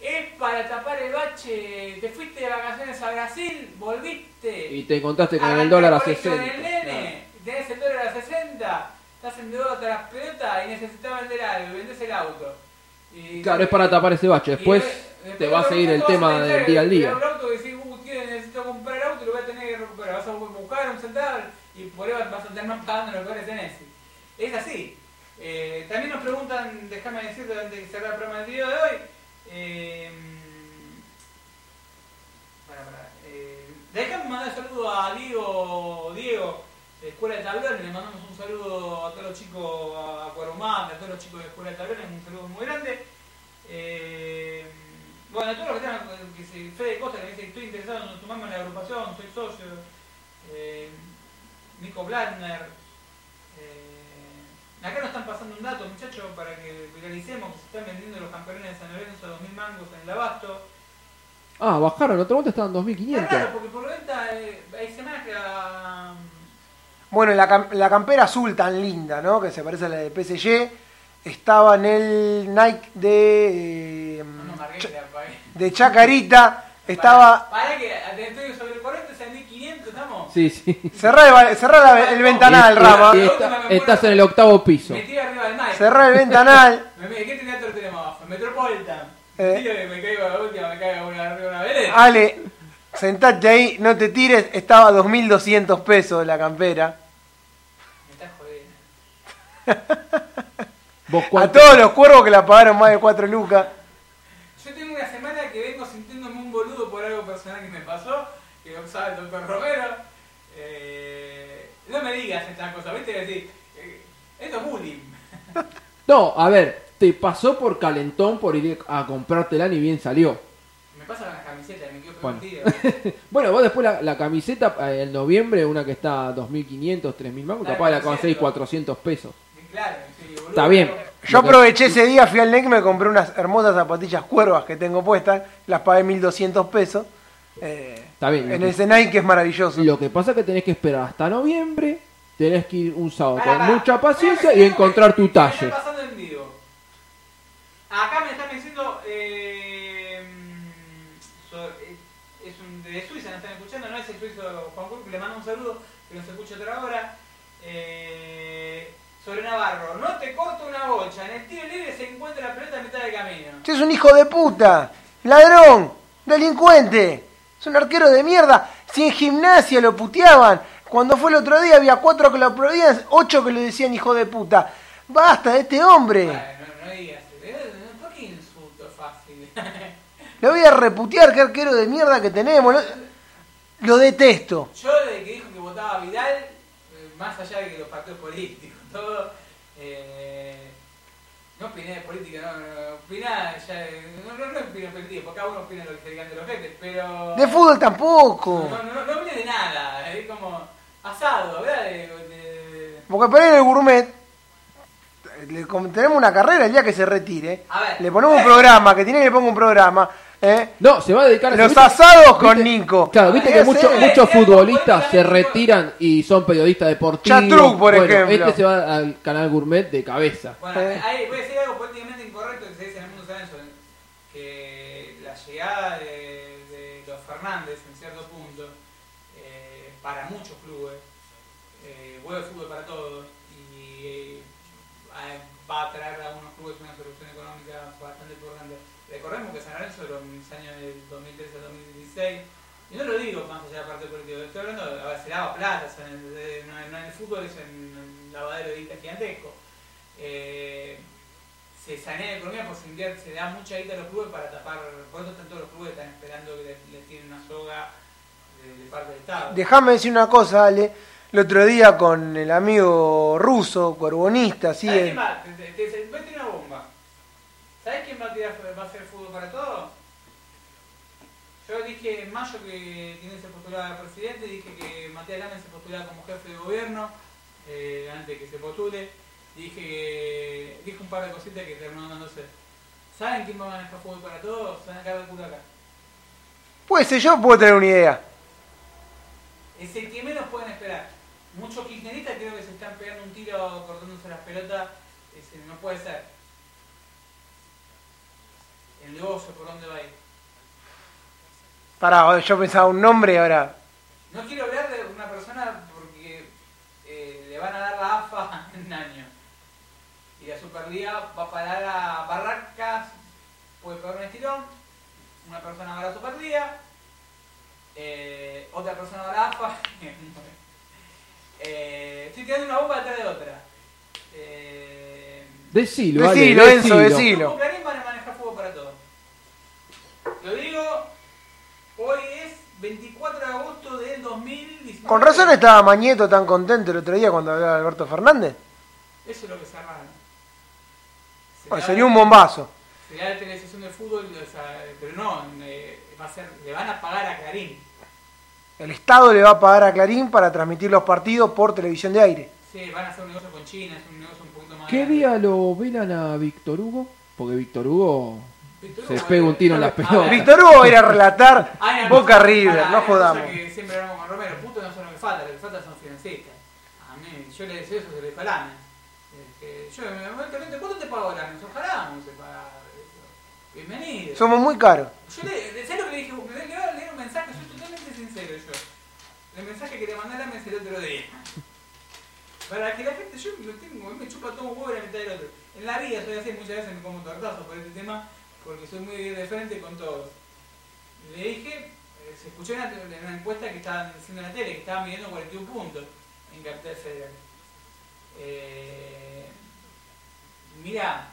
Es para tapar el bache. Te fuiste de vacaciones a Brasil, volviste. Y te encontraste con el dólar a con el 60. nene, tenés el dólar a 60, estás endeudado hasta las pelotas y necesitas vender algo, y vendés el auto. Y, Claro, es para tapar ese bache. Después y te va a seguir el tema del día al día. El auto que decís, uh, tío, necesito comprar auto y lo voy a tener que recuperar. Vas a buscar un centavo y por ahí vas a terminar pagando lo que vale tenés. Es así. Eh, también nos preguntan, déjame decirte antes de cerrar el programa del día de hoy. Eh, para, para, eh, déjame mandar un saludo a Diego, Diego Escuela de Tablones. Le mandamos un saludo a todos los chicos, a Cuarumán, a todos los chicos de Escuela de Tablones. Un saludo muy grande. Eh, bueno, a todos los que están, que se, Fede Costa que dice estoy interesado en tomarme en la agrupación, soy socio. Eh, Nico Bladner. Eh, acá nos están pasando un dato, muchachos, para que viralicemos que se están vendiendo los campeones de San Lorenzo a 2.000 mangos en el abasto. Ah, bajaron. Otra vuelta estaban Es 2500. raro, porque por venta eh, hay semanas que. Bueno, la, cam- la campera azul tan linda, ¿no? Que se parece a la de PSG. Estaba en el Nike de, eh, No, no, Ch- pagué. de Chacarita. Estaba. Para, para que estoy sobre el 40, es 1.500, ¿estamos? Sí, sí. Cerrá el, cerrá la- el ventanal, y- Rama. y está- estás en el octavo piso. Metí arriba del Mike. Cerrá el ventanal. Me- me- ¿Qué teatro tenemos abajo? Metropolitan. Eh. Tiro que me caigo a la última, me caigo una, arriba de una veleta. Ale, sentate ahí, no te tires. Estaba a 2.200 pesos la campera. Me estás jodiendo. ¿Vos A todos los cuervos que la pagaron más de 4 lucas. Yo tengo una semana que vengo sintiéndome un boludo por algo personal que me pasó, que lo sabe el doctor Romero. Eh, no me digas estas cosas, ¿viste? Decir, eh, esto es bullying. No, a ver. Te pasó por calentón por ir a comprártela ni bien salió. Me pasa con las camisetas, me quedo Bueno. permitido. Bueno, vos después la, la camiseta eh, en noviembre, una que está a 2.500, 3.000 mangos, Claro, capaz la conseguís 400. 400 pesos. Claro, sí, boludo. Está bien. Yo aproveché ese día, fui al NEC, me compré unas hermosas zapatillas cuervas que tengo puestas, las pagué 1200 pesos. Eh, Está bien. en ese Nike que es maravilloso. lo que pasa es que tenés que esperar hasta noviembre, tenés que ir un sábado Pará, con pará. mucha paciencia Mira, y encontrar tu ¿qué me talle. está pasando en vivo? Acá me están diciendo. Eh, so- eh, es un de Suiza, nos están escuchando, no es el suizo Juan Cruz, le mando un saludo, que nos escucha otra hora. Eh, sobre Navarro, no te corto una bocha, en el tiro libre se encuentra la pelota a mitad de camino. Che, es un hijo de puta, ladrón, delincuente, es un arquero de mierda. Si en gimnasia lo puteaban, cuando fue el otro día había cuatro que lo aplaudían, ocho que le decían hijo de puta. Basta de este hombre, Bueno, no, no digas, eh, ¿por qué insulto fácil? lo voy a reputear, qué arquero de mierda que tenemos. Lo detesto. Yo desde que dijo que votaba Vidal, eh, más allá de que los partidos políticos, todo, eh, no opiné de política, no, no, opiná, ya, no, no, no opiné de política, porque cada uno opina lo que se digan de los jefes, pero... De fútbol tampoco. No, no, no, opiné de nada, es como asado, ¿verdad? De, de- Porque por ahí el gourmet le, tenemos una carrera el día que se retire. A ver. le ponemos un programa, que tiene que le ponga un programa. ¿Eh? No, se va a dedicar a Los ¿viste? asados con ¿Viste? Nico. Claro, viste ¿Qué que muchos muchos futbolistas se retiran y son periodistas deportivos. Chatruc, por Bueno, ejemplo. Este se va al canal gourmet de cabeza. Bueno, Eh. ahí voy a decir algo políticamente incorrecto que se dice en el mundo San Lorenzo, que la llegada de, de los Fernández en cierto punto, eh, para muchos clubes, eh, vuelve el fútbol para todos y eh, va a traer a algunos clubes una solución económica bastante importante. Recordemos que San Lorenzo en los años del 2013 al 2016 y no lo digo más allá de la parte política, estoy hablando de, se lava plata, o sea, en el, en- fútbol es en un lavadero de guita gigantesco. Eh, se sanea la economía porque se, invierte- se da mucha guita a los clubes para tapar, por eso están todos los clubes están esperando que les, les tiren una soga de, de parte del Estado. Déjame decir una cosa, Ale. El otro día con el amigo ruso, corbonista, así. ¿Sabés el- quién va? Te, te, te- a tirar una bomba. ¿Sabés quién va a, tirar, va a hacer fútbol para todos? Yo dije en mayo que tiene se postulaba presidente, dije que Matías Lamen se postulaba como jefe de gobierno, eh, antes de que se postule. Dije que, dije un par de cositas que terminó dándose. ¿Saben quién va a manejar fútbol para todos? Se van a caer de culo acá. Puede ser yo, puedo tener una idea. Es el que menos pueden esperar. Muchos kirchneristas creo que se están pegando un tiro cortándose las pelotas. Ese no puede ser. El negocio, ¿por dónde va a ir? Pará, yo pensaba un nombre ahora. No quiero hablar de una persona porque eh, le van a dar la AFA en un año. Y la Superliga va a parar a Barracas, puede pegar un estirón. Una persona va a la Superliga, eh, otra persona va a la AFA. eh, estoy tirando una bomba detrás de otra. Eh, Decilo, Decilo, Enzo, decilo. decilo. Grupo Clarín van a manejar fútbol para todos. Lo digo, hoy es 24 de agosto del 2019. Con razón estaba Mañeto tan contento el otro día cuando hablaba Alberto Fernández. Eso es lo que se. Bueno, sería un bombazo. Sería la televisación de fútbol, o sea, pero no, eh, va a ser, le van a pagar a Clarín. El Estado le va a pagar a Clarín para transmitir los partidos por televisión de aire. Sí, van a hacer un negocio con China, es un negocio un poquito más ¿Qué grande. día lo velan a Víctor Hugo? Porque Víctor Hugo se pega un tiro en la pelota. Víctor Hugo va a ir a relatar Boca River, no jodamos. que siempre hablamos con Romero, putos no son lo que falta, lo que falta son financistas. A mí, yo le decía eso, se le dijo a. Eh, que Yo, en el momento, ¿cuánto te pago Lame? Ojalá no se paga eso. Bienvenido. Somos muy caros. Yo le, ¿sabes lo que le dije? Le, le voy a leer un mensaje, soy totalmente sincero yo. El mensaje que le mandé a Lame es el otro día. Para que la gente, yo lo tengo, me chupa todo un huevo y la mitad del otro. En la vida soy así, muchas veces me como tortazos por este tema, porque soy muy de frente con todos. Le dije, eh, se escuchó en una, en una encuesta que estaban haciendo en la tele, que estaban midiendo 41 puntos en Capital Federal. Eh, mira,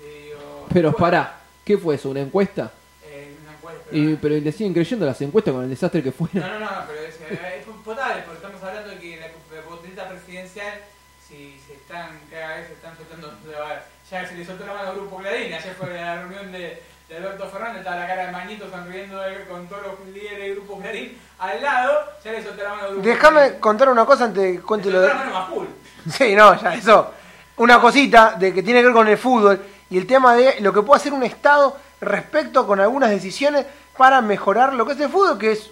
le digo... Pero bueno, pará, ¿qué fue eso? ¿Una encuesta? eh, una encuesta, pero- Y, pero le siguen creyendo las encuestas con el desastre que no, fueron. no, no, pero es, eh, es potable, porque estamos hablando de que la, la potencia presidencial, si se están, cada vez están soltando, a ver, ya se le soltó la mano al grupo Clarín, ayer fue la reunión de, de Alberto Fernández, estaba la cara de Mañito sonriendo con todos los líderes del grupo Clarín al lado, ya le soltó la mano al grupo Déjame contar una cosa antes de cuente lo la de... mano más cool. Sí, no, ya, eso. Una cosita de que tiene que ver con el fútbol y el tema de lo que puede hacer un Estado respecto con algunas decisiones para mejorar lo que es el fútbol, que es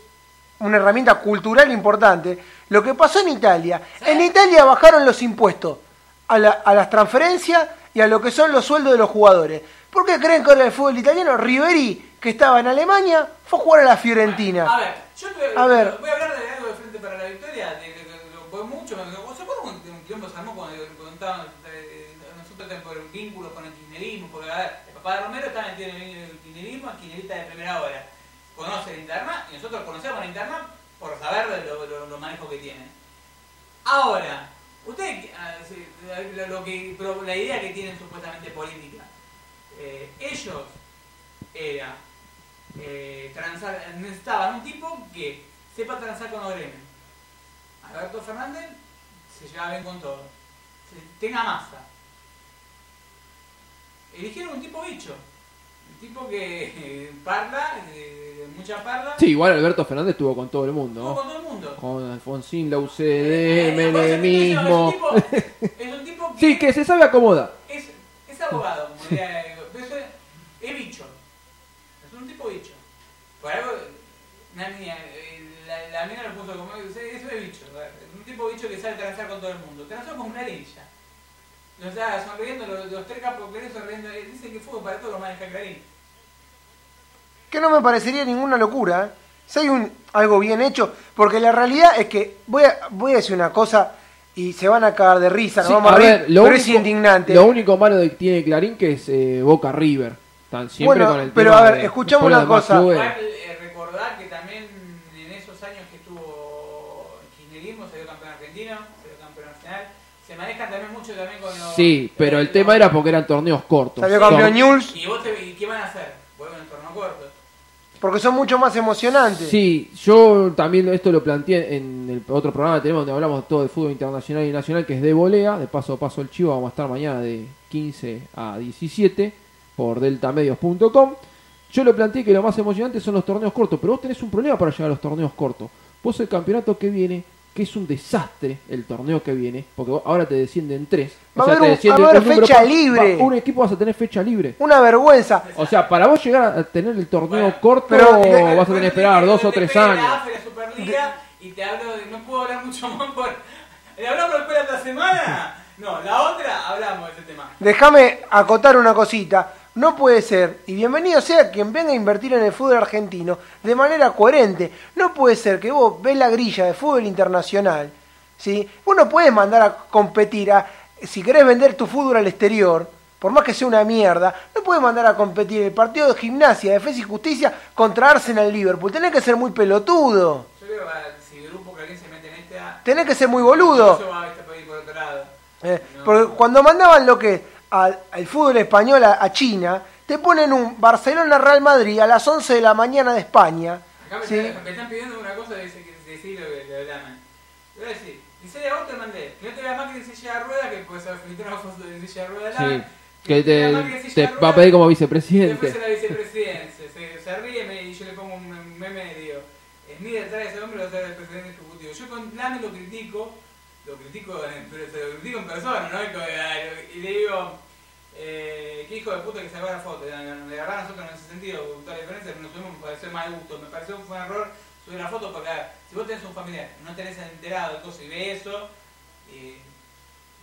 una herramienta cultural importante. Lo que pasó en Italia. En Italia bajaron los impuestos a, la- a las transferencias y a lo que son los sueldos de los jugadores. ¿Por qué creen que ahora el fútbol italiano, Riveri, que estaba en Alemania, fue a jugar a la Fiorentina? A ver, yo te, A ver. voy a hablar de algo de frente para la victoria, de, de- de- lo fue mucho, me, ¿se acuerdan un, un quilombo se armó cuando contaban eh, nosotros por vínculos con el kirchnerismo? Porque a ver, el papá de Romero está metido en el kirchnerismo, kirchnerista de primera hora, conoce la interna y nosotros conocemos la interna por saber de lo, lo- los manejos que tienen. Ahora, ustedes, ah, lo, que, la idea que tienen supuestamente política, eh, ellos era eh, transar- necesitaban un tipo que sepa transar con los gremios. Alberto Fernández se lleva bien con todo. Tenga masa. Eligieron un tipo bicho. Tipo que eh, parla, eh, mucha parla. Sí, igual Alberto Fernández estuvo con todo el mundo, Estuvo con todo el mundo. Con Alfonsín, la Eh, UCD, estoy diciendo, menemismo. Es un tipo, es un tipo que, Sí, que se sabe acomodar. es, es abogado, como diría, es, es bicho. Es un tipo bicho. Por algo, una niña, eh, la, la mina lo puso como, eso es bicho. Es un tipo bicho que sabe transar con todo el mundo. Transó con Clarín ya. O sea, sonriendo, los, los tres capos Clarín sonriendo. eh, Dicen que fútbol para todos lo maneja Clarín. Que no me parecería ninguna locura. ¿eh? Si hay un, algo bien hecho, porque la realidad es que voy a, voy a decir una cosa y se van a cagar de risa, nos Sí, vamos a, a reír, ver, lo pero único, es indignante. Lo único malo que tiene Clarín que es eh, Boca River. Están siempre Bueno, con el pero tema a ver, escuchamos una los cosa. eh, recordar que también en esos años que estuvo el kirchnerismo, salió campeón argentino, salió campeón nacional, se manejan también mucho también con los... Sí, pero el tema era porque eran torneos cortos. Salió campeón Newell's ¿Y, vos te- qué van a hacer? Vuelven en torneo corto. porque son mucho más emocionantes. Sí, yo también esto lo planteé en el otro programa que tenemos donde hablamos todo de fútbol internacional y nacional, que es de volea, de paso a paso el chivo, vamos a estar mañana de 15 a 17 por deltamedios.com. Yo lo planteé que lo más emocionante son los torneos cortos, pero vos tenés un problema para llegar a los torneos cortos. Vos el campeonato que viene, que es un desastre el torneo que viene, porque vos- ahora te descienden tres. Va a haber te va a haber un número fecha pa- libre. va- un equipo vas a tener fecha libre. Una vergüenza. O sea, para vos llegar a tener el torneo Bueno, corto, pero- vas a tener que esperar dos o tres años. La la Superliga y te hablo de... No puedo hablar mucho más por... ¿Le hablamos después de esta semana? No, la otra hablamos de ese tema. Déjame acotar una cosita. No puede ser, y bienvenido sea quien venga a invertir en el fútbol argentino de manera coherente. No puede ser que vos ves la grilla de fútbol internacional, ¿sí? Vos no puedes mandar a competir a, si querés vender tu fútbol al exterior, por más que sea una mierda, no puedes mandar a competir el partido de gimnasia, defensa y justicia contra Arsenal Liverpool. Tenés que ser muy pelotudo. Yo creo que si el grupo que alguien se mete en esta... Tenés que ser muy boludo. Eh, No. porque cuando mandaban lo que al, al fútbol español a, a China, te ponen un Barcelona-Real Madrid a las 11 de la mañana de España. Acá me, ¿sí? están, me están pidiendo una cosa de decir lo que lo llaman. Te voy a decir, 16 de agosto te mandé. Que no te veas más que en silla de rueda, que puedes filtrar una foto de silla de rueda. Sí, que te te, que te de va a rueda, pedir como te vicepresidente. ofrece la vicepresidencia. Se, se ríe me- y yo le pongo un meme y digo, es mi detrás de ese hombre lo trae el presidente ejecutivo. Yo con Lame lo critico, pero se lo critico en persona, ¿no? Y, le digo, eh, qué hijo de puta que sacó la foto. La verdad nosotros en ese sentido, con toda la diferencia, nos tuvimos me pareció mal gusto. Me pareció fue un error subir la foto porque, a ver, si vos tenés un familiar, no tenés enterado de cosas y ves eso, eh,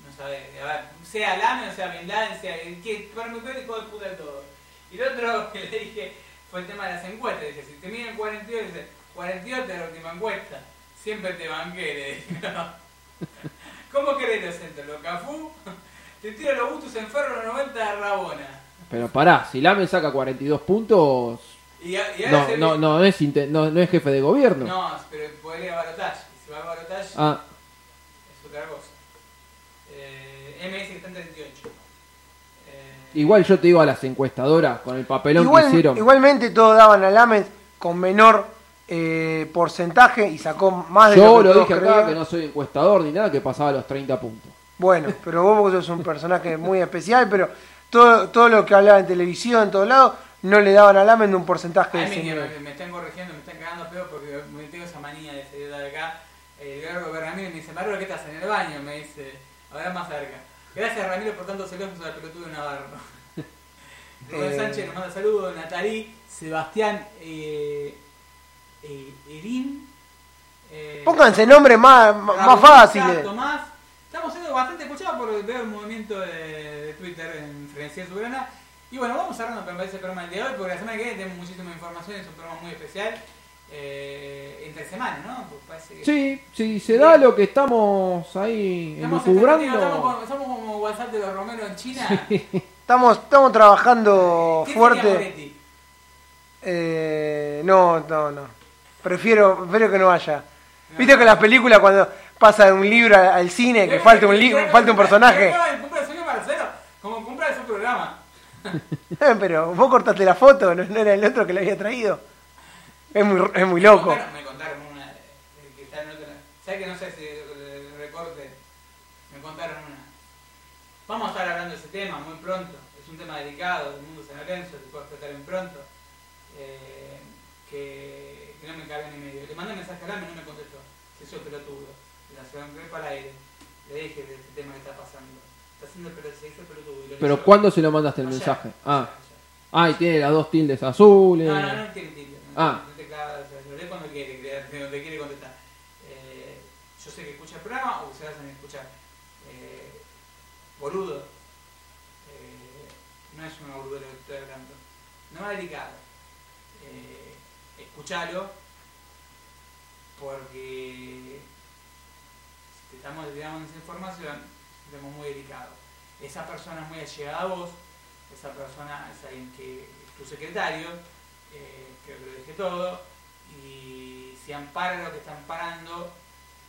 no sabés, a ver, sea Lame o sea Bin sea, que para mi peor hijo de puta de todo. Y lo otro que le dije fue el tema de las encuestas. Dice, si te miden 42, dice, 48 es la última encuesta. Siempre te banqué, le dije. ¿Cómo querés centros? ¿Los Cafú? Te tiro los gustos en ferro los 90 de Rabona. Pero pará, si Lame saca 42 puntos, Y, a- y ahora no, se no, es, inte- no, no es jefe de gobierno. No, pero podría ir a balotaje. Y si va a balotaje, Ah, es otra cosa. Eh, MS que está en 38. Eh, igual yo te digo a las encuestadoras con el papelón Igual- que hicieron. igualmente todos daban a Lamed con menor eh, porcentaje y sacó más de yo lo que lo todos dije acá que no soy encuestador ni nada, que pasaba los 30 puntos. Bueno, pero vos porque sos un personaje muy especial, pero todo, todo lo que hablaba en televisión, en todos lados, no le daban a Lamed un porcentaje de me, me- me están corrigiendo, me están cagando peor porque me tengo esa manía de salir de acá. El Gargo Ramírez me dice, Marro, ¿qué estás? En el baño, me dice, ahora más cerca. Gracias Ramiro por tantos elogios a la pelotudo de Navarro. Rubén Eh. Sánchez nos manda saludos, Natalí, Sebastián, eh, eh, Erin. Eh, Pónganse nombres más, más fáciles. Tomás. Estamos siendo bastante escuchados por ver el movimiento de, de Twitter en Frenesía Soberana. Y bueno, vamos cerrando parece el programa del día de hoy, porque la semana que viene tenemos muchísima información, es un programa muy especial. Eh, entre semana, ¿no? Parece que- Sí, sí, se da lo que estamos ahí Estamos, estamos, elucubrando. como, WhatsApp de los Romero en China. Estamos, estamos trabajando ¿Qué sería fuerte. Eh, no, no, no. Prefiero, prefiero que no vaya. Viste que en las películas cuando pasa de un libro al, cine, que falta un libro, falta un personaje. Como cumple de su programa. Eh, Pero vos cortaste la foto, no, no era el otro que le había traído. Es muy, es muy Me loco. contaron, me contaron una, ¿Sabes que no sé si el recorte? Me contaron una. Vamos a estar hablando de ese tema muy pronto. Es un tema delicado del mundo San Lorenzo, que puedo tratar bien pronto. Eh, que, que no me cabe ni medio. Le mandé un mensaje a Lame y no me contestó. Se hizo pelotudo. La ciudad para el aire. Le dije de este tema que está pasando. Está haciendo se hizo pelotudo. y Pero. ¿cuándo se lo mandaste el Ayer. mensaje? Ah, ah, y tiene las dos tildes azules. No, no, no tiene tilde. No, Ah. no te clavas, o sea, lo lee cuando quiere, donde quiere contestar. Eh, yo sé que escucha el programa o que se hacen escuchar. Eh, boludo. Eh, no es una boludez lo que estoy hablando. No es delicado. Escuchalo porque si te estamos dando esa información, estamos muy delicados. Esa persona es muy allegada a vos, esa persona es que tu secretario, eh, creo que lo dije todo, y si ampara lo que está amparando,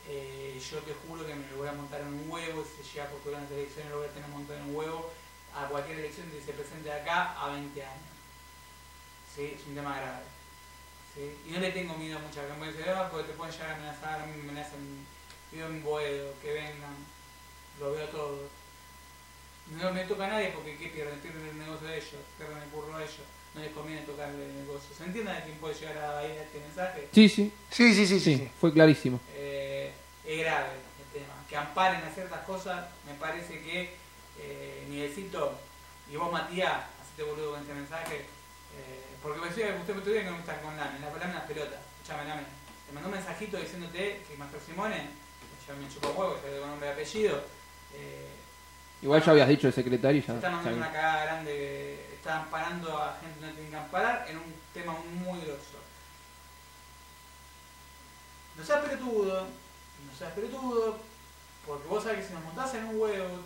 eh, yo te juro que me lo voy a montar en un huevo, si llega a postular en las elecciones lo voy a tener montado en un huevo a cualquier elección que se presente acá a 20 años. ¿Sí? Es un tema grave. ¿Sí? Y no le tengo miedo a muchas de "Ah, porque te pueden llegar a amenazar, a mí me amenazan, vivo en Boedo, que vengan, lo veo todo. No me toca a nadie porque ¿qué pierden? Pierden el negocio de ellos, pierden el curro de ellos, no les conviene tocarle el negocio. ¿Se entiende de quién puede llegar a ir a este mensaje? Sí, sí, Sí, sí, sí, sí. sí, sí. fue clarísimo. Eh, es grave el tema. Que amparen a ciertas cosas, me parece que eh, Nivelcito y vos Matías, hacete boludo con este mensaje, eh, porque me decía que usted me tuviera que no me está con Lame, la palabra es pelota, escuchame Lame, te mandó un mensajito diciéndote que Master Simone, ya me chupó huevo, ya con nombre y apellido, eh, Igual ya habías dicho el secretario y ya. está mandando una cagada grande, que está amparando a gente que no tiene que amparar en un tema muy grosso. No seas pelotudo, no seas pelotudo, porque vos sabés que si nos montás en un huevo,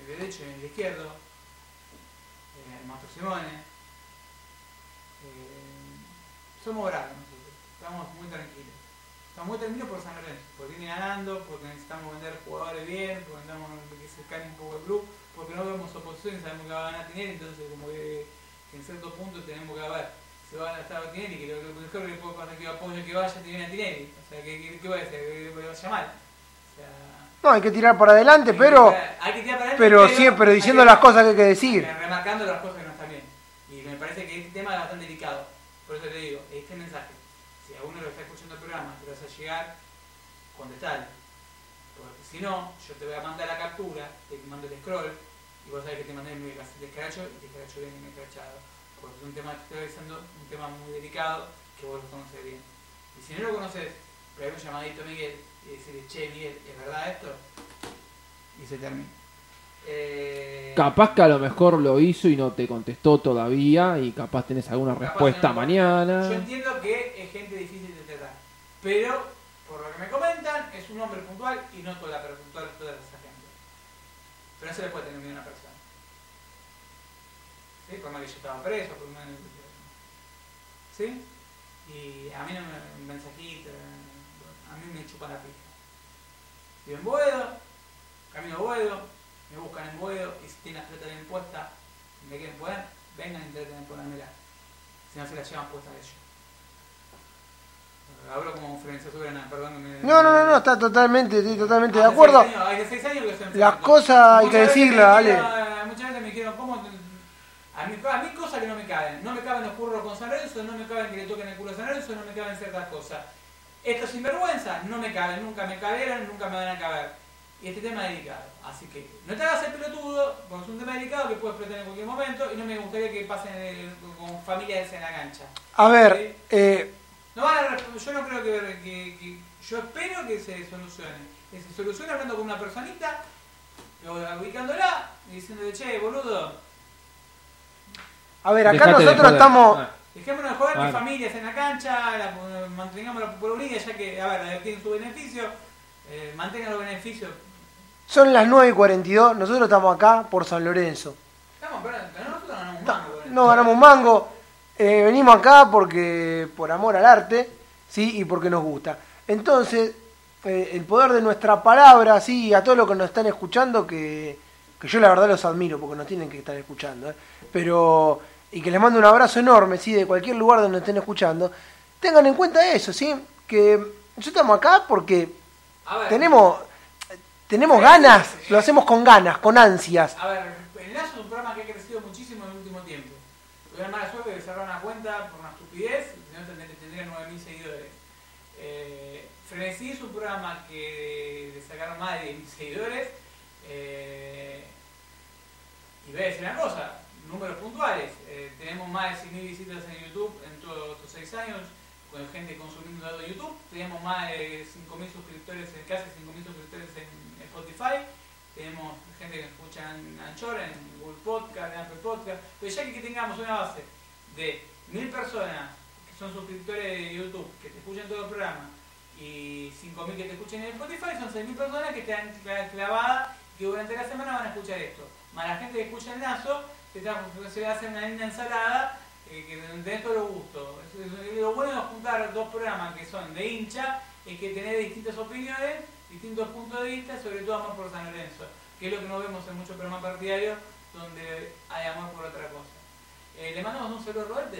el derecho y el izquierdo, eh, el Maestro Simone, eh, somos bravos nosotros, estamos muy tranquilos. Estamos muy tranquilos por San Lorenzo, porque viene ganando, porque necesitamos vender jugadores bien, porque necesitamos que se caiga un poco el club, porque no vemos oposición y sabemos que va a ganar Tinelli, entonces como que, que en ciertos puntos tenemos que ver si va a ganar Tinelli, que lo, mejor que puede pasar es que apoyo que vaya tiene a Tinelli, o sea, que, que, que va a hacer, que, vaya mal. O sea, No, hay que tirar para adelante, pero, hay que tirar para adelante, pero, hay diciendo las cosas que hay que decir. remarcando las cosas que no están bien. Y me parece que este tema es bastante delicado. Por eso te digo, este mensaje, si a uno lo está escuchando el programa, te vas a llegar, contestar. Porque si no, yo te voy a mandar la captura, te mando el scroll, y vos sabés que te mandé mi descaracho, y te escracho bien y me escrachado. Porque es un tema que estoy diciendo, un tema muy delicado, que vos lo conoces bien. Y si no lo conoces, pega un llamadito a Miguel y decirle, che Miguel, ¿es verdad esto? Y se termina. Eh, Capaz que a lo mejor lo hizo y no te contestó todavía y capaz tenés alguna Capaz respuesta no, mañana. Yo entiendo que es gente difícil de tratar, pero por lo que me comentan, es un hombre puntual y no toda, la, toda, toda esa gente. Pero no se le puede tener miedo a una persona. ¿Sí? Por más que yo estaba preso, por más ¿Sí? Y a mí no me un mensajito, a mí me chupa la pija. Vivo en Boedo, camino a Boedo, me buscan en Boedo y si tienen la plata bien puesta, me quieren poner, vengan y traten de ponérmela. Si no se la llevan puesta ellos. Hablo como Florencia Soberana, perdón. me- No, no, no, no, está totalmente, estoy totalmente de Hace acuerdo. años- hace seis años que estoy Las cosas hay que decirlas, dijeron- dale. Muchas veces me dijeron, ¿cómo? A mí, a mí cosas que no me caben. No me caben los curros con San Lorenzo, no me caben que le toquen el culo a San Lorenzo, no me caben ciertas cosas. Estos sinvergüenzas no me caben, nunca me cabieron, nunca me van a caber. Y este tema es delicado. Así que no te hagas el pelotudo, porque es un tema delicado que puede explotar en cualquier momento y no me gustaría que pasen eh, con familias en la cancha. A ver, eh, No van a yo no creo que, que- que- yo espero que se solucione. Que se solucione hablando con una personita, ubicándola y diciéndole, che, boludo, a ver, acá Dejate nosotros estamos, Ah, dejémonos de joder, Claro. familias en la cancha, la- mantengamos la popularidad, ya que, a ver, tienen su beneficio, eh, mantengan los beneficios. Son las 9 y 42, nosotros estamos acá por San Lorenzo. Estamos, pero nosotros ganamos un mango No ganamos un mango, eh, venimos acá porque por amor al arte, sí, y porque nos gusta. Entonces, eh, el poder de nuestra palabra, sí, a todos los que nos están escuchando, que, que yo la verdad los admiro porque nos tienen que estar escuchando, eh, pero y que les mando un abrazo enorme, sí, de cualquier lugar donde estén escuchando, tengan en cuenta eso, sí, que nosotros estamos acá porque A ver, tenemos, tenemos ganas, lo hacemos con ganas, con ansias. A ver, el es un programa que ha crecido muchísimo en el último tiempo. Tuve la mala suerte de cerrar una cuenta por una estupidez, si no tendría, tendría 9.000 seguidores. Eh, Frenesí es un programa que le sacaron más de 10.000 seguidores. eh, y voy a decir una cosa, números puntuales. eh, tenemos más de 100.000 visitas en YouTube en todos estos 6 años, con gente consumiendo datos de YouTube. Tenemos más de 5.000 suscriptores, en casi 5.000 suscriptores en Spotify. Tenemos gente que escucha en Anchor, en Google Podcast, en Apple Podcast. Pero ya que tengamos una base de 1.000 personas que son suscriptores de YouTube, que te escuchan todo el programa, y 5.000 que te escuchen en Spotify, son 6.000 personas que están cla- clavadas que durante la semana van a escuchar esto. Más la gente que escucha el lazo, se, le hace una linda ensalada eh, que los gustos. Es- es- Lo bueno de juntar dos programas que son de hincha es que tenés distintas opiniones, distintos puntos de vista, sobre todo amor por San Lorenzo, que es lo que no vemos en muchos programas partidarios donde hay amor por otra cosa. Eh, ¿Le mandamos un saludo a Roberto?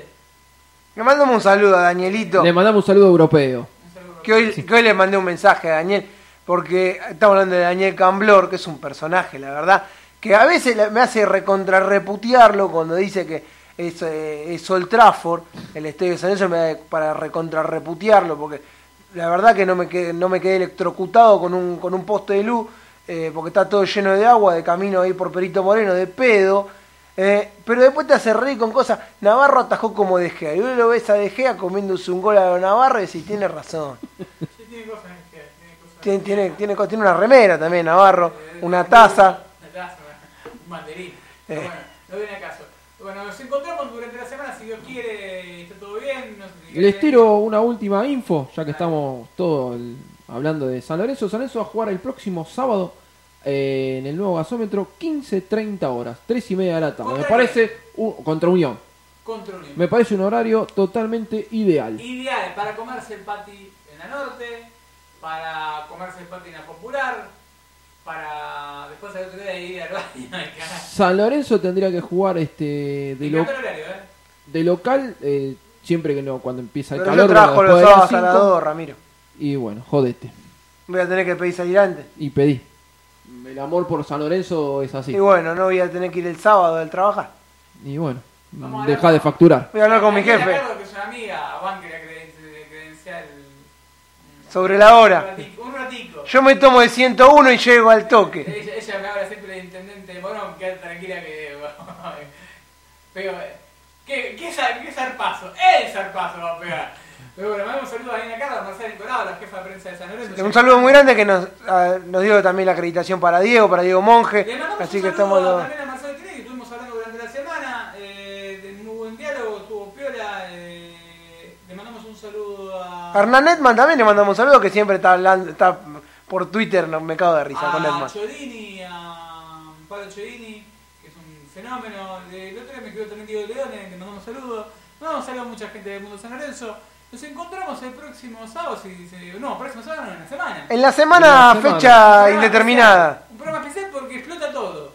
Le mandamos un saludo a Danielito. Le mandamos un saludo europeo. Un saludo a que hoy, que hoy le mandé un mensaje a Daniel, porque estamos hablando de Daniel Camblor, que es un personaje, la verdad, que a veces me hace recontrarreputearlo cuando dice que es, eh, es Old Trafford, el estadio de San Lorenzo, me da para recontrarreputearlo, porque la verdad que no me quedé, no me quedé electrocutado con un, con un poste de luz, eh, porque está todo lleno de agua, de camino ahí por Perito Moreno, de pedo. eh, pero después te hace reír con cosas. Navarro atajó como De Gea. Y vos lo ves a De Gea comiéndose un gol a Navarro y decís, tiene razón. Sí, tiene cosas tiene cosas. Tiene, tiene, tiene, una remera también, Navarro, una taza. Una taza, un banderín. Pero Eh. bueno, no viene a caso. Bueno, nos encontramos durante la semana, si Dios quiere, está todo bien. No sé si Les tiro una última info, ya que estamos todos hablando de San Lorenzo. San Lorenzo va a jugar el próximo sábado eh, en el nuevo gasómetro 15.30 horas, 3 y media de la tarde. Me ¿Contra parece un- contra Unión. Contra Unión. Me parece un horario totalmente ideal. Ideal para comerse el pati en la norte, para comerse el pati en la popular, para después al otro día ir al baño. San Lorenzo tendría que jugar este de, lo- horario, ¿eh? de local eh, siempre que no cuando empieza el Pero calor. yo trabajo los de sábados a las las cinco, 2, Ramiro. Y bueno, jodete. Voy a tener que pedir salir antes. Y pedí. El amor por San Lorenzo es así. Y bueno, no voy a tener que ir el sábado al trabajar. Y bueno, Vamos deja hablar de facturar. Voy a hablar con mi jefe que es una amiga, banque la credencial. sobre la hora. Ratico. Yo me tomo de 101 y llego al toque. Ella, ella me habla siempre de intendente Morón, quédate tranquila que. Pero, ¿qué, qué, qué zarpazo? El zarpazo va a pegar. Pero bueno, mandamos un saludo a Daniela Carlos, a Marcela Nicolau, la jefa de prensa de San Lorenzo. Un saludo muy grande que nos, ah, nos dio también la acreditación para Diego, para Diego Monje. Le mandamos Así un que estamos los... a Marcelo Tinelli, que estuvimos hablando durante la semana, eh, de muy buen diálogo, estuvo piola. eh, le mandamos un saludo a. A Hernán Netman también le mandamos un saludo que siempre está hablando, está por Twitter, no, me cago de risa con a Netman. Chodini, a Pablo Chodini, que es un fenómeno. El otro día me escribió también Diego Leone, le mandamos saludos. Mandamos saludos a mucha gente del mundo San Lorenzo. Nos encontramos el próximo sábado, si, si- no, próximo sábado no, en la semana. En la semana, En la semana. fecha Un indeterminada. especial, Un programa especial porque explota todo.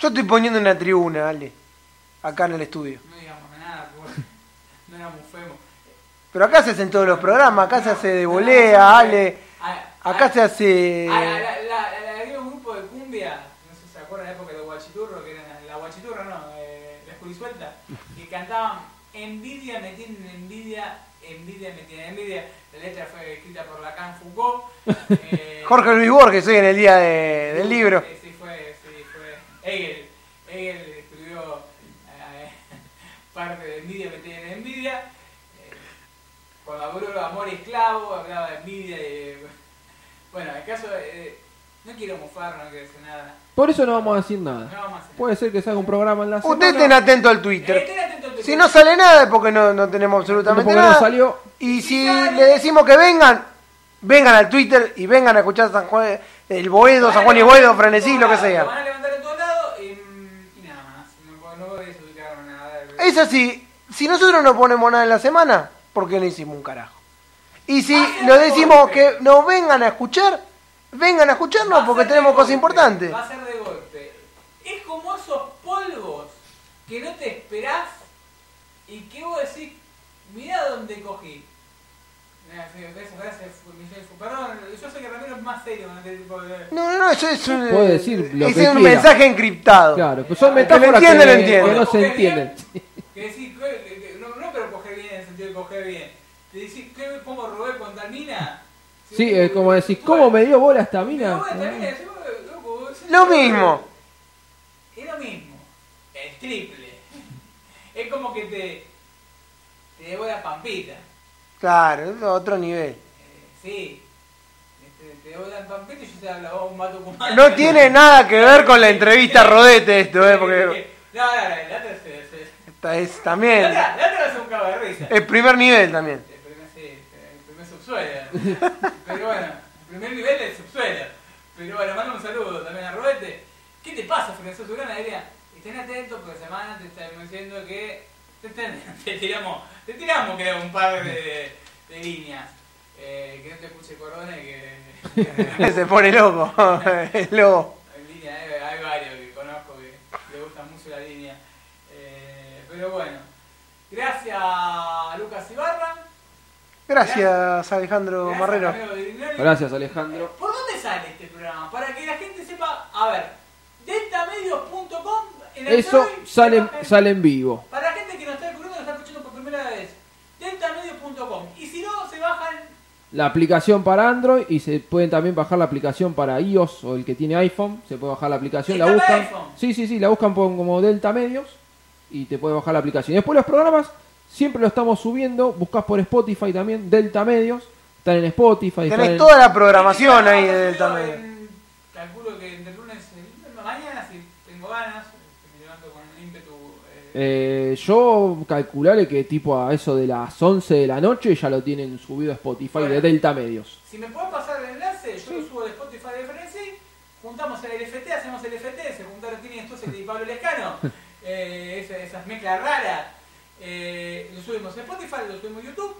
Yo estoy poniendo una tribuna, Ale, acá en el estudio. No digamos nada, porque no éramos femos. Pero acá se hacen todos los programas, acá se hace de volea, Ale, acá se hace... Ah, la, había un grupo de cumbia, no sé si se acuerdan de la época de los guachiturros, que eran la guachiturra, no, eh, la esculisuelta, que cantaban envidia, me tienen envidia, envidia, me tienen envidia. La letra fue escrita por Lacan Foucault. eh, Jorge Luis Borges hoy en el día de- del libro. eh, Sí, fue, sí, fue. Hegel, Hegel escribió eh, parte de envidia, me cuando habló de amor y esclavo, hablaba de envidia y... Bueno, el caso eh, no quiero mofar, no quiero decir nada. Por eso no vamos a decir No nada. vamos a hacer Puede ser que se haga un programa en la Usted semana. estén atento al nada. Eh, Twitter. Si no sale nada es porque no, no tenemos absolutamente Porque no nada. salió. Y Si le decimos que vengan, vengan al Twitter y vengan a escuchar San Juan, el Boedo, San Juan y Boedo, Frenesí, lo que Lo sea. van a levantar de todos lados y, y nada más. No, no voy a nada. Es así, si nosotros no ponemos nada en la semana, ¿por qué no hicimos un carajo? Y si nos de decimos golpe. que nos vengan a escuchar, vengan a escucharnos porque tenemos cosas importantes. Va a ser de golpe. Es como esos polvos que no te esperás y que vos decís, mirá dónde cogí. Perdón, yo sé que Ramiro es más serio con este tipo de. No, no, no, eso es un, Puede decir lo es que un quiera. mensaje encriptado. Claro, que son Que lo metáforas entiende, que, lo entiende. que no se entienden. Que decir, que- que- no, no, pero coger el coger bien. Que decir, ¿qué, ¿cómo robé con tal mina? Sí, es como decir, Tú- ¿cómo me dio bola esta Me dio mina? bola esta mina, decís, loco, vos- Lo mismo. Es lo mismo. Es triple. Es como que te. Te debo la pampita. Claro, es otro nivel. Eh, sí. Te debo la pampita y yo te hablo un mato con No tiene nada que ver con la entrevista a Rodete esto, eh, porque No, no, no, la otra es. Es- es La también otra la otra es un cago de risa. el primer nivel también. El primer, sí, el primer subsuelo. Pero bueno, el primer nivel del subsuelo. Pero bueno, mando un saludo también a Robete. ¿Qué te pasa, Francisco Surana? Diría, estén atentos porque semana te estamos diciendo que te, te- te tiramos, te tiramos creo un par de, de líneas. Eh, que no te escuche Cordone que Se pone loco, el lobo. en línea hay, hay varios que conozco que le gusta mucho la línea. Eh, pero bueno, gracias a Lucas Ibarra. Gracias, Alejandro Gracias, Marrero. Gracias, Alejandro. ¿Por dónde sale este programa? Para que la gente sepa, a ver, deltamedios.com en el Eso sale, en- sale en vivo. Para la gente que nos está descubriendo, nos está escuchando por primera vez, deltamedios.com. Y si no, se bajan La aplicación para Android y se pueden también bajar la aplicación para iOS o el que tiene iPhone. Se puede bajar la aplicación, la ¿Está para buscan. Sí, sí, sí, la buscan como Delta Medios y te puede bajar la aplicación. Y después los programas siempre lo estamos subiendo. Buscas por Spotify también, Delta Medios. Están en Spotify. están Tenés en- toda la programación ahí de Delta Medio. en- Calculo que entre lunes y mañana, si tengo ganas, que me levanto con ímpetu. eh, Eh, yo calcularé que tipo a eso de las 11 de la noche ya lo tienen subido a Spotify de. Delta Medios. Si me pueden pasar el enlace, yo lo subo de Spotify de Frenzy, juntamos el LFT, hacemos el LFT, se juntaron Tini Stossel y Pablo Lescano, eh, esa- esas mezclas raras. Eh, lo subimos a Spotify, lo subimos a YouTube,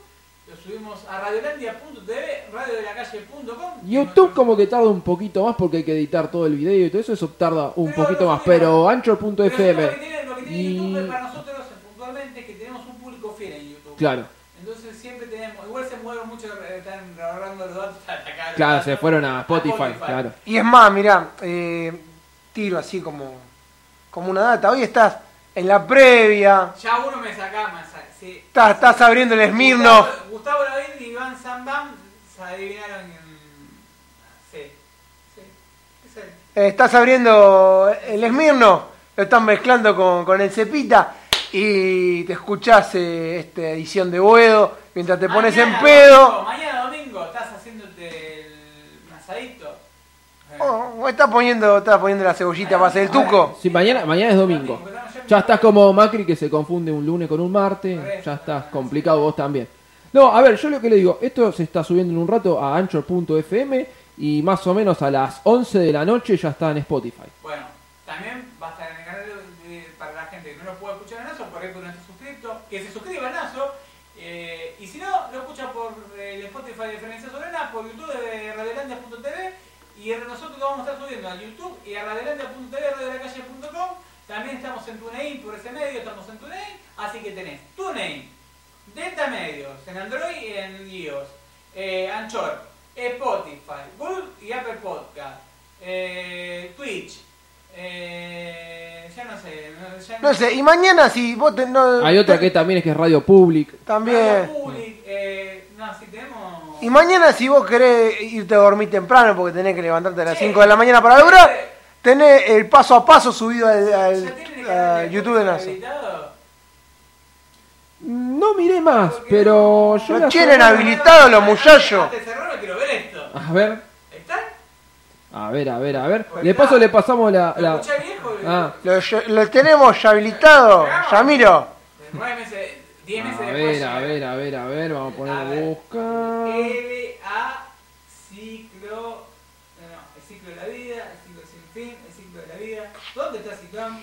lo subimos a radiolandia.tv, radiodelacalle.com. YouTube como que tarda un poquito más porque hay que editar todo el video y todo eso, eso tarda un Pero poquito más. Pero Anchor.fm Lo que tiene, lo que tiene y... YouTube para nosotros puntualmente es que tenemos un público fiel en YouTube. Claro, Entonces siempre tenemos, igual se mueven mucho, eh, están ahorrando los datos para atacar. claro, se fueron a Spotify, claro. Y es más, mirá, eh, tiro así como, como una data. Hoy estás en la previa, Ya uno me saca más, sí. estás, estás abriendo el Smirnoff. Gustavo, Gustavo Lavín y Iván Zambam se adivinaron en... Sí, sí, es él. Eh, estás abriendo el Smirnoff, lo estás mezclando con, con el Cepita y te escuchás eh, esta edición de Boedo mientras te pones en pedo. mañana Oh, estás poniendo, estás poniendo la cebollita para hacer el tuco. Sí, mañana, mañana es domingo. Ya estás como Macri que se confunde un lunes con un martes, ya estás complicado vos también. No, a ver, yo lo que le digo, esto se está subiendo en un rato a anchor.fm y más o menos a las 11 de la noche ya está en Spotify. Bueno, también va a estar en el canal de- para la gente que no lo pueda escuchar en Naso, por ahí que no esté suscrito, que se suscriba a Naso. eh, y si no, lo escucha por el Spotify de Ferencia Solena, por YouTube de radiolandia.tv y nosotros lo vamos a estar subiendo a YouTube y a radiolandia.tv, radiolacalle.com. También estamos en TuneIn por ese medio, estamos en TuneIn, así que tenés TuneIn, Delta Medios, en Android y en iOS, eh, Anchor, Spotify, Google y Apple Podcast, eh, Twitch, eh, ya no sé, no, ya No sé, y mañana si vos te, no, Hay otra que también es que es Radio Public. también. Radio Public, eh, no, si tenemos... Y mañana si vos querés irte a dormir temprano porque tenés que levantarte a las Sí. 5 de la mañana para lograr, tenés el paso a paso subido al, al- ¿Ya tienen el a YouTube de NASA. habilitado? No miré más, pero yo la tienen habilitado los muchachos. A ver, ¿Están? a ver, a ver, a ver. Pues De paso le pasamos la... ¿Lo la-? Ah, Lo, lo tenemos ya habilitado, Yamiro. Nueve a ver, a ver, a ver, a ver, vamos a poner A ver. buscar. L A ciclo. No, no, el ciclo de la vida, el ciclo sin fin, el ciclo de la vida. ¿Dónde está Ciclón?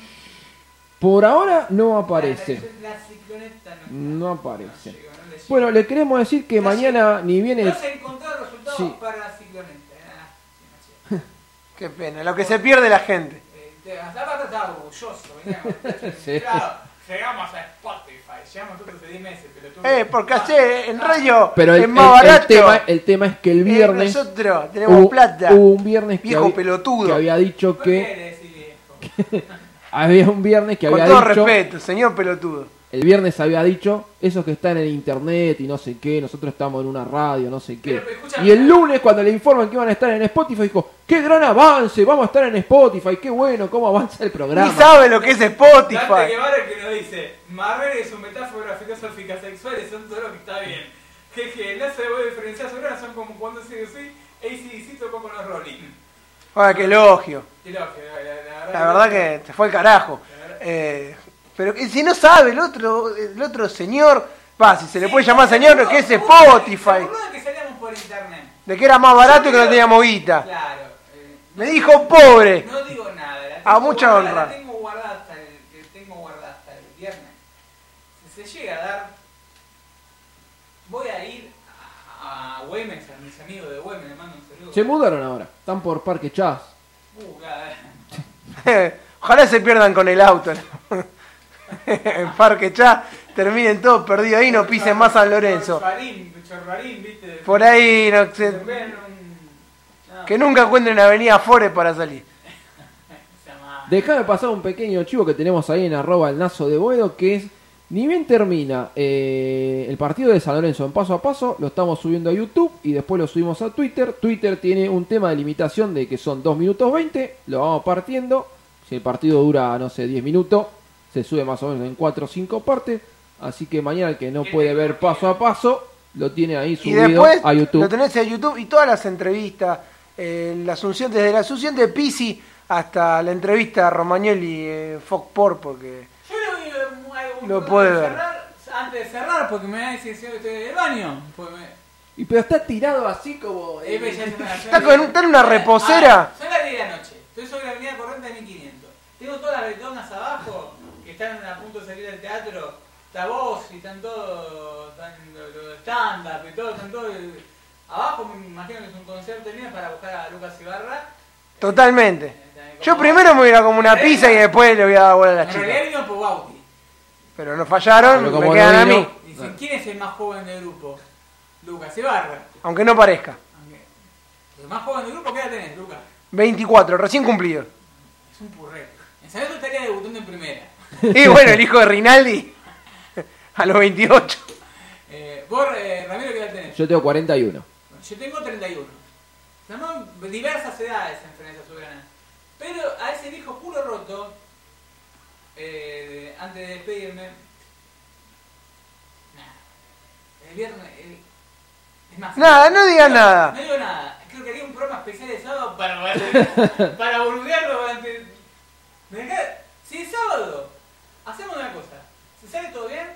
Por ahora no La, aparece. la cicloneta no. está. No aparece. llegó, no le. Bueno, le queremos decir que No mañana ni viene... No se encontraron resultados Sí. para la cicloneta. Ah, no. Qué pena, lo que se pierde la gente. Eh, te- hasta ahora estaba orgulloso. venía Sí. inflado. Llegamos a Spotify. llegamos nosotros hace 10 meses, pero tú... Eh, porque hace en radio Pero el, es más el- el barato. tema, el tema es que el Eh, viernes nosotros tenemos hubo, plata. hubo un viernes que Viejo había, pelotudo. que había dicho ¿Por qué que decís viejo? había un viernes que Con había todo dicho respeto, señor pelotudo. El viernes había dicho esos que están en internet y no sé qué, nosotros estamos en una radio, no sé qué. Pero, pero, escúchame. y el lunes cuando le informan que iban a estar en Spotify dijo, qué gran avance, vamos a estar en Spotify, qué bueno, cómo avanza el Ni programa. sabe lo que es Dante Spotify. Guevara que nos dice, Marvel y sus metáforas filosóficas sexuales son todo lo que está bien. Jeje, el lazo de voz diferencial soberana son como cuando se sí, ACDC tocó con los Rolling. Ah, qué elogio. Qué loco, la, la- la La verdad que te fue el carajo. Eh, pero que si no sabe el otro, el otro señor, va, si se le Sí, puede llamar se señor, burló, que es Spotify. Que salíamos por internet. De que era más barato y que no teníamos guita. Claro. eh, Me dijo pobre. No digo nada. La A tengo mucha guardada, honra. La tengo guardada hasta el, que tengo guardada hasta el viernes. Si se llega a dar, voy a ir a, a Güemes, a mis amigos de Güemes, les mando un saludo. Se mudaron ahora, están por Parque Chas. Uh, Ojalá se pierdan con el auto. en Parque Chá, terminen todos perdidos ahí, no pisen más San Lorenzo. Por ahí, no Se que nunca encuentren Avenida Forest para salir. Déjame pasar un pequeño chivo que tenemos ahí en arroba el nazo de Boedo, que es, ni bien termina eh, el partido de San Lorenzo en paso a paso, lo estamos subiendo a YouTube y después lo subimos a Twitter. Twitter tiene un tema de limitación de que son 2 minutos 20, lo vamos partiendo. Si el partido dura, no sé, 10 minutos, se sube más o menos en 4 o 5 partes. Así que mañana el que no puede ver paso a paso, lo tiene ahí Y subido después a YouTube. lo tenés en YouTube y todas las entrevistas, eh, la asunción, desde la asunción de Pisi hasta la entrevista a Romagnoli en Fox porque Yo le voy a Lo puede de ver. cerrar, antes de cerrar, porque me va a decir si estoy en el baño. Pues me, Y pero está tirado así como... Eh, Está con- está en una reposera. Ah, son las 10 de la noche. Estoy sobre la avenida Corriente de 1500. Tengo todas las ventanas abajo que están a punto de salir del teatro. Está vos y están todos. Están los stand-up y todo. Están todos. Abajo me imagino que es un concierto mío para buscar a Lucas Ibarra. totalmente. Eh, Yo como- primero me voy a ir a comer una pizza y después le voy a dar bola a la En realidad chica. vino por Bauti. Pero no fallaron, Pero me como quedan no a mí, Dicen, ¿quién es el más joven del grupo? Lucas Ibarra. aunque no parezca. Aunque- El más joven del grupo, ¿qué edad tenés, Lucas? 24, recién cumplido. Es un purreo. En San Lorenzo estaría debutando en primera. Y bueno, el hijo de Rinaldi a los 28. Eh, vos, eh, Ramiro, ¿qué edad tenés? Yo tengo 41. Yo tengo 31. Tenemos diversas edades en Frenesia Soberana. Pero a ese viejo culo roto, eh, antes de despedirme, nada. El viernes, el- es más, Nada, no digas nada. No digo nada. Creo que haría un programa especial de sábado para, para, para boludearlo durante. ¿Me dejás? Si es sábado, hacemos una cosa. Si sale todo bien,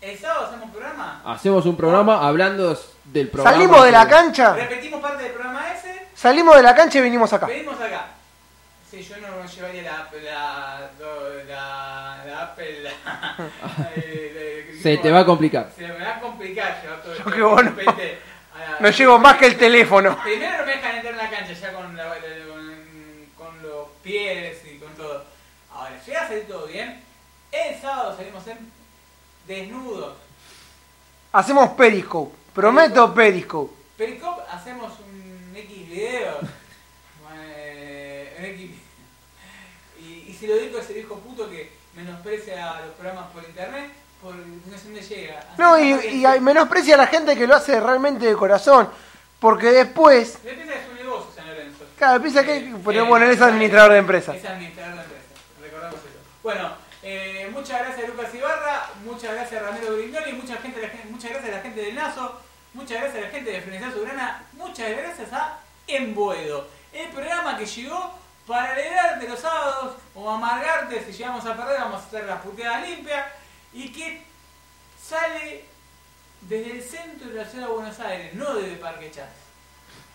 el sábado hacemos programa. Hacemos un programa hablando del programa. Salimos de la que- cancha, Repetimos parte del programa ese, salimos de la cancha y vinimos acá. venimos acá. Sí, yo no llevaría la la la, la Apple. la- eh, Se te va a complicar. Se me va a complicar llevar todo Yo que vos no. la- No llevo más que el teléfono. Primero no me dejan entrar en la cancha ya con, la- con, con los pies y con todo. Ahora, llega a salir todo bien. Salimos en desnudos. Hacemos Periscope. Prometo Periscope. Pericop hacemos un X video. eh, un X y, y se lo digo a ese viejo puto que menosprecia los programas por internet por no sé dónde llega. Así No, y, menosprecia a la gente que lo hace realmente de corazón. Porque después, Le piensa que es un negocio San Lorenzo. claro, piensa que. Eh, Pero eh, bueno, él es administrador de empresa. Es administrador de empresa, recordamos eso. Bueno, eh, muchas gracias Lucas Ibarra, muchas gracias Ramiro Brignoli, mucha gente, la muchas gracias a la gente del Nazo, muchas gracias a la gente de Frenesal Soberana, muchas gracias a Embuedo, el programa que llegó para alegrarte los sábados o amargarte si llegamos a perder, vamos a hacer las puteadas limpias y que sale desde el centro de la ciudad de Buenos Aires, no desde Parque Chas.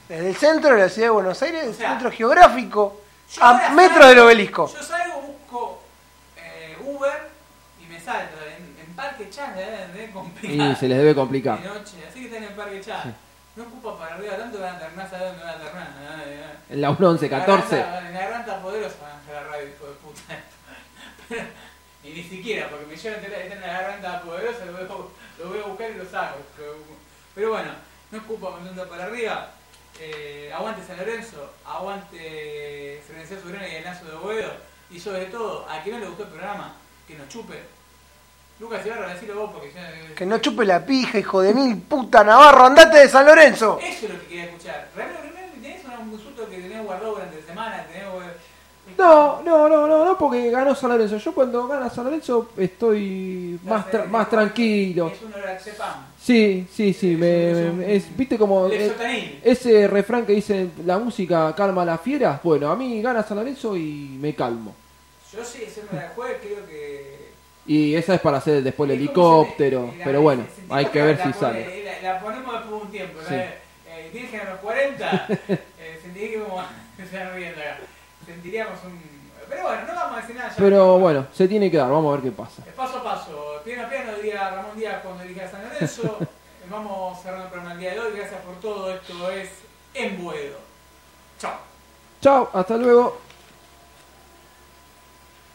Desde el centro de la ciudad de Buenos Aires, O sea, centro geográfico, a ahora metro salgo- del obelisco. Yo salgo, busco Uber y me salto. En, en Parque Chas debe, me debe complicar. Y se les debe complicar. De noche, así que están en Parque Chas. No ocupa para arriba tanto, van a terminar saber dónde van a terminar. En la 11, 14. En la garganta poderosa van a radio, hijo de puta. Pero, Y ni siquiera, porque me llevan en la garganta poderosa, lo voy, a, lo voy a buscar y lo saco. Pero bueno, no escupa mandando para arriba. Eh, aguante San Lorenzo, aguante Florencia Sobrina y el Nazo de Boedo. Y sobre todo, a quien no le gustó el programa, que nos chupe. Lucas Ibarra, decirlo vos porque ya... Que no chupe la pija, hijo de mil puta Navarro, andate de San Lorenzo. Eso es lo que quería escuchar. Realmente, tenés un insulto que tenías guardado durante la semana, tenés no, no, no, no, no, porque ganó San Lorenzo. Yo cuando gana San Lorenzo estoy más, más tranquilo. Es un Sí, sí, sí. Me, es, ¿Viste como ese refrán que dice la música calma a las fieras? Bueno, a mí gana San Lorenzo y me calmo. Yo sí, me la juego, creo que. Y esa es para hacer después el helicóptero. pero bueno, hay que ver si sale. La, ponemos después de un tiempo. Sí. Eh, Virgen a los 40, eh, sentí que como se están riendo acá sentiríamos un... Pero bueno, no vamos a decir nada. Pero bueno, se tiene que dar, vamos a ver qué pasa. Paso a paso, piano a piano, diría Ramón Díaz cuando dirige a San Lorenzo. vamos cerrando el programa el día de hoy. Gracias por todo. Esto es En Buedo. Chao. Chao, hasta luego.